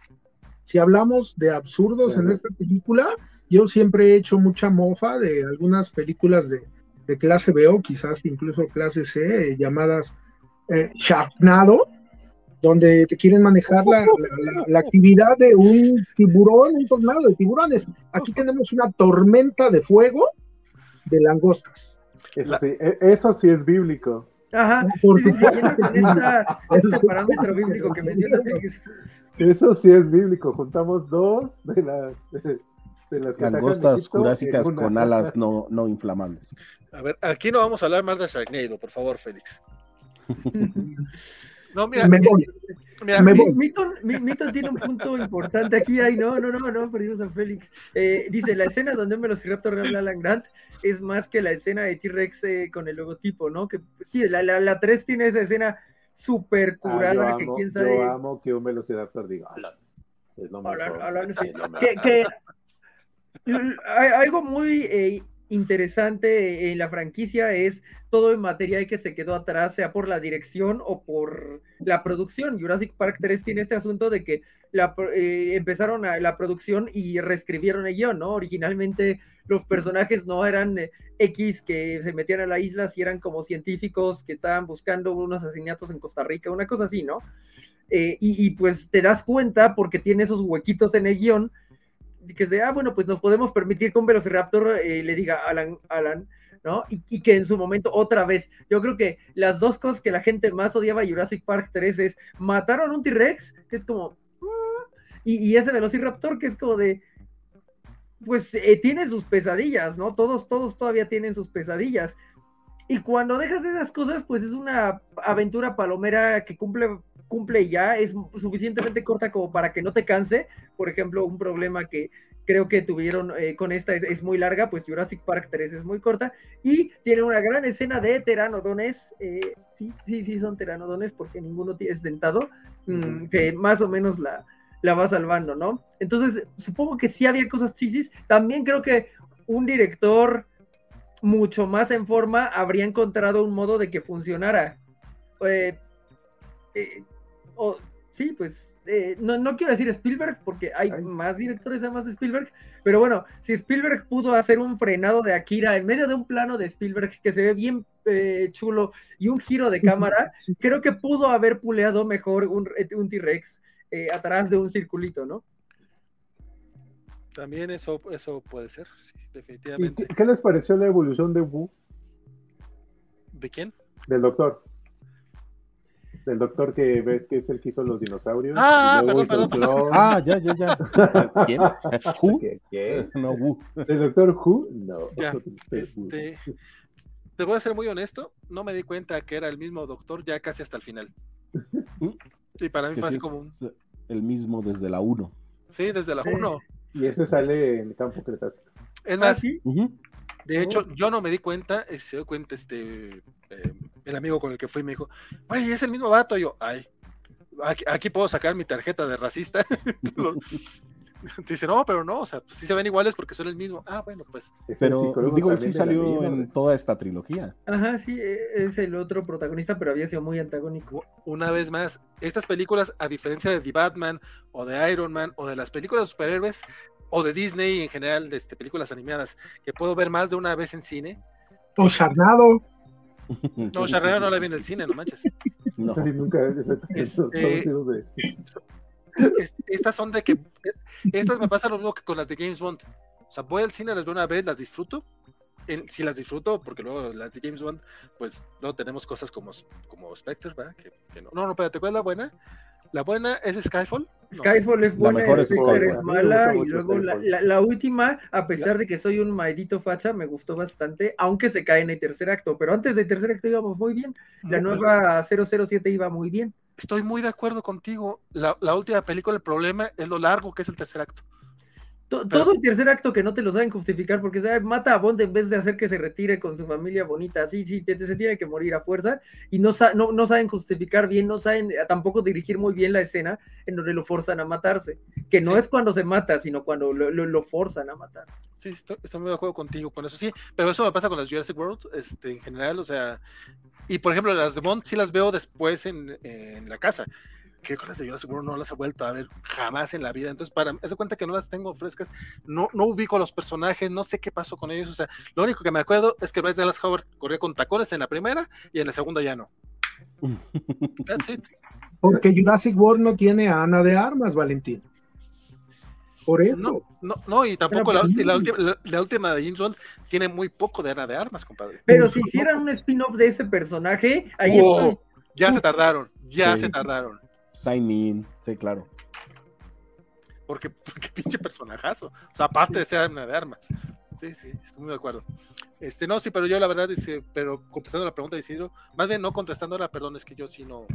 Si hablamos de absurdos en esta película, yo siempre he hecho mucha mofa de algunas películas de, clase B o quizás incluso clase C, eh, llamadas eh, Sharknado, donde te quieren manejar la, actividad de un tiburón, un tornado de tiburones. Aquí tenemos una tormenta de fuego de langostas. Eso sí, e, eso sí es bíblico. Ajá, Por sí, sí, supuesto. siguiendo con esta- *laughs* este parámetro supuesto. bíblico que mencionas, Félix. Eso sí es bíblico. Juntamos dos de las, de las Langostas jurásicas una. con alas no, no inflamables. A ver, aquí no vamos a hablar más de Sharknado, por favor, Félix. *laughs* No, mira, Me voy. mira, me Mi- voy. Milton, Mi- Milton tiene un punto importante aquí. Ay, no, no, no, no, perdimos a Félix. Eh, dice: La escena donde un Velociraptor a Alan Grant es más que la escena de T-Rex eh, con el logotipo, ¿no? Que pues, sí, la, la, la 3 tiene esa escena súper Ah, curada yo, que amo, quién yo sabe. amo que un velociraptor diga Alan. Es lo mejor, Alan, es sí. lo mejor. que, que- algo muy eh, interesante en la franquicia es todo el material que se quedó atrás, sea por la dirección o por la producción. Jurassic Park 3 tiene este asunto de que la, eh, empezaron a, la producción y reescribieron el guion, ¿no? Originalmente los personajes no eran eh, X que se metían a la isla, si eran como científicos que estaban buscando unos asesinatos en Costa Rica, una cosa así, ¿no? Eh, y, y, pues te das cuenta porque tiene esos huequitos en el guion que de, ah, bueno, pues nos podemos permitir que un Velociraptor eh, le diga Alan, Alan, ¿no? Y, que en su momento, otra vez, yo creo que las dos cosas que la gente más odiaba a Jurassic Park 3 es, mataron un T-Rex, que es como, mm, y, y, ese Velociraptor que es como de, pues eh, tiene sus pesadillas, ¿no? Todos, todos todavía tienen sus pesadillas. Y cuando dejas esas cosas, pues es una aventura palomera que cumple cumple ya, es suficientemente corta como para que no te canse. Por ejemplo, un problema que creo que tuvieron eh, con esta es, es, muy larga, pues Jurassic Park 3 es muy corta y tiene una gran escena de teranodones. Eh, sí, sí, sí, son teranodones porque ninguno es dentado, mmm, que más o menos la, la va salvando, ¿no? Entonces, supongo que sí había cosas chisis. También creo que un director mucho más en forma habría encontrado un modo de que funcionara. Eh, eh, o, sí, pues eh, no, no, quiero decir Spielberg porque hay Ay. más directores además de Spielberg, pero bueno, si Spielberg pudo hacer un frenado de Akira en medio de un plano de Spielberg que se ve bien eh, chulo y un giro de cámara, *laughs* creo que pudo haber puleado mejor un, un T-Rex eh, atrás de un circulito, ¿no? También eso, eso puede ser, sí, definitivamente. Qué, ¿Qué les pareció la evolución de Wu? ¿De quién? Del doctor del doctor que ves que es el que hizo los dinosaurios. Ah, perdón, perdón, perdón. Ah, ya, ya, ya. ¿Quién? ¿Who? ¿Qué, qué? No, Wu. ¿El doctor Who? No. Ya, este, te voy a ser muy honesto, no me di cuenta que era el mismo doctor ya casi hasta el final. Sí, para mí fue así sí como un... El mismo desde la 1. Sí, desde la 1. Y ese sale en el campo cretácico. Es más, ¿Ah, sí? Uh -huh. de hecho, yo no me di cuenta, se dio cuenta este... Eh, el amigo con el que fui me dijo, oye, es el mismo vato. Y yo, ay, aquí, aquí puedo sacar mi tarjeta de racista. *laughs* *laughs* Dice, no, pero no, o sea, pues sí se ven iguales porque son el mismo. Ah, bueno, pues. Pero digo, él sí salió en toda esta trilogía. Ajá, sí, es el otro protagonista, pero había sido muy antagónico. Una vez más, estas películas, a diferencia de The Batman o de Iron Man o de las películas de superhéroes o de Disney en general, de este, películas animadas, que puedo ver más de una vez en cine. O Charnado. No, Charnado no la vi en el cine, no manches. No. Sí, nunca. Este, estas son de que estas me pasa lo mismo que con las de James Bond. O sea, voy al cine, las veo una vez, las disfruto. En, si las disfruto, porque luego las de James Bond, pues luego tenemos cosas como, como Spectre, ¿verdad? Que, que no. no, no, espérate, ¿cuál es la buena? La buena es Skyfall. No. Skyfall es buena, la es, Skyfall. es mala, y luego la, la, la, última, a pesar de que soy un maldito facha, me gustó bastante, aunque se cae en el tercer acto, pero antes del tercer acto íbamos muy bien. La no, nueva 007 iba muy bien. Estoy muy de acuerdo contigo. La, la última película, el problema es lo largo que es el tercer acto. Todo pero, el tercer acto que no te lo saben justificar porque ¿sabes? mata a Bond en vez de hacer que se retire con su familia bonita, sí, sí, te, te, se tiene que morir a fuerza y no, no, no, saben justificar bien, no saben tampoco dirigir muy bien la escena en donde lo forzan a matarse, que no sí. es cuando se mata, sino cuando lo, lo, lo forzan a matar. Sí, estoy, estoy, muy de acuerdo contigo con eso, sí, pero eso me pasa con las Jurassic World este, en general, o sea, y por ejemplo las de Bond sí las veo después en, en la casa, que con las de Jurassic World no las he vuelto a ver jamás en la vida. Entonces, para me cuenta que no las tengo frescas, no, no ubico a los personajes, no sé qué pasó con ellos. O sea, lo único que me acuerdo es que Bryce Dallas Howard corrió con tacones en la primera y en la segunda ya no. That's it. Porque Jurassic World no tiene a Ana de Armas, Valentín. Por eso. No, no, no y tampoco la, la, última, la, última de James Bond tiene muy poco de Ana de Armas, compadre. Pero si hicieran un spin-off de ese personaje, ahí wow, Ya se tardaron, ya sí. se tardaron. Sign sí, claro. Porque, *laughs* porque pinche personajazo. O sea, aparte de ser Ana de Armas. Sí, sí, estoy muy de acuerdo. Este, no, sí, pero yo la verdad, dice, pero contestando la pregunta de Isidro, más bien no contestándola, perdón, es que yo sí no,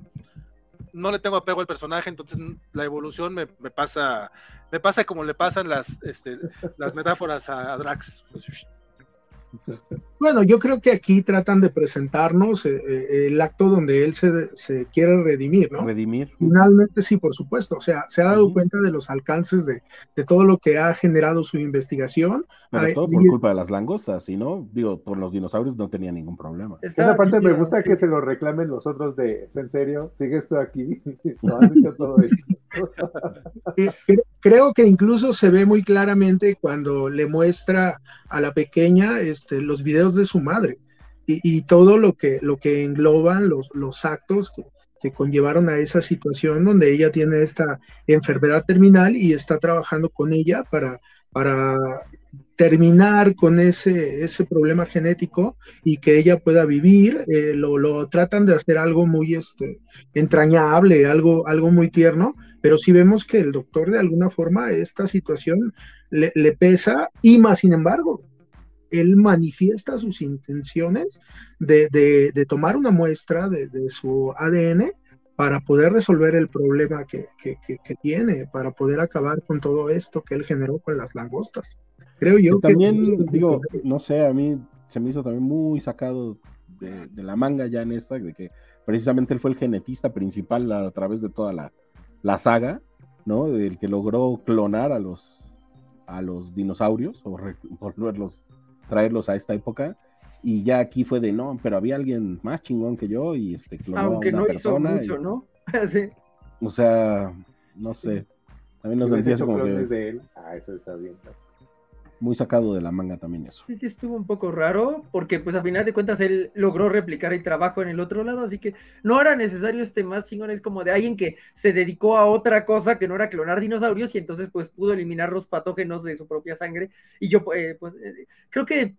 no le tengo apego al personaje, entonces la evolución me, pasa, me pasa como le pasan las, este, las metáforas a, a Drax. Bueno, yo creo que aquí tratan de presentarnos eh, eh, el acto donde él se, se, quiere redimir, ¿no? Redimir. Finalmente, sí, por supuesto. O sea, se ha dado uh -huh. cuenta de los alcances de, de, todo lo que ha generado su investigación. Pero Ay, todo por culpa de las langostas, si no, digo, por los dinosaurios no tenía ningún problema. Está Esa parte me gusta sí. que se lo reclamen los otros de, ¿en serio? ¿Sigues tú aquí? *laughs* no has *laughs* hecho todo esto. creo que incluso se ve muy claramente cuando le muestra a la pequeña este, los videos de su madre. Y, y, todo lo que, lo que engloban los, los actos que, que, conllevaron a esa situación donde ella tiene esta enfermedad terminal y está trabajando con ella para, para terminar con ese, ese problema genético y que ella pueda vivir, eh, lo, lo, tratan de hacer algo muy este, entrañable, algo, algo muy tierno, pero sí vemos que el doctor de alguna forma esta situación le, le pesa y más sin embargo, él manifiesta sus intenciones de, de, de tomar una muestra de, de, su ADN para poder resolver el problema que, que, que, que, tiene, para poder acabar con todo esto que él generó con las langostas. Creo yo que... También, digo, no sé, a mí se me hizo también muy sacado de, la manga ya en esta, de que precisamente él fue el genetista principal a, a través de toda la, la saga, ¿no? El que logró clonar a los a los dinosaurios o volverlos traerlos a esta época. Y ya aquí fue de no, pero había alguien más chingón que yo y este clonó Aunque a una no persona. Hizo mucho, y, ¿no? *laughs* sí. O sea, no sé. También nos decía como que. De él. Ah, eso está bien. Muy sacado de la manga también eso. Sí, sí, estuvo un poco raro, porque pues a final de cuentas él logró replicar el trabajo en el otro lado, así que no era necesario este más chingón, es como de alguien que se dedicó a otra cosa que no era clonar dinosaurios y entonces pues pudo eliminar los patógenos de su propia sangre. Y yo eh, pues eh, creo que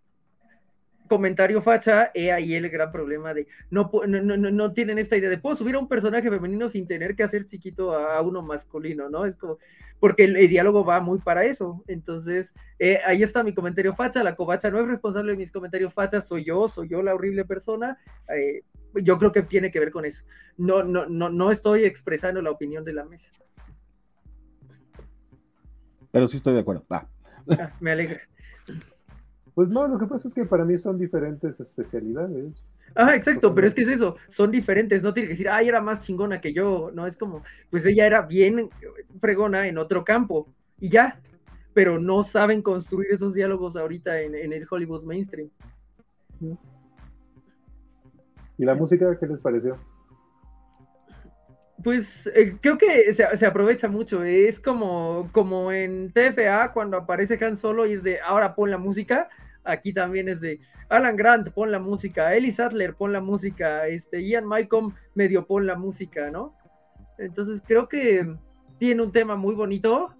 comentario facha, he ahí el gran problema de no, no, no, no, tienen esta idea de puedo subir a un personaje femenino sin tener que hacer chiquito a, uno masculino, ¿no? Es como, porque el, el, diálogo va muy para eso. Entonces, eh, ahí está mi comentario facha, la covacha no es responsable de mis comentarios fachas, soy yo, soy yo la horrible persona. Eh, yo creo que tiene que ver con eso. No, no, no, no estoy expresando la opinión de la mesa. Pero sí estoy de acuerdo. Ah. Ah, me alegra. *laughs* Pues no, lo que pasa es que para mí son diferentes especialidades. Ah, exacto, pero es que es eso, son diferentes, no tiene que decir, ay, era más chingona que yo, no, es como, pues ella era bien fregona en otro campo y ya, pero no saben construir esos diálogos ahorita en, en el Hollywood mainstream. ¿Y la música qué les pareció? Pues eh, creo que se, aprovecha mucho. Es como, como en TFA cuando aparece Han Solo y es de ahora pon la música. Aquí también es de Alan Grant, pon la música. Ellie Sattler, pon la música. Este, Ian Malcolm, medio pon la música, ¿no? Entonces creo que tiene un tema muy bonito.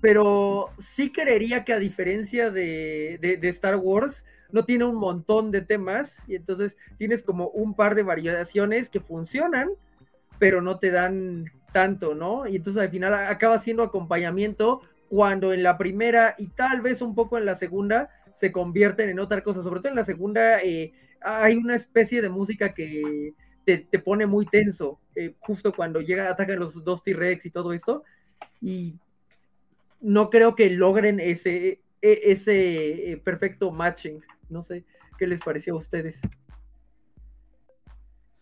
Pero sí creería que a diferencia de, de, de Star Wars, no tiene un montón de temas. Y entonces tienes como un par de variaciones que funcionan pero no te dan tanto, ¿no? Y entonces al final acaba siendo acompañamiento cuando en la primera y tal vez un poco en la segunda se convierten en otra cosa, sobre todo en la segunda eh, hay una especie de música que te, pone muy tenso, eh, justo cuando llega, atacan los dos T-Rex y todo eso, y no creo que logren ese, e, ese eh, perfecto matching, no sé, ¿qué les pareció a ustedes?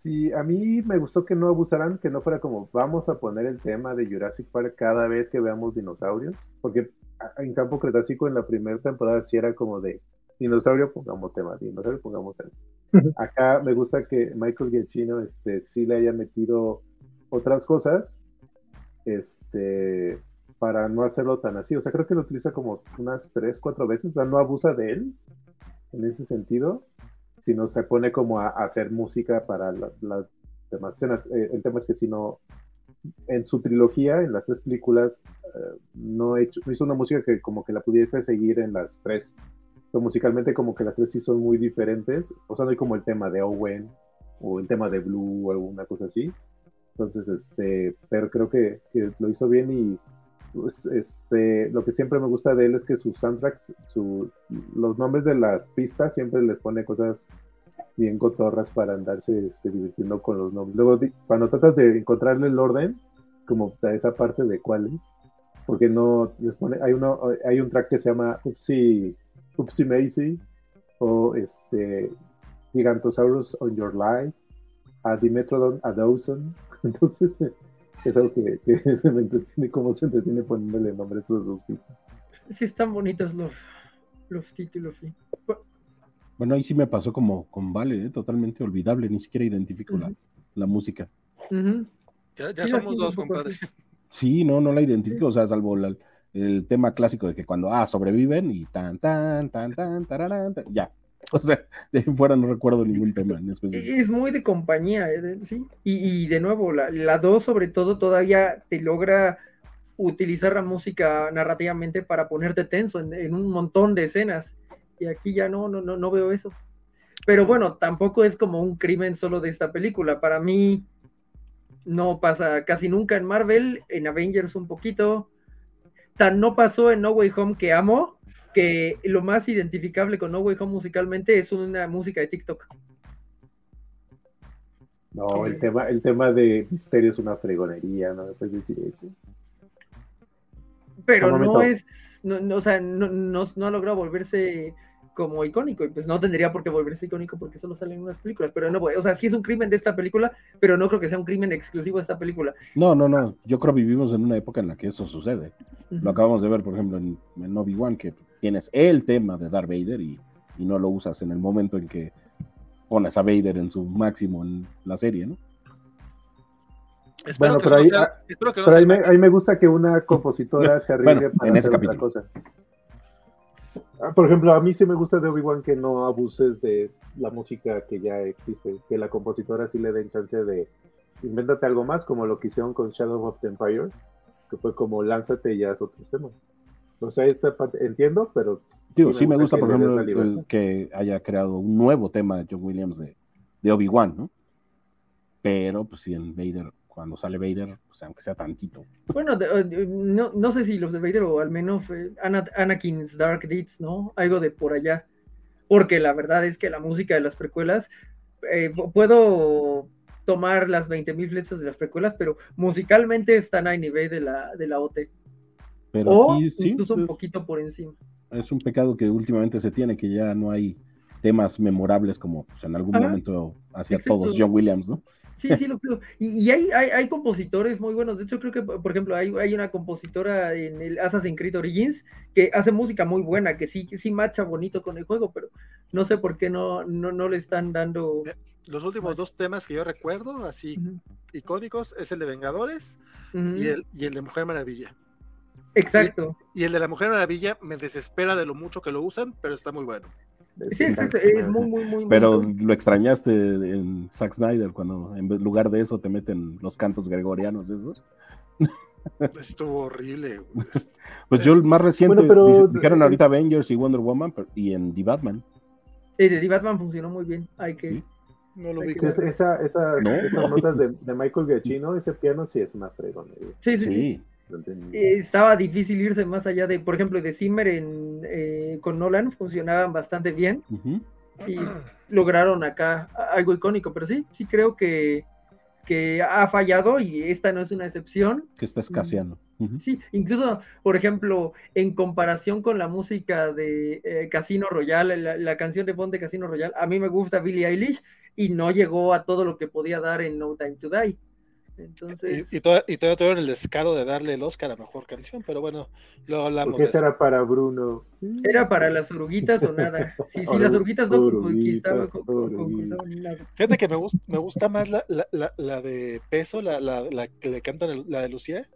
Sí, a mí me gustó que no abusaran, que no fuera como vamos a poner el tema de Jurassic Park cada vez que veamos dinosaurios, porque en Campo Cretácico en la primera temporada sí era como de dinosaurio, pongamos tema, dinosaurio, pongamos tema. *laughs* Acá me gusta que Michael Giacchino este, sí le haya metido otras cosas este, para no hacerlo tan así. O sea, creo que lo utiliza como unas tres, cuatro veces, o sea, no abusa de él en ese sentido sino se pone como a, a hacer música para las la demás escenas. Eh, el tema es que si no, en su trilogía, en las tres películas, no, he hecho, hizo una música que como que la pudiese seguir en las tres. musicalmente como que las tres sí son muy diferentes. O sea, no hay como el tema de Owen o el tema de Blue o alguna cosa así. Entonces, este, pero creo que, que lo hizo bien y este, lo que siempre me gusta de él es que sus soundtracks, su, los nombres de las pistas siempre les pone cosas bien cotorras para andarse este, divirtiendo con los nombres. Luego, cuando tratas de encontrarle el orden, como esa parte de cuáles, porque no les pone, hay uno, hay un track que se llama Upsi, Upsi Macy, o este Gigantosaurus on Your Life, a Dimetrodon a Dozen. *laughs* Entonces, es algo que, *laughs* se me entretiene, cómo se entretiene poniéndole nombres a sus títulos. Sí, están bonitos los, los títulos, sí. Bueno, ahí sí me pasó como con Vale, ¿eh? totalmente olvidable, ni siquiera identifico la, la, música. Ya, somos dos, compadre. Sí, no, no la identifico, o sea, salvo el tema clásico de que cuando, ah, sobreviven y tan, tan, tan, tan, tararán, ya. *laughs* O sea, de fuera no recuerdo ningún tema en. Es muy de compañía, ¿eh? ¿sí? Y, de nuevo, la, la 2 sobre todo todavía te logra utilizar la música narrativamente para ponerte tenso en, un montón de escenas. Y aquí ya no, no, no, no veo eso. Pero bueno, tampoco es como un crimen solo de esta película. Para mí no pasa casi nunca en Marvel, en Avengers un poquito. Tan no pasó en No Way Home que amo, que lo más identificable con No Way Home musicalmente es una música de TikTok. No, el tema, el tema de misterio es una fregonería, no me puedes decir eso. Pero no es, no, o sea, no, no, no ha logrado volverse como icónico, y pues no tendría por qué volverse icónico porque solo salen unas películas, pero no, o sea, sí es un crimen de esta película, pero no creo que sea un crimen exclusivo de esta película. No, no, no, yo creo que vivimos en una época en la que eso sucede. Lo acabamos de ver, por ejemplo, en, en Obi-Wan, que tienes el tema de Darth Vader y, y, no lo usas en el momento en que pones a Vader en su máximo en la serie, ¿no? bueno, pero, ahí, me, gusta que una compositora se arriesgue para hacer otra cosa. Ah, por ejemplo, a mí sí me gusta de Obi-Wan que no abuses de la música que ya existe, que la compositora sí le den chance de invéntate algo más, como lo que hicieron con Shadow of the Empire, que fue como lánzate y ya es otro tema. O sea, esta parte entiendo, pero. Digo, sí, me gusta, por ejemplo, que haya creado un nuevo tema de John Williams de, de Obi-Wan, ¿no? Pero, pues sí, en Vader cuando sale Vader, pues aunque sea tantito. Bueno, eh, no, no, sé si los de Vader o al menos eh, Anakin's Dark Deeds, ¿no? Algo de por allá. Porque la verdad es que la música de las precuelas, eh, puedo tomar las 20.000 flechas de las precuelas, pero musicalmente están a nivel de la, de la OT. Pero o incluso un poquito por encima. Es un pecado que últimamente se tiene, que ya no hay temas memorables como pues, en algún momento hacía todos John Williams, ¿no? Sí, sí, lo creo. Y, hay, hay, compositores muy buenos. De hecho, creo que, por ejemplo, hay, hay una compositora en el Assassin's Creed Origins que hace música muy buena, que sí, que sí macha bonito con el juego, pero no sé por qué no, no, le están dando. Eh, los últimos dos temas que yo recuerdo, así icónicos, es el de Vengadores y, el, y el de Mujer Maravilla. Exacto. y el de la Mujer Maravilla me desespera de lo mucho que lo usan, pero está muy bueno. Sí, exacto, es muy, muy, muy. Pero lo extrañaste en Zack Snyder cuando en lugar de eso te meten los cantos gregorianos esos. Estuvo horrible. *laughs* pues yo el más reciente dijeron ahorita Avengers y Wonder Woman y en The Batman. Sí, de The Batman funcionó muy bien. Hay que. No lo vi. Esa, esa, Esas notas de, de, Michael Giacchino, ese piano sí es una fregona. sí. sí. sí. Estaba difícil irse más allá de, por ejemplo, de Zimmer en, eh, con Nolan, funcionaban bastante bien y lograron acá algo icónico, pero sí, sí creo que, que ha fallado y esta no es una excepción. Que está escaseando. Sí, incluso, por ejemplo, en comparación con la música de eh, Casino Royale, la, canción de Bond de Casino Royale, a mí me gusta Billie Eilish y no llegó a todo lo que podía dar en No Time to Die. Entonces... Y, y, todavía, tuvieron el descaro de darle el Oscar a mejor canción, pero bueno, luego hablamos. ¿Qué será para Bruno? Era para las oruguitas o nada. *laughs* Sí, sí, las oruguitas no conquistaban, nada. Fíjate que me gusta, me gusta más la, la, la, de peso, la, la, la, que le cantan, la de Lucía.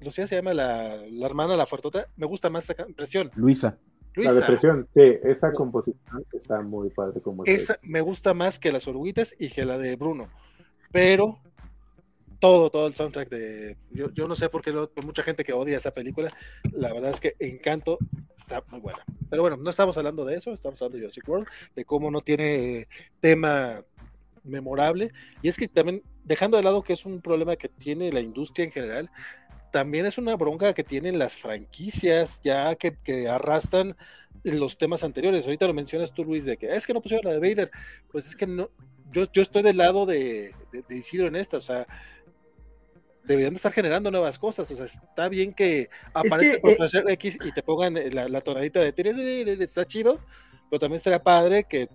Lucía se llama la, la hermana, la fuertota. Me gusta más esa presión. Luisa. La depresión, sí, esa composición está muy padre como esa me gusta más que las oruguitas y que la de Bruno. Pero todo, todo el soundtrack de. Yo, yo no sé por qué mucha gente que odia esa película. La verdad es que Encanto está muy buena. Pero bueno, no estamos hablando de eso, estamos hablando de Jurassic World, de cómo no tiene tema memorable. Y es que también, dejando de lado que es un problema que tiene la industria en general, también es una bronca que tienen las franquicias ya que, que arrastran los temas anteriores. Ahorita lo mencionas tú, Luis, de que es que no pusieron la de Vader. Pues es que no, yo, yo estoy del lado de, de, Isidro en esta, o sea, deberían de estar generando nuevas cosas. O sea, está bien que aparezca el eh, profesor X y te pongan la, la tonadita de está chido, pero también estaría padre que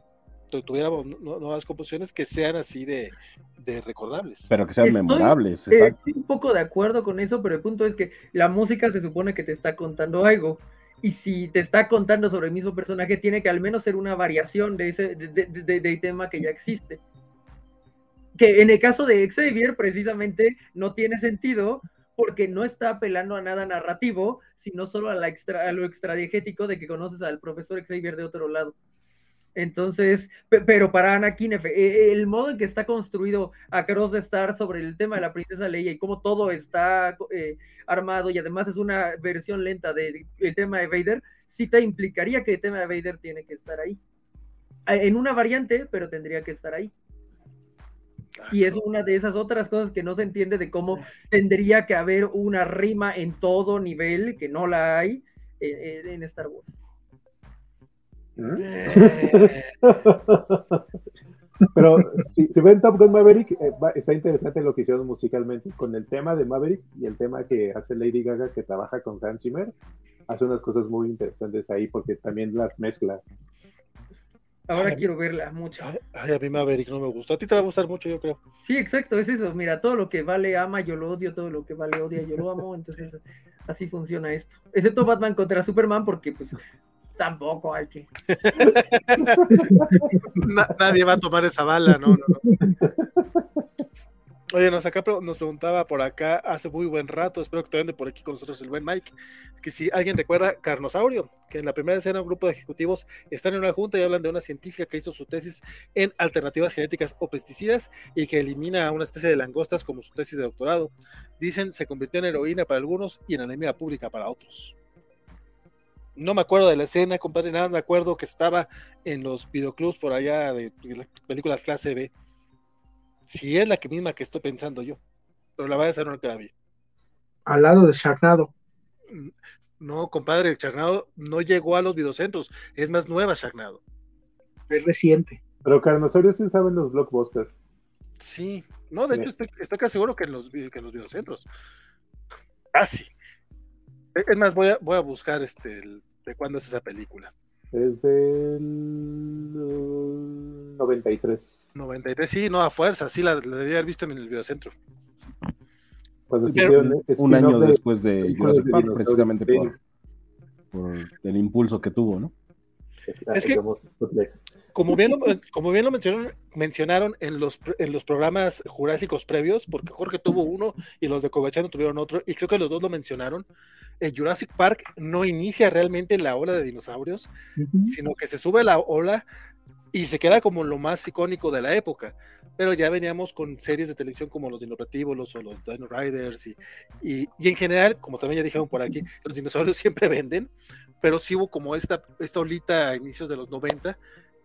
tuviéramos nuevas composiciones que sean así de, de recordables. Pero que sean memorables. Eh, estoy un poco de acuerdo con eso, pero el punto es que la música se supone que te está contando algo. Y si te está contando sobre el mismo personaje, tiene que al menos ser una variación de ese de, tema que ya existe. Que en el caso de Xavier, precisamente, no tiene sentido porque no está apelando a nada narrativo, sino solo a, la extra, a lo extradigético de que conoces al profesor Xavier de otro lado. Entonces, pero para Anakin, e, el modo en que está construido Across the Star sobre el tema de la princesa Leia y cómo todo está eh, armado y además es una versión lenta del tema de Vader, sí te implicaría que el tema de Vader tiene que estar ahí. En una variante, pero tendría que estar ahí. Y es una de esas otras cosas que no se entiende de cómo tendría que haber una rima en todo nivel, que no la hay en Star Wars. *laughs* Pero si, ven Top Gun Maverick, eh, está interesante lo que hicieron musicalmente con el tema de Maverick y el tema que hace Lady Gaga que trabaja con Hans Zimmer. Hace unas cosas muy interesantes ahí porque también las mezcla. Ahora quiero verla mucho. Ay, a mí Maverick no me gustó. A ti te va a gustar mucho, yo creo. Sí, exacto, es eso. Mira, todo lo que vale ama, yo lo odio. Todo lo que vale odia, yo lo amo. Entonces, así funciona esto. Excepto Batman contra Superman, porque pues tampoco hay que. *laughs* nadie va a tomar esa bala, no, no, no. *laughs* Oye, nos acá nos preguntaba por acá hace muy buen rato, espero que te ande por aquí con nosotros el buen Mike, que si alguien recuerda Carnosaurio, que en la primera escena un grupo de ejecutivos están en una junta y hablan de una científica que hizo su tesis en alternativas genéticas o pesticidas y que elimina a una especie de langostas como su tesis de doctorado. Dicen se convirtió en heroína para algunos y en anemia pública para otros no me acuerdo de la escena, compadre, nada, me acuerdo que estaba en los videoclubs por allá de, películas clase B. Si es la que misma que estoy pensando yo, pero la voy a hacer no queda bien. Al lado de Charnado. Mm, no, compadre, Charnado no llegó a los videocentros, es más nueva Charnado. Es reciente. Pero Carnosaurio sí estaba en los blockbusters. Sí, no, de hecho estoy, casi seguro que en los, que en los videocentros. Casi. Es más, voy a, voy a buscar este de cuándo es esa película. Es del 93. 93, sí, no, a fuerza, sí, la, debía haber visto en el videocentro. un año después de Jurassic Park, precisamente por, por, el impulso que tuvo, ¿no? Es que, como bien lo, como bien lo mencionaron, mencionaron en, los, en los programas jurásicos previos, porque Jorge tuvo uno y los de Covachano tuvieron otro, y creo que los dos lo mencionaron, el Jurassic Park no inicia realmente la ola de dinosaurios, sino que se sube la ola y se queda como lo más icónico de la época. Pero ya veníamos con series de televisión como los Dinoplatívolos o los Dino Riders y, y, en general, como también ya dijeron por aquí, los dinosaurios *laughs* siempre venden, pero sí hubo como esta, esta olita a inicios de los 90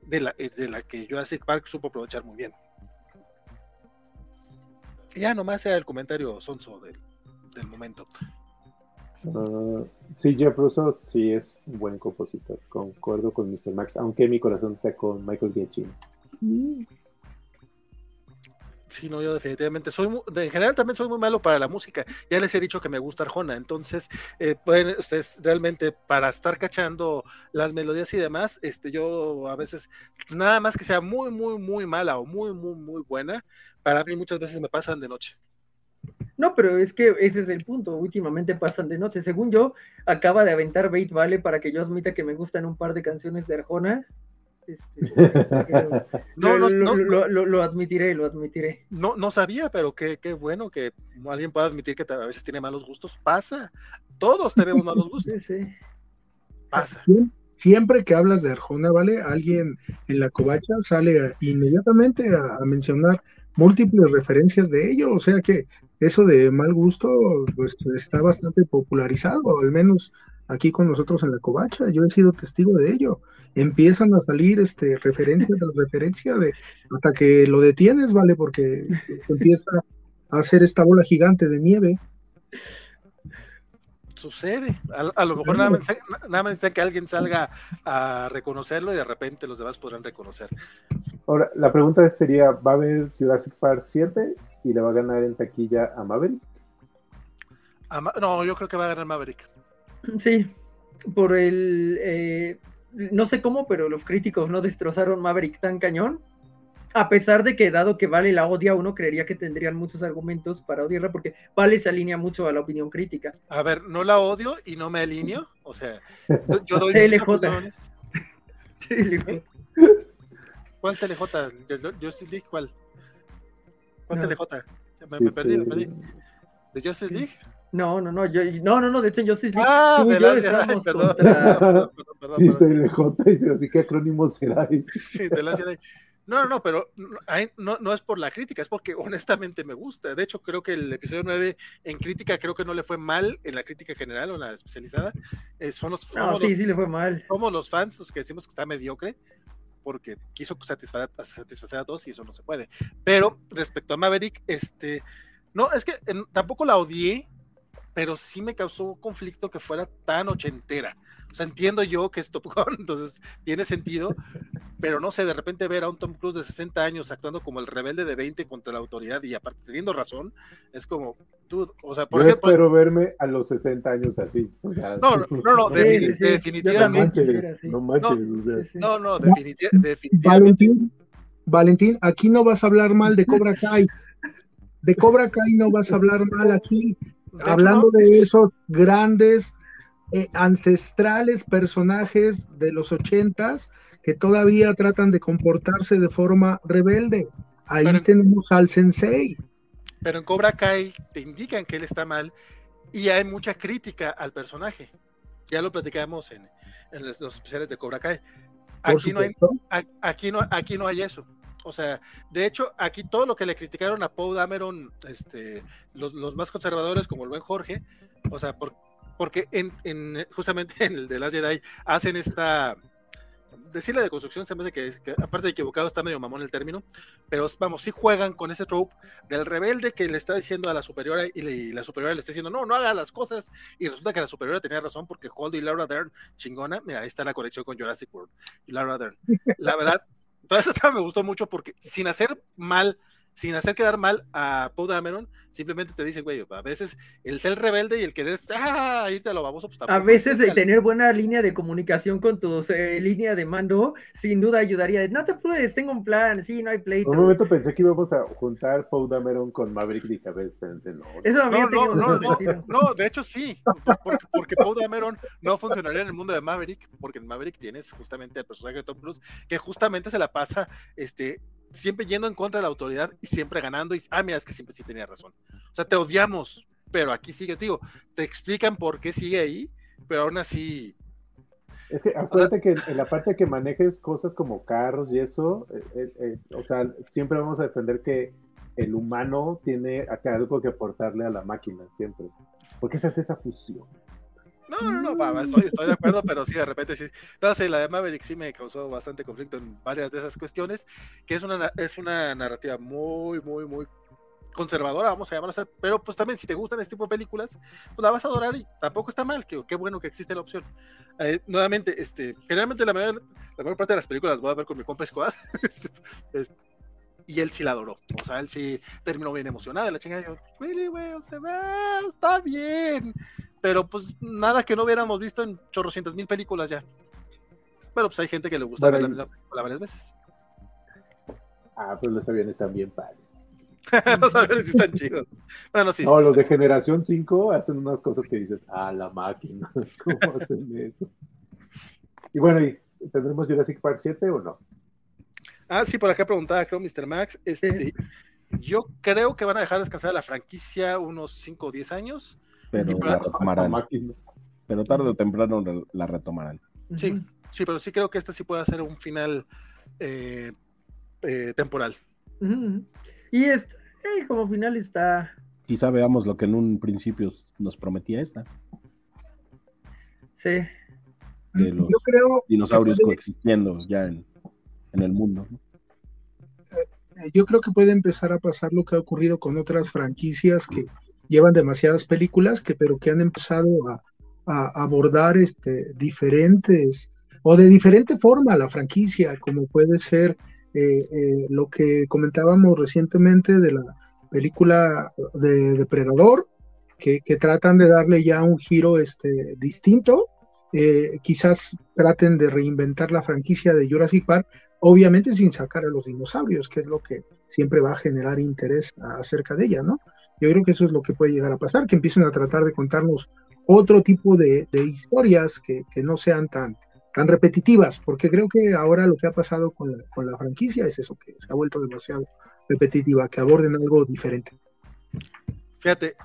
de la, de la que Jurassic Park supo aprovechar muy bien. ya nomás sea el comentario sonso del, del momento. Uh, sí, Jeff Russo sí es un buen compositor, concuerdo con Mr. Max, aunque mi corazón está con Michael Giacchino. Sí, no, yo definitivamente soy, en general también soy muy malo para la música. Ya les he dicho que me gusta Arjona, entonces eh, pueden ustedes realmente para estar cachando las melodías y demás, este, yo a veces nada más que sea muy, muy, muy mala o muy, muy, muy buena, para mí muchas veces me pasan de noche. No, pero es que ese es el punto. Últimamente pasan de noche. Según yo, acaba de aventar Bait Vale para que yo admita que me gustan un par de canciones de Arjona. Este, *laughs* no, no, no, lo, admitiré, lo admitiré. No, no sabía, pero qué, qué bueno que alguien pueda admitir que a veces tiene malos gustos. Pasa. Todos tenemos malos *laughs* gustos. Sí, Pasa. Siempre que hablas de Arjona, ¿vale? Alguien en la covacha sale inmediatamente a mencionar múltiples referencias de ello, o sea que eso de mal gusto pues está bastante popularizado, al menos aquí con nosotros en la covacha, yo he sido testigo de ello. Empiezan a salir este referencia tras *laughs* referencia de hasta que lo detienes, ¿vale? Porque empieza a hacer esta bola gigante de nieve sucede. A, lo mejor nada más, nada más necesita que alguien salga a reconocerlo y de repente los demás podrán reconocer. Ahora, la pregunta sería, ¿va a haber Jurassic Park 7 y le va a ganar en taquilla a Maverick? no, yo creo que va a ganar Maverick. Sí, por el... Eh, no sé cómo, pero los críticos no destrozaron Maverick tan cañón a pesar de que dado que Vale la odia, uno creería que tendrían muchos argumentos para odiarla, porque Vale se alinea mucho a la opinión crítica. A ver, no la odio y no me alineo, o sea, yo doy *laughs* mis opiniones. *laughs* TLJ. ¿Cuál TLJ? ¿Justice League? ¿Cuál? ¿Cuál TLJ? Me, me, perdí, me perdí. ¿De Justice League? No, no, no, yo, no, no, no, de hecho en Justice League ah, tú y yo estamos perdón, contra... perdón, perdón, sí, TLJ, y *laughs* qué acrónimo será. *laughs* Sí, de la no, no, no, pero no, no, es por la crítica, es porque honestamente me gusta. De hecho, creo que el episodio 9 en crítica creo que no le fue mal en la crítica general o en la especializada. Eh, son los, no, sí, sí le fue mal. Somos los fans los que decimos que está mediocre porque quiso satisfacer, satisfacer a todos y eso no se puede. Pero respecto a Maverick, este, no, es que tampoco la odié, pero sí me causó conflicto que fuera tan ochentera. O sea, entiendo yo que es Top Gun, *laughs* entonces tiene sentido, pero no sé, de repente ver a un Tom Cruise de 60 años actuando como el rebelde de 20 contra la autoridad y aparte teniendo razón, es como, tú, o sea, por yo ejemplo. espero verme a los 60 años así. no, no, *laughs* no, definitivamente. No manches, no, no, definitivamente. Valentín, Valentín, aquí no vas a hablar mal de Cobra Kai. De Cobra Kai no vas a hablar mal aquí. Hablando de esos grandes eh, ancestrales personajes de los ochentas que todavía tratan de comportarse de forma rebelde. Ahí tenemos al sensei. Pero en Cobra Kai te indican que él está mal y hay mucha crítica al personaje. Ya lo platicamos en, los, especiales de Cobra Kai. Aquí no, hay, aquí, no, aquí no hay eso. O sea, de hecho, aquí todo lo que le criticaron a Paul Dameron, este, los, los más conservadores como el buen Jorge, o sea, por, porque en, en, justamente *laughs* en el de Last Jedi hacen esta decirle de construcción se me hace que, aparte de equivocado está medio mamón el término, pero vamos, sí juegan con ese trope del rebelde que le está diciendo a la superiora y, la superiora le está diciendo, no, no haga las cosas, y resulta que la superiora tenía razón porque Hold y Laura Dern, chingona, mira, ahí está la conexión con Jurassic World y Laura Dern. La verdad, *laughs* toda esa me gustó mucho porque sin hacer mal sin hacer quedar mal a Paul Dameron, simplemente te dicen, güey, a veces el ser rebelde y el querer ah, irte a lo baboso, pues A veces el tener buena línea de comunicación con tu eh, línea de mando, sin duda ayudaría. No te puedes, tengo un plan, sí, no hay pleito. Un momento pensé que íbamos a juntar Paul Dameron con Maverick y a ver, pensé, no. Eso no, no, no, no, de hecho sí, porque, porque Paul Dameron no funcionaría en el mundo de Maverick, porque en Maverick tienes justamente el personaje de Tom Cruise, que justamente se la pasa, este, siempre yendo en contra de la autoridad y siempre ganando. Y, ah, mira, es que siempre sí tenía razón. O sea, te odiamos, pero aquí sigues. Digo, te explican por qué sigue ahí, pero aún así. Es que acuérdate que en la parte que manejes cosas como carros y eso, eh, eh, eh, o sea, siempre vamos a defender que el humano tiene acá algo que aportarle a la máquina, siempre. Porque se hace esa fusión. No, no, no, estoy, estoy, de acuerdo, pero sí, de repente sí. No sé, la de Maverick sí me causó bastante conflicto en varias de esas cuestiones, que es una, es una narrativa muy, muy, muy conservadora, vamos a llamarla, pero pues también si te gustan este tipo de películas, pues la vas a adorar y tampoco está mal, que qué bueno que existe la opción. Eh, nuevamente, este, generalmente la mayor, la mayor parte de las películas las voy a ver con mi compa Squad, *laughs* este, y él sí la adoró, o sea, él sí terminó bien emocionado, la chingada, yo, really, güey, o sea, ah, está bien, pero pues nada que no hubiéramos visto en chorrocientas mil películas ya. Pero pues hay gente que le gusta ver la película varias veces. Ah, pues los aviones están bien padres. *laughs* los aviones sí están chidos. Bueno, sí. No, los de generación 5 hacen unas cosas que dices, ah, la máquina, *laughs* ¿cómo hacen eso? Y bueno, ¿y ¿tendremos Jurassic Park 7 o no? Ah, sí, por acá preguntaba, creo, Mr. Max. Este, yo creo que van a dejar descansar la franquicia unos 5 o 10 años pero la retomarán. Pero tarde o temprano la retomarán. Sí, sí, pero sí creo que este sí puede ser un final eh, eh, temporal. Y es, eh, como final está. Quizá veamos lo que en un principio nos prometía esta. Sí. De los Yo creo dinosaurios puede- coexistiendo ya en, en el mundo. ¿no? yo creo que puede empezar a pasar lo que ha ocurrido con otras franquicias que llevan demasiadas películas, que, pero que han empezado a, abordar este, diferentes o de diferente forma la franquicia, como puede ser eh, eh, lo que comentábamos recientemente de la película de Depredador, que, que tratan de darle ya un giro este, distinto. Eh, quizás traten de reinventar la franquicia de Jurassic Park, obviamente sin sacar a los dinosaurios, que es lo que siempre va a generar interés acerca de ella, ¿no? Yo creo que eso es lo que puede llegar a pasar, que empiecen a tratar de contarnos otro tipo de, historias que, no sean tan, repetitivas, porque creo que ahora lo que ha pasado con la, franquicia es eso, que se ha vuelto demasiado repetitiva, que aborden algo diferente. Fíjate,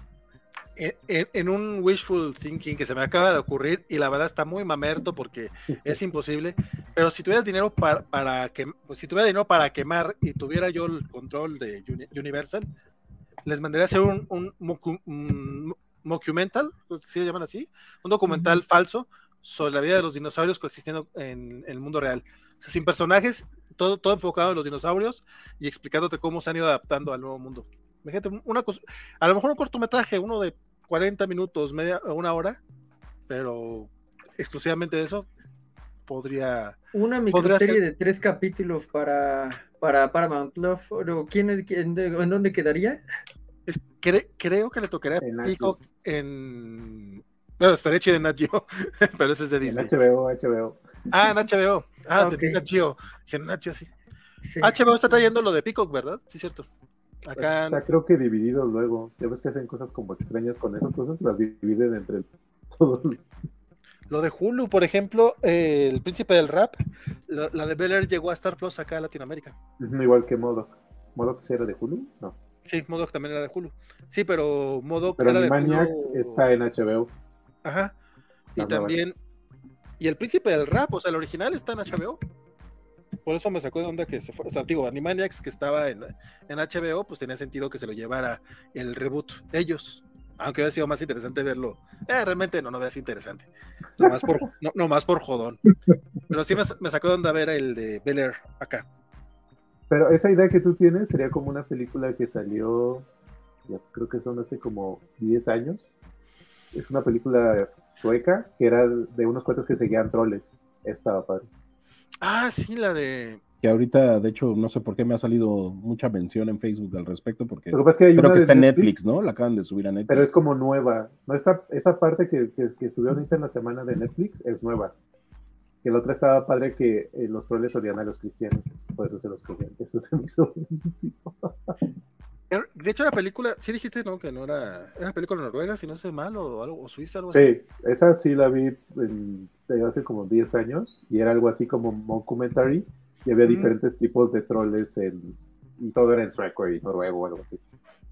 en, un wishful thinking que se me acaba de ocurrir y la verdad está muy mamerto porque es imposible, pero si tuvieras dinero para, que si tuviera dinero para quemar y tuviera yo el control de Universal, les mandaría a hacer un, un, un, un mockumental, si le llaman así, un documental uh -huh. falso sobre la vida de los dinosaurios coexistiendo en, en el mundo real. O sea, sin personajes, todo, todo enfocado en los dinosaurios y explicándote cómo se han ido adaptando al nuevo mundo. Imagínate, una cosa, a lo mejor un cortometraje, uno de 40 minutos, media, una hora, pero exclusivamente de eso podría. Una microserie de tres capítulos para, para Paramount Plus. ¿Quién es, quién, ¿En dónde quedaría? Es, cre, creo que le tocaría en Peacock en. Bueno, estaría chido en Nat Geo, *laughs* pero ese es de Disney. En HBO, HBO. Ah, en HBO. Ah, okay. de Nat Geo. Dije, Nat Geo, sí. sí. HBO está trayendo lo de Peacock, ¿verdad? Sí, cierto. Acá... Está creo que dividido luego. Ya ves que hacen cosas como extrañas con esas cosas, las dividen entre todos. Lo de Hulu, por ejemplo, eh, El Príncipe del Rap, la, la de Bel Air llegó a Star Plus acá en Latinoamérica. Igual que Modoc. ¿Modoc sí era de Hulu? No. Sí, Modoc también era de Hulu. Sí, pero Modoc pero era de Hulu. está en HBO. Ajá. Y no, también. No y El Príncipe del Rap, o sea, el original está en HBO. Por eso me sacó de onda que se fue. O sea, digo, Animaniacs que estaba en, en HBO, pues tenía sentido que se lo llevara el reboot ellos. Aunque hubiera sido más interesante verlo. Eh, realmente no, no hubiera sido interesante. Nomás por, *laughs* no, no más por jodón. Pero sí me, me, sacó de onda ver el de Bel Air acá. Pero esa idea que tú tienes sería como una película que salió, ya creo que son hace como 10 años. Es una película sueca que era de unos cuentos que seguían troles. Estaba padre. Ah, sí, la de. Que ahorita, de hecho, no sé por qué me ha salido mucha mención en Facebook al respecto, porque es que hay creo que está en Netflix, ¿no? La acaban de subir a Netflix. Pero es como nueva. No esa, esa parte que, que, que estuvieron ahorita en la semana de Netflix es nueva. Que la otra estaba padre que eh, los troles odian a los cristianos. Por eso se los cogían. Eso se me hizo buenísimo. *laughs* De hecho, la película, sí dijiste, ¿no? Que no era. Era una película noruega, si no sé mal, o algo, o suiza, algo sí, así. Sí, esa sí la vi en, hace como 10 años y era algo así como mockumentary y había mm. diferentes tipos de troles en, y todo era en sueco y noruego o algo así.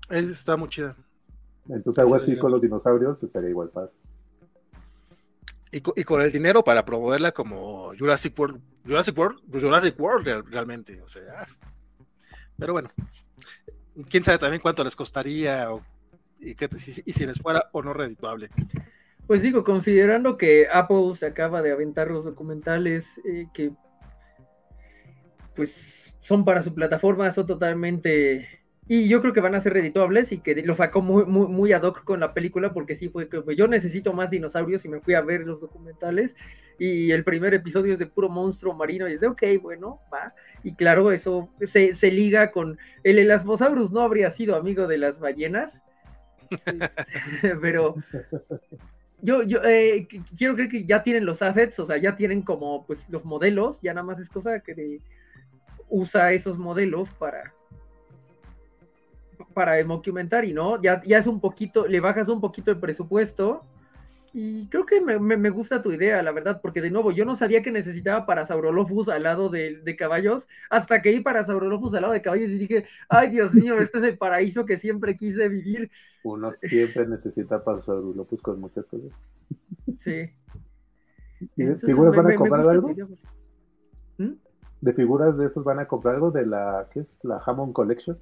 Está muy chida. Entonces algo sí, así con los dinosaurios estaría igual padre. Y, y, con el dinero para promoverla como Jurassic World, Jurassic World, Jurassic World real, realmente, o sea, pero bueno, quién sabe también cuánto les costaría o, y, que, y, y si les fuera o no redituable. Pues digo, considerando que Apple se acaba de aventar los documentales eh, que pues son para su plataforma, son totalmente y yo creo que van a ser redituables y que lo sacó muy, muy, muy ad hoc con la película porque sí fue que pues, yo necesito más dinosaurios y me fui a ver los documentales y el primer episodio es de puro monstruo marino y es de ok, bueno, va. Y claro, eso se, se liga con el Elasmosaurus no habría sido amigo de las ballenas, *laughs* pero yo, yo eh, quiero creer que ya tienen los assets, o sea, ya tienen como pues los modelos, ya nada más es cosa que de, usa esos modelos para para el mockumentary, ¿no? Ya, ya es un poquito, le bajas un poquito el presupuesto y creo que me, me, me, gusta tu idea, la verdad, porque de nuevo, yo no sabía que necesitaba para Saurolophus al lado de, de caballos, hasta que vi para Saurolophus al lado de caballos y dije, ay Dios mío, este es el paraíso que siempre quise vivir. Uno siempre necesita para Saurolophus con muchas cosas. Sí. ¿Y de figuras van a comprar algo? ¿De figuras de esos van a comprar algo de la, ¿qué es? La Hammond Collection.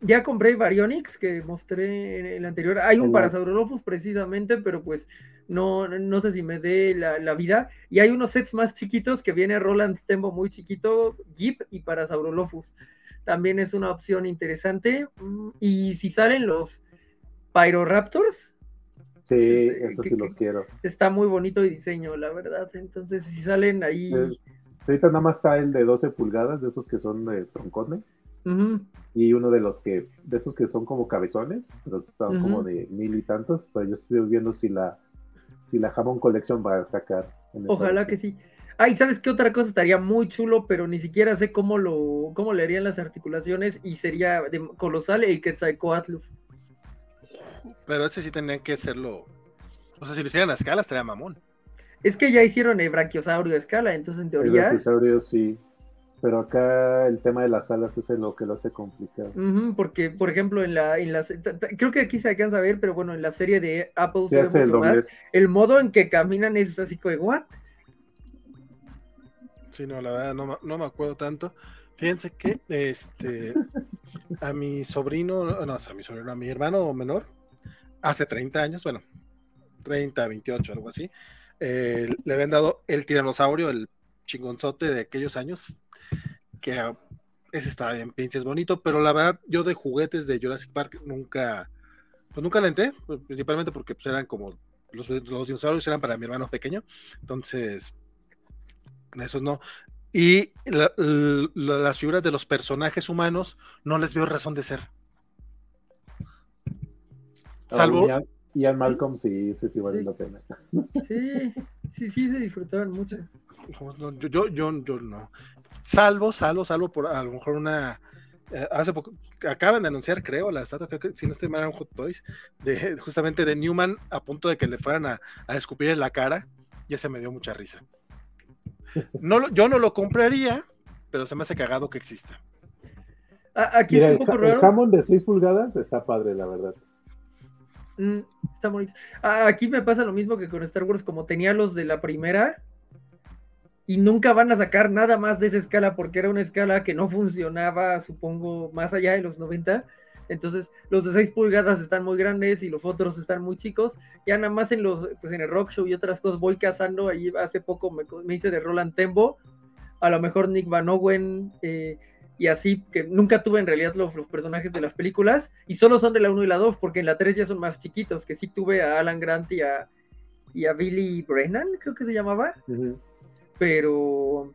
ya compré Baryonyx que mostré en el anterior. Hay un para Saurolophus precisamente, pero pues no, no sé si me dé la, vida. Y hay unos sets más chiquitos que viene Roland Tembo muy chiquito, Jeep y para Saurolophus. También es una opción interesante. Mm, y si salen los Pyroraptors. Sí, pues, eso sí los quiero. Está muy bonito el diseño, la verdad. Entonces, si salen ahí. Ahorita nada más está el de 12 pulgadas, de esos que son de troncones y uno de los que, de esos que son como cabezones, pero están como de mil y tantos, pero yo estoy viendo si la, si la Jamón Collection va a sacar. Ojalá que sí. Ay, ¿sabes qué otra cosa estaría muy chulo, pero ni siquiera sé cómo lo, cómo le harían las articulaciones y sería colosal el Quetzalcoatlus. Pero ese sí tendría que hacerlo. O sea, si lo hicieran a escala, estaría mamón. Es que ya hicieron el brachiosaurio a escala, entonces en teoría. El brachiosaurio sí. Pero acá el tema de las alas es lo que lo hace complicado. porque, por ejemplo, en la, en creo que aquí se alcanza a ver, pero bueno, en la serie de Apple se ve mucho más. El modo en que caminan es así como, ¿what? Sí, no, la verdad no, me acuerdo tanto. Fíjense que este a mi sobrino, no, a mi sobrino, a mi hermano menor, hace 30 años, bueno, 30, 28, algo así, eh, le habían dado el tiranosaurio, el chingonzote de aquellos años, que ese estaba bien pinches bonito, pero la verdad, yo de juguetes de Jurassic Park nunca, pues nunca le entré, pues, principalmente porque pues, eran como los, dinosaurios eran para mi hermano pequeño, entonces, esos no. Y las figuras de los personajes humanos no les veo razón de ser. Salvo. Y a Malcolm sí, sí, sí vale la pena. Sí, sí, sí, se disfrutaban mucho. yo, yo, yo no. Salvo, salvo, salvo por a lo mejor una. Eh, hace poco, acaban de anunciar, creo, la estatua, creo que si no estoy mal, Hot Toys, de, justamente de Newman a punto de que le fueran a, escupir en la cara, ya se me dio mucha risa. No, yo no lo compraría, pero se me hace cagado que exista. aquí es un poco el, raro. El de 6 pulgadas está padre, la verdad. Mm, está bonito. aquí me pasa lo mismo que con Star Wars, como tenía los de la primera, y nunca van a sacar nada más de esa escala porque era una escala que no funcionaba, supongo, más allá de los 90. Entonces, los de 6 pulgadas están muy grandes y los otros están muy chicos. Ya nada más en los, pues en el rock show y otras cosas voy cazando. Ahí hace poco me, hice de Roland Tembo, a lo mejor Nick Van Owen, eh, y así, que nunca tuve en realidad los, personajes de las películas, y solo son de la 1 y la 2, porque en la 3 ya son más chiquitos, que sí tuve a Alan Grant y a, y a Billy Brennan, creo que se llamaba pero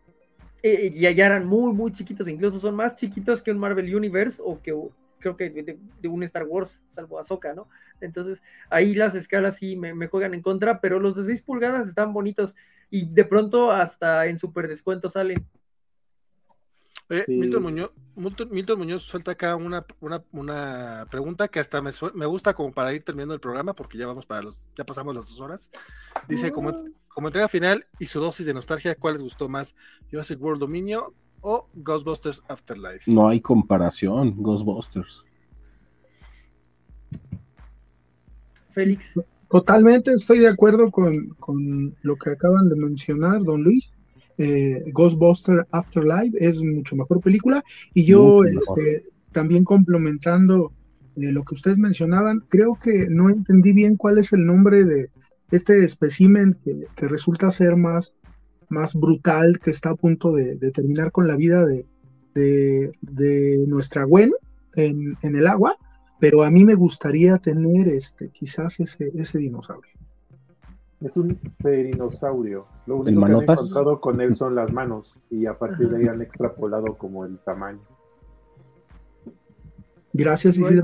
eh, ya, ya, eran muy, muy chiquitos, incluso son más chiquitos que un Marvel Universe o que creo que de, un Star Wars, salvo Ahsoka, ¿no? Entonces ahí las escalas sí me, juegan en contra, pero los de 6 pulgadas están bonitos y de pronto hasta en super descuento salen. Milton, Muñoz, Milton, Muñoz, suelta acá una, una, pregunta que hasta me, me, gusta como para ir terminando el programa porque ya vamos para los, ya pasamos las dos horas. Dice, como, mm. como entrega final y su dosis de nostalgia, ¿cuál les gustó más? Jurassic World Dominio o Ghostbusters Afterlife? No hay comparación, Ghostbusters. Félix. Totalmente estoy de acuerdo con, con lo que acaban de mencionar, don Luis eh, Ghostbuster Afterlife es mucho mejor película. Y yo este, también complementando eh, lo que ustedes mencionaban, creo que no entendí bien cuál es el nombre de este espécimen que, resulta ser más, más brutal, que está a punto de, terminar con la vida de, de, nuestra Gwen en, en, el agua, pero a mí me gustaría tener este, quizás ese, ese dinosaurio. Es un perinosaurio. Lo único que han encontrado con él son las manos y a partir de ahí han extrapolado como el tamaño. Gracias, Isidro.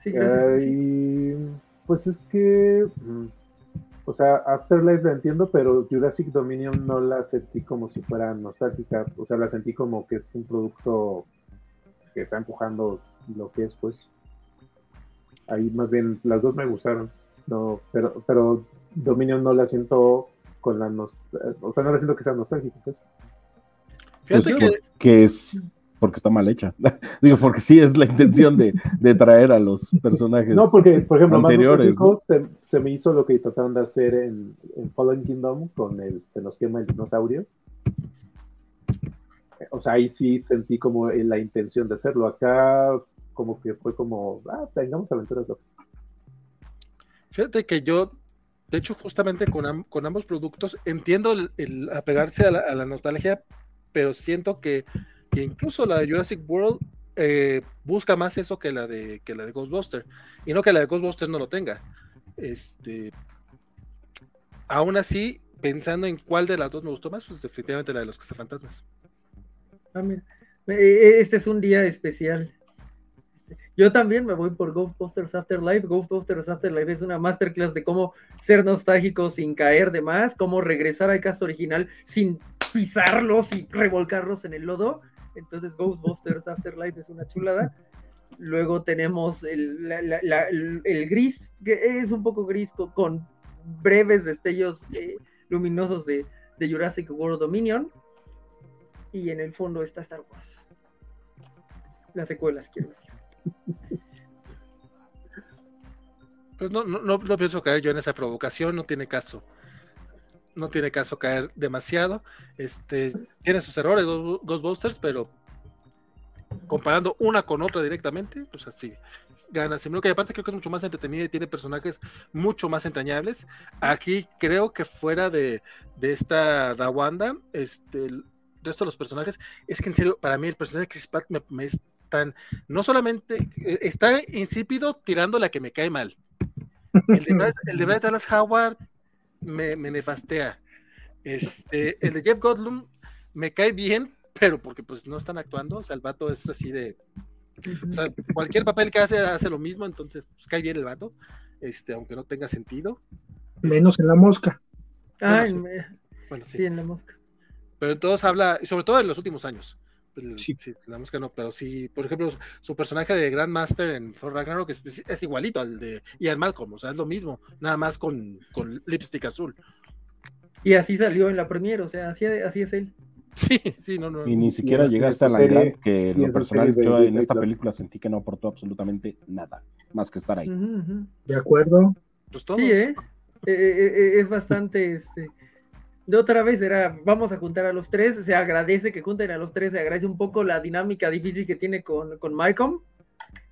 Sí, pues es que, mm, o sea, Afterlife la entiendo, pero Jurassic Dominion no la sentí como si fuera nostálgica. O sea, la sentí como que es un producto que está empujando lo que es, pues. Ahí más bien, las dos me gustaron. No, pero, pero Dominion no la siento con la nostalgia, o sea, no la siento que sea nostálgica. Pues. Fíjate pues, que... es porque está mal hecha. *laughs* Digo, porque sí es la intención de, de, traer a los personajes No, porque, por ejemplo, anteriores, se, se, me hizo lo que trataron de hacer en, en, Fallen Kingdom con el se nos quema el dinosaurio. O sea, ahí sí sentí como la intención de hacerlo. Acá como que fue como, ah, tengamos aventuras locas. Fíjate que yo, de hecho, justamente con, con ambos productos, entiendo el, apegarse a la, nostalgia, pero siento que, que, incluso la de Jurassic World eh, busca más eso que la de que la de Ghostbuster. Y no que la de Ghostbusters no lo tenga. Este. Aún así, pensando en cuál de las dos me gustó más, pues definitivamente la de los cazafantasmas. Ah. Eh, eh, este es un día especial. Yo también me voy por Ghostbusters Afterlife. Ghostbusters Afterlife es una masterclass de cómo ser nostálgico sin caer de más, cómo regresar al caso original sin pisarlos y revolcarlos en el lodo. Entonces Ghostbusters Afterlife es una chulada. Luego tenemos el, el, gris, que es un poco gris con, breves destellos eh, luminosos de, de Jurassic World Dominion y en el fondo está Star Wars. Las secuelas, quiero decir. Pues no, no, no, pienso caer yo en esa provocación, no tiene caso. No tiene caso caer demasiado. Este, tiene sus errores Ghostbusters, pero comparando una con otra directamente, pues así gana. Sino que aparte creo que es mucho más entretenida y tiene personajes mucho más entrañables. Aquí creo que fuera de, de esta Dawanda, este, resto de los personajes, es que en serio, para mí el personaje de Chris Pratt me es tan, no solamente, eh, está insípido tirando la que me cae mal. El de, el de Dallas Howard me, me, nefastea. Este, el de Jeff Goldblum me cae bien, pero porque pues no están actuando, o sea, el vato es así de, o sea, cualquier papel que hace hace lo mismo, entonces pues, cae bien el vato, este, aunque no tenga sentido. Menos en la mosca. Ah, bueno, sí. en la mosca. Pero todos habla, y sobre todo en los últimos años. Pues, sí. la música no, pero sí, por ejemplo, su personaje de Grandmaster en Thor Ragnarok es, es, igualito al de Ian Malcolm, o sea, es lo mismo, nada más con, con lipstick azul. Y así salió en la premiere, o sea, así, así es él. Sí, sí, no, no. Y ni siquiera llegaste a la gran que lo personal yo en esta película sentí que no aportó absolutamente nada, más que estar ahí. De acuerdo. Pues todos. Sí, ¿eh? Eh, ¿eh? es bastante, este, de otra vez era, vamos a juntar a los tres, se agradece que junten a los tres, se agradece un poco la dinámica difícil que tiene con, con Malcolm.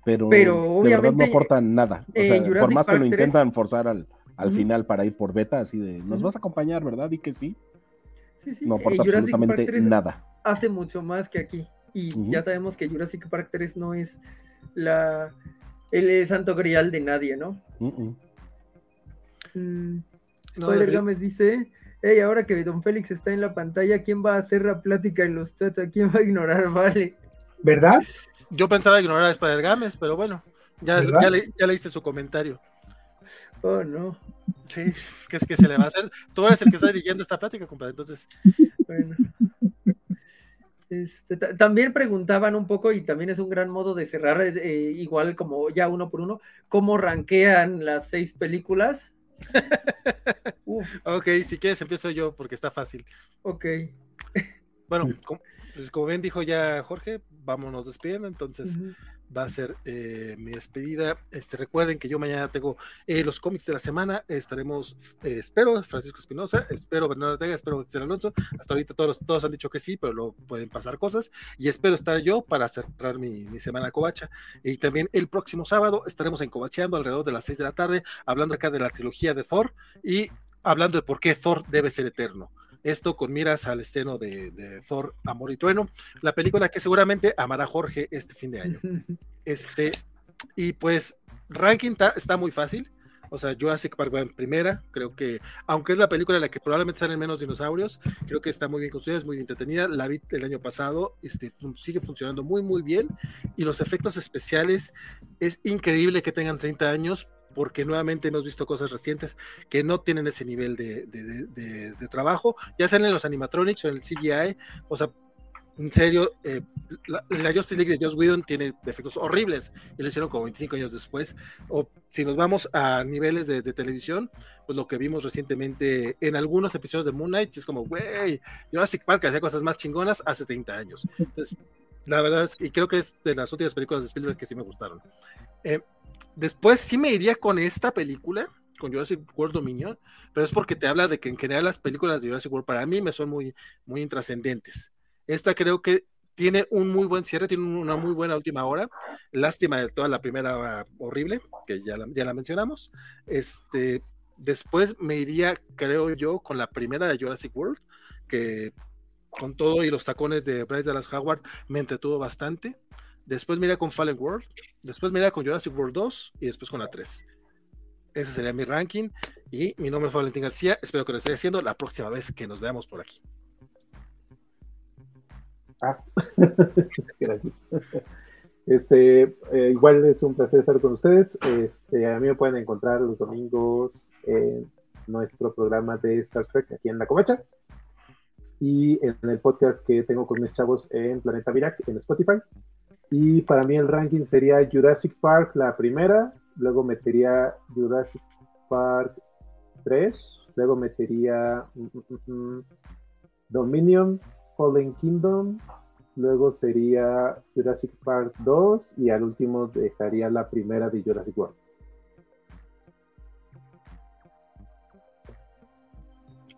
Pero, pero obviamente no aportan nada. O sea, por más que lo intentan forzar al, al final para ir por beta, así de, nos vas a acompañar, ¿verdad? Y que sí. Sí, sí. No aporta absolutamente nada. Hace mucho más que aquí. Y ya sabemos que Jurassic Park 3 no es la el santo grial de nadie, ¿no? Uh -uh. dice, hey, ahora que Don Félix está en la pantalla, ¿quién va a hacer la plática en los chats? ¿A quién va a ignorar? *laughs* Vale. ¿Verdad? Yo pensaba ignorar a Spider Games, pero bueno, ya, ya, le, ya, leíste su comentario. Oh, no. Sí, ¿qué es que se le va a hacer? Tú eres el que está dirigiendo esta plática, compadre, entonces. Bueno. Este, también preguntaban un poco, y también es un gran modo de cerrar, eh, igual como ya uno por uno, cómo ranquean las seis películas. *laughs* ok, si quieres empiezo yo porque está fácil. Ok. Bueno, como, pues, como bien dijo ya Jorge, vámonos despidiendo, entonces va a ser eh, mi despedida. Este, recuerden que yo mañana tengo eh, los cómics de la semana. Estaremos, eh, espero, Francisco Espinosa, espero Bernardo Ortega, espero Excel Alonso. Hasta ahorita todos, todos han dicho que sí, pero luego pueden pasar cosas. Y espero estar yo para cerrar mi, mi semana covacha. Y también el próximo sábado estaremos en Covacheando alrededor de las 6 de la tarde, hablando acá de la trilogía de Thor y hablando de por qué Thor debe ser eterno. Esto con miras al estreno de, Thor, Amor y Trueno, la película que seguramente amará Jorge este fin de año. *laughs* Este, y pues, ranking está muy fácil. O sea, Jurassic Park va en primera. Creo que, aunque es la película en la que probablemente salen menos dinosaurios, creo que está muy bien construida, es muy entretenida. La vi el año pasado, este, sigue funcionando muy, muy bien. Y los efectos especiales, es increíble que tengan 30 años, porque nuevamente hemos visto cosas recientes que no tienen ese nivel de, de, trabajo, ya sean en los animatronics o en el CGI, o sea, en serio, eh, la, Justice League de Joss Whedon tiene defectos horribles y lo hicieron como 25 años después. O si nos vamos a niveles de, televisión, pues lo que vimos recientemente en algunos episodios de Moon Knight es como, güey, Jurassic Park hacía cosas más chingonas hace 30 años. Entonces, la verdad es, y creo que es de las últimas películas de Spielberg que sí me gustaron. Eh, Después sí me iría con esta película, con Jurassic World Dominion, pero es porque te habla de que en general las películas de Jurassic World para mí me son muy, muy intrascendentes. Esta creo que tiene un muy buen cierre, tiene una muy buena última hora. Lástima de toda la primera hora horrible, que ya la, ya la mencionamos. Este, después me iría, creo yo, con la primera de Jurassic World, que con todo y los tacones de Bryce Dallas Howard me entretuvo bastante. Después mira con Fallen World, después mira con Jurassic World 2 y después con la 3. Ese sería mi ranking. Y mi nombre es Valentín García. Espero que lo esté haciendo la próxima vez que nos veamos por aquí. Ah, *laughs* gracias. Este, eh, igual es un placer estar con ustedes. Este, a mí me pueden encontrar los domingos en nuestro programa de Star Trek aquí en La Covacha y en el podcast que tengo con mis chavos en Planeta Virac en Spotify. Y para mí el ranking sería Jurassic Park la primera, luego metería Jurassic Park 3, luego metería mm, mm, mm, Dominion, Fallen Kingdom, luego sería Jurassic Park 2 y al último dejaría la primera de Jurassic World.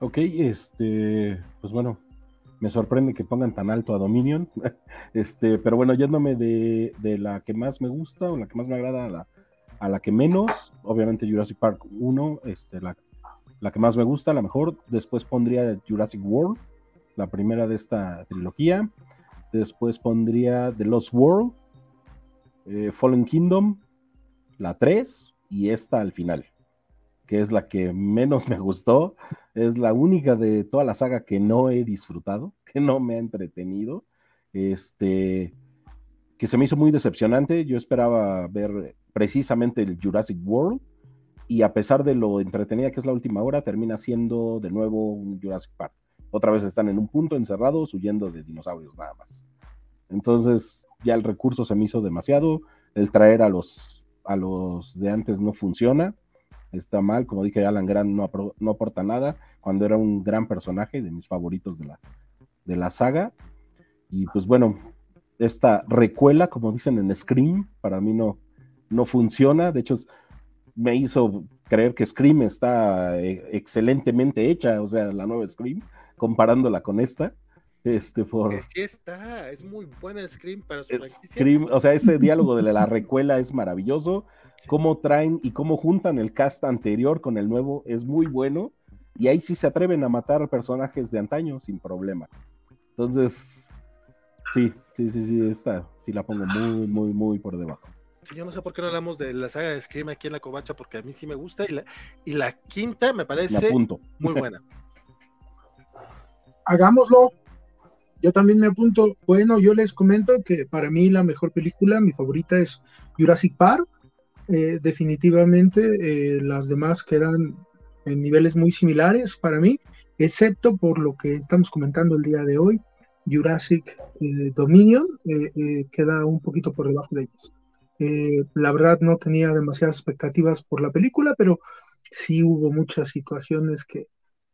Ok, este, pues bueno, me sorprende que pongan tan alto a Dominion, *laughs* este, pero bueno, yéndome de, de, la que más me gusta o la que más me agrada a la, a la que menos, obviamente Jurassic Park 1, este, la, la que más me gusta, la mejor, después pondría Jurassic World, la primera de esta trilogía, después pondría The Lost World, eh, Fallen Kingdom, la 3 y esta al final que es la que menos me gustó. Es la única de toda la saga que no he disfrutado, *laughs* que no me ha entretenido. Este, que se me hizo muy decepcionante. Yo esperaba ver precisamente el Jurassic World. Y a pesar de lo entretenida que es la última hora, termina siendo de nuevo un Jurassic Park. Otra vez están en un punto encerrados huyendo de dinosaurios nada más. Entonces ya el recurso se me hizo demasiado. El traer a los, a los de antes no funciona está mal. Como dije, Alan Grant no, aporta nada cuando era un gran personaje de mis favoritos de la, de la saga. Y pues bueno, esta recuela, como dicen en Scream, para mí no, no funciona. De hecho, me hizo creer que Scream está eh, excelentemente hecha, o sea, la nueva Scream, comparándola con esta. Este, por... Sí está, es muy buena Scream para su Scream, o sea, ese diálogo de la recuela es maravilloso cómo traen y cómo juntan el cast anterior con el nuevo es muy bueno. Y ahí sí se atreven a matar personajes de antaño sin problema. Entonces, sí, sí, sí, sí, esta sí la pongo muy, muy, muy por debajo. Sí, yo no sé por qué no hablamos de la saga de Scream aquí en la covacha, porque a mí sí me gusta. Y la, y la quinta me parece muy buena. Hagámoslo. Yo también me apunto. Bueno, yo les comento que para mí la mejor película, mi favorita es Jurassic Park eh, definitivamente eh, las demás quedan en niveles muy similares para mí, excepto por lo que estamos comentando el día de hoy. Jurassic eh, Dominion queda un poquito por debajo de ellas. la verdad no tenía demasiadas expectativas por la película, pero sí hubo muchas situaciones que,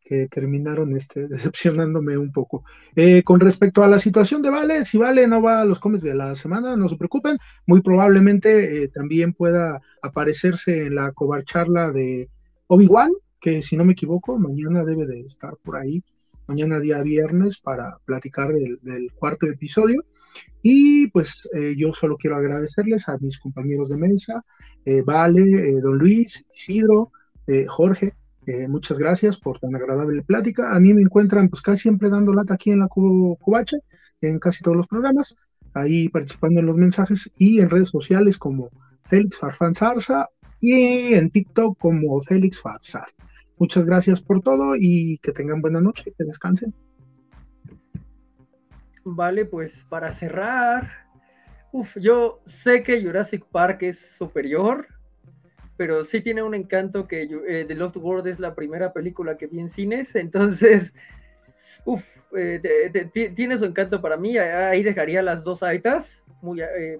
que terminaron este, *laughs* decepcionándome un poco. Eh, con respecto a la situación de Vale, si Vale no va a los comes de la semana, no se preocupen, muy probablemente eh, también pueda aparecerse en la cobarcharla de Obi-Wan, que si no me equivoco, mañana debe de estar por ahí, mañana día viernes, para platicar del, cuarto episodio. Y pues eh, yo solo quiero agradecerles a mis compañeros de mesa, Vale, Don Luis, Isidro, Jorge, eh, muchas gracias por tan agradable plática. A mí me encuentran pues casi siempre dando lata aquí en la Covacha, en casi todos los programas, ahí participando en los mensajes y en redes sociales como Félix Farfán Zarza y en TikTok como Félix Farsar. Muchas gracias por todo y que tengan buena noche, que descansen. Vale, pues para cerrar, uf, yo sé que Jurassic Park es superior, pero sí tiene un encanto que eh, The Lost World es la primera película que vi en cines, entonces, *laughs* uff, eh, tiene su encanto para mí, ahí dejaría las dos aitas, muy, eh,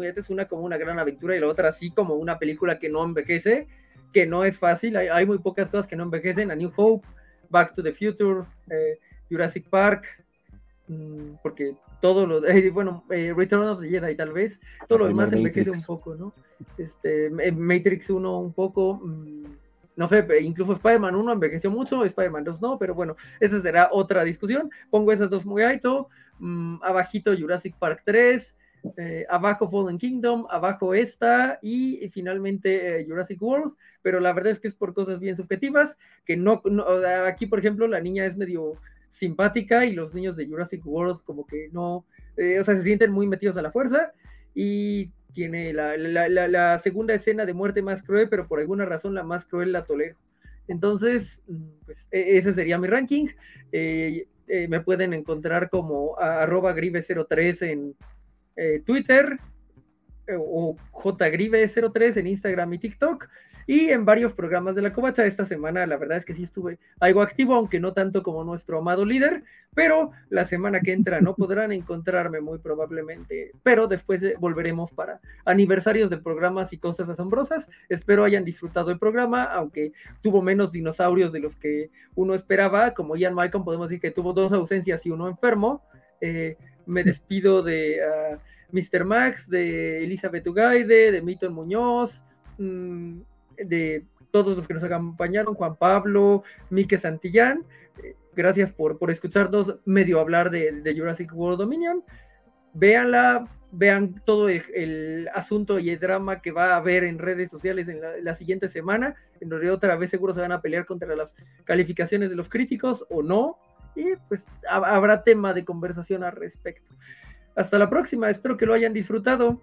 aitas, una como una gran aventura y la otra así como una película que no envejece, que no es fácil, hay, hay muy pocas cosas que no envejecen, A New Hope, Back to the Future, Jurassic Park, mm, porque todo lo, eh, bueno, eh, Return of the Jedi tal vez, todo lo demás envejece un poco, ¿no? Este, Matrix 1 un poco, mm, no sé, incluso Spider-Man 1 envejeció mucho, Spider-Man 2 no, pero bueno, esa será otra discusión. Pongo esas dos muy alto, mm, abajito Jurassic Park 3, eh, abajo Fallen Kingdom, abajo esta y, finalmente eh, Jurassic World, pero la verdad es que es por cosas bien subjetivas, que no, aquí por ejemplo la niña es medio simpática y los niños de Jurassic World como que no, eh, o sea, se sienten muy metidos a la fuerza y tiene la, segunda escena de muerte más cruel, pero por alguna razón la más cruel la tolero. Entonces, mm, pues, e, ese sería mi ranking. Eh, eh, me pueden encontrar como arroba grive03 en Twitter o jgrive03 en Instagram y TikTok y en varios programas de la covacha. Esta semana la verdad es que sí estuve algo activo, aunque no tanto como nuestro amado líder, pero la semana que entra no *laughs* podrán encontrarme muy probablemente, pero después volveremos para aniversarios de programas y cosas asombrosas. Espero hayan disfrutado el programa, aunque tuvo menos dinosaurios de los que uno esperaba, como Ian Malcolm podemos decir que tuvo dos ausencias y uno enfermo. Eh, me despido de uh, ah, Mr. Max, de Elizabeth Ugaide, de Milton Muñoz, mmm, de todos los que nos acompañaron, Juan Pablo, Mike Santillán. Eh, gracias por, por escucharnos medio hablar de, Jurassic World Dominion. Véanla, vean todo el, asunto y el drama que va a haber en redes sociales en la, siguiente semana, en donde otra vez seguro se van a pelear contra las calificaciones de los críticos o no, y pues habrá tema de conversación al respecto. Hasta la próxima, espero que lo hayan disfrutado.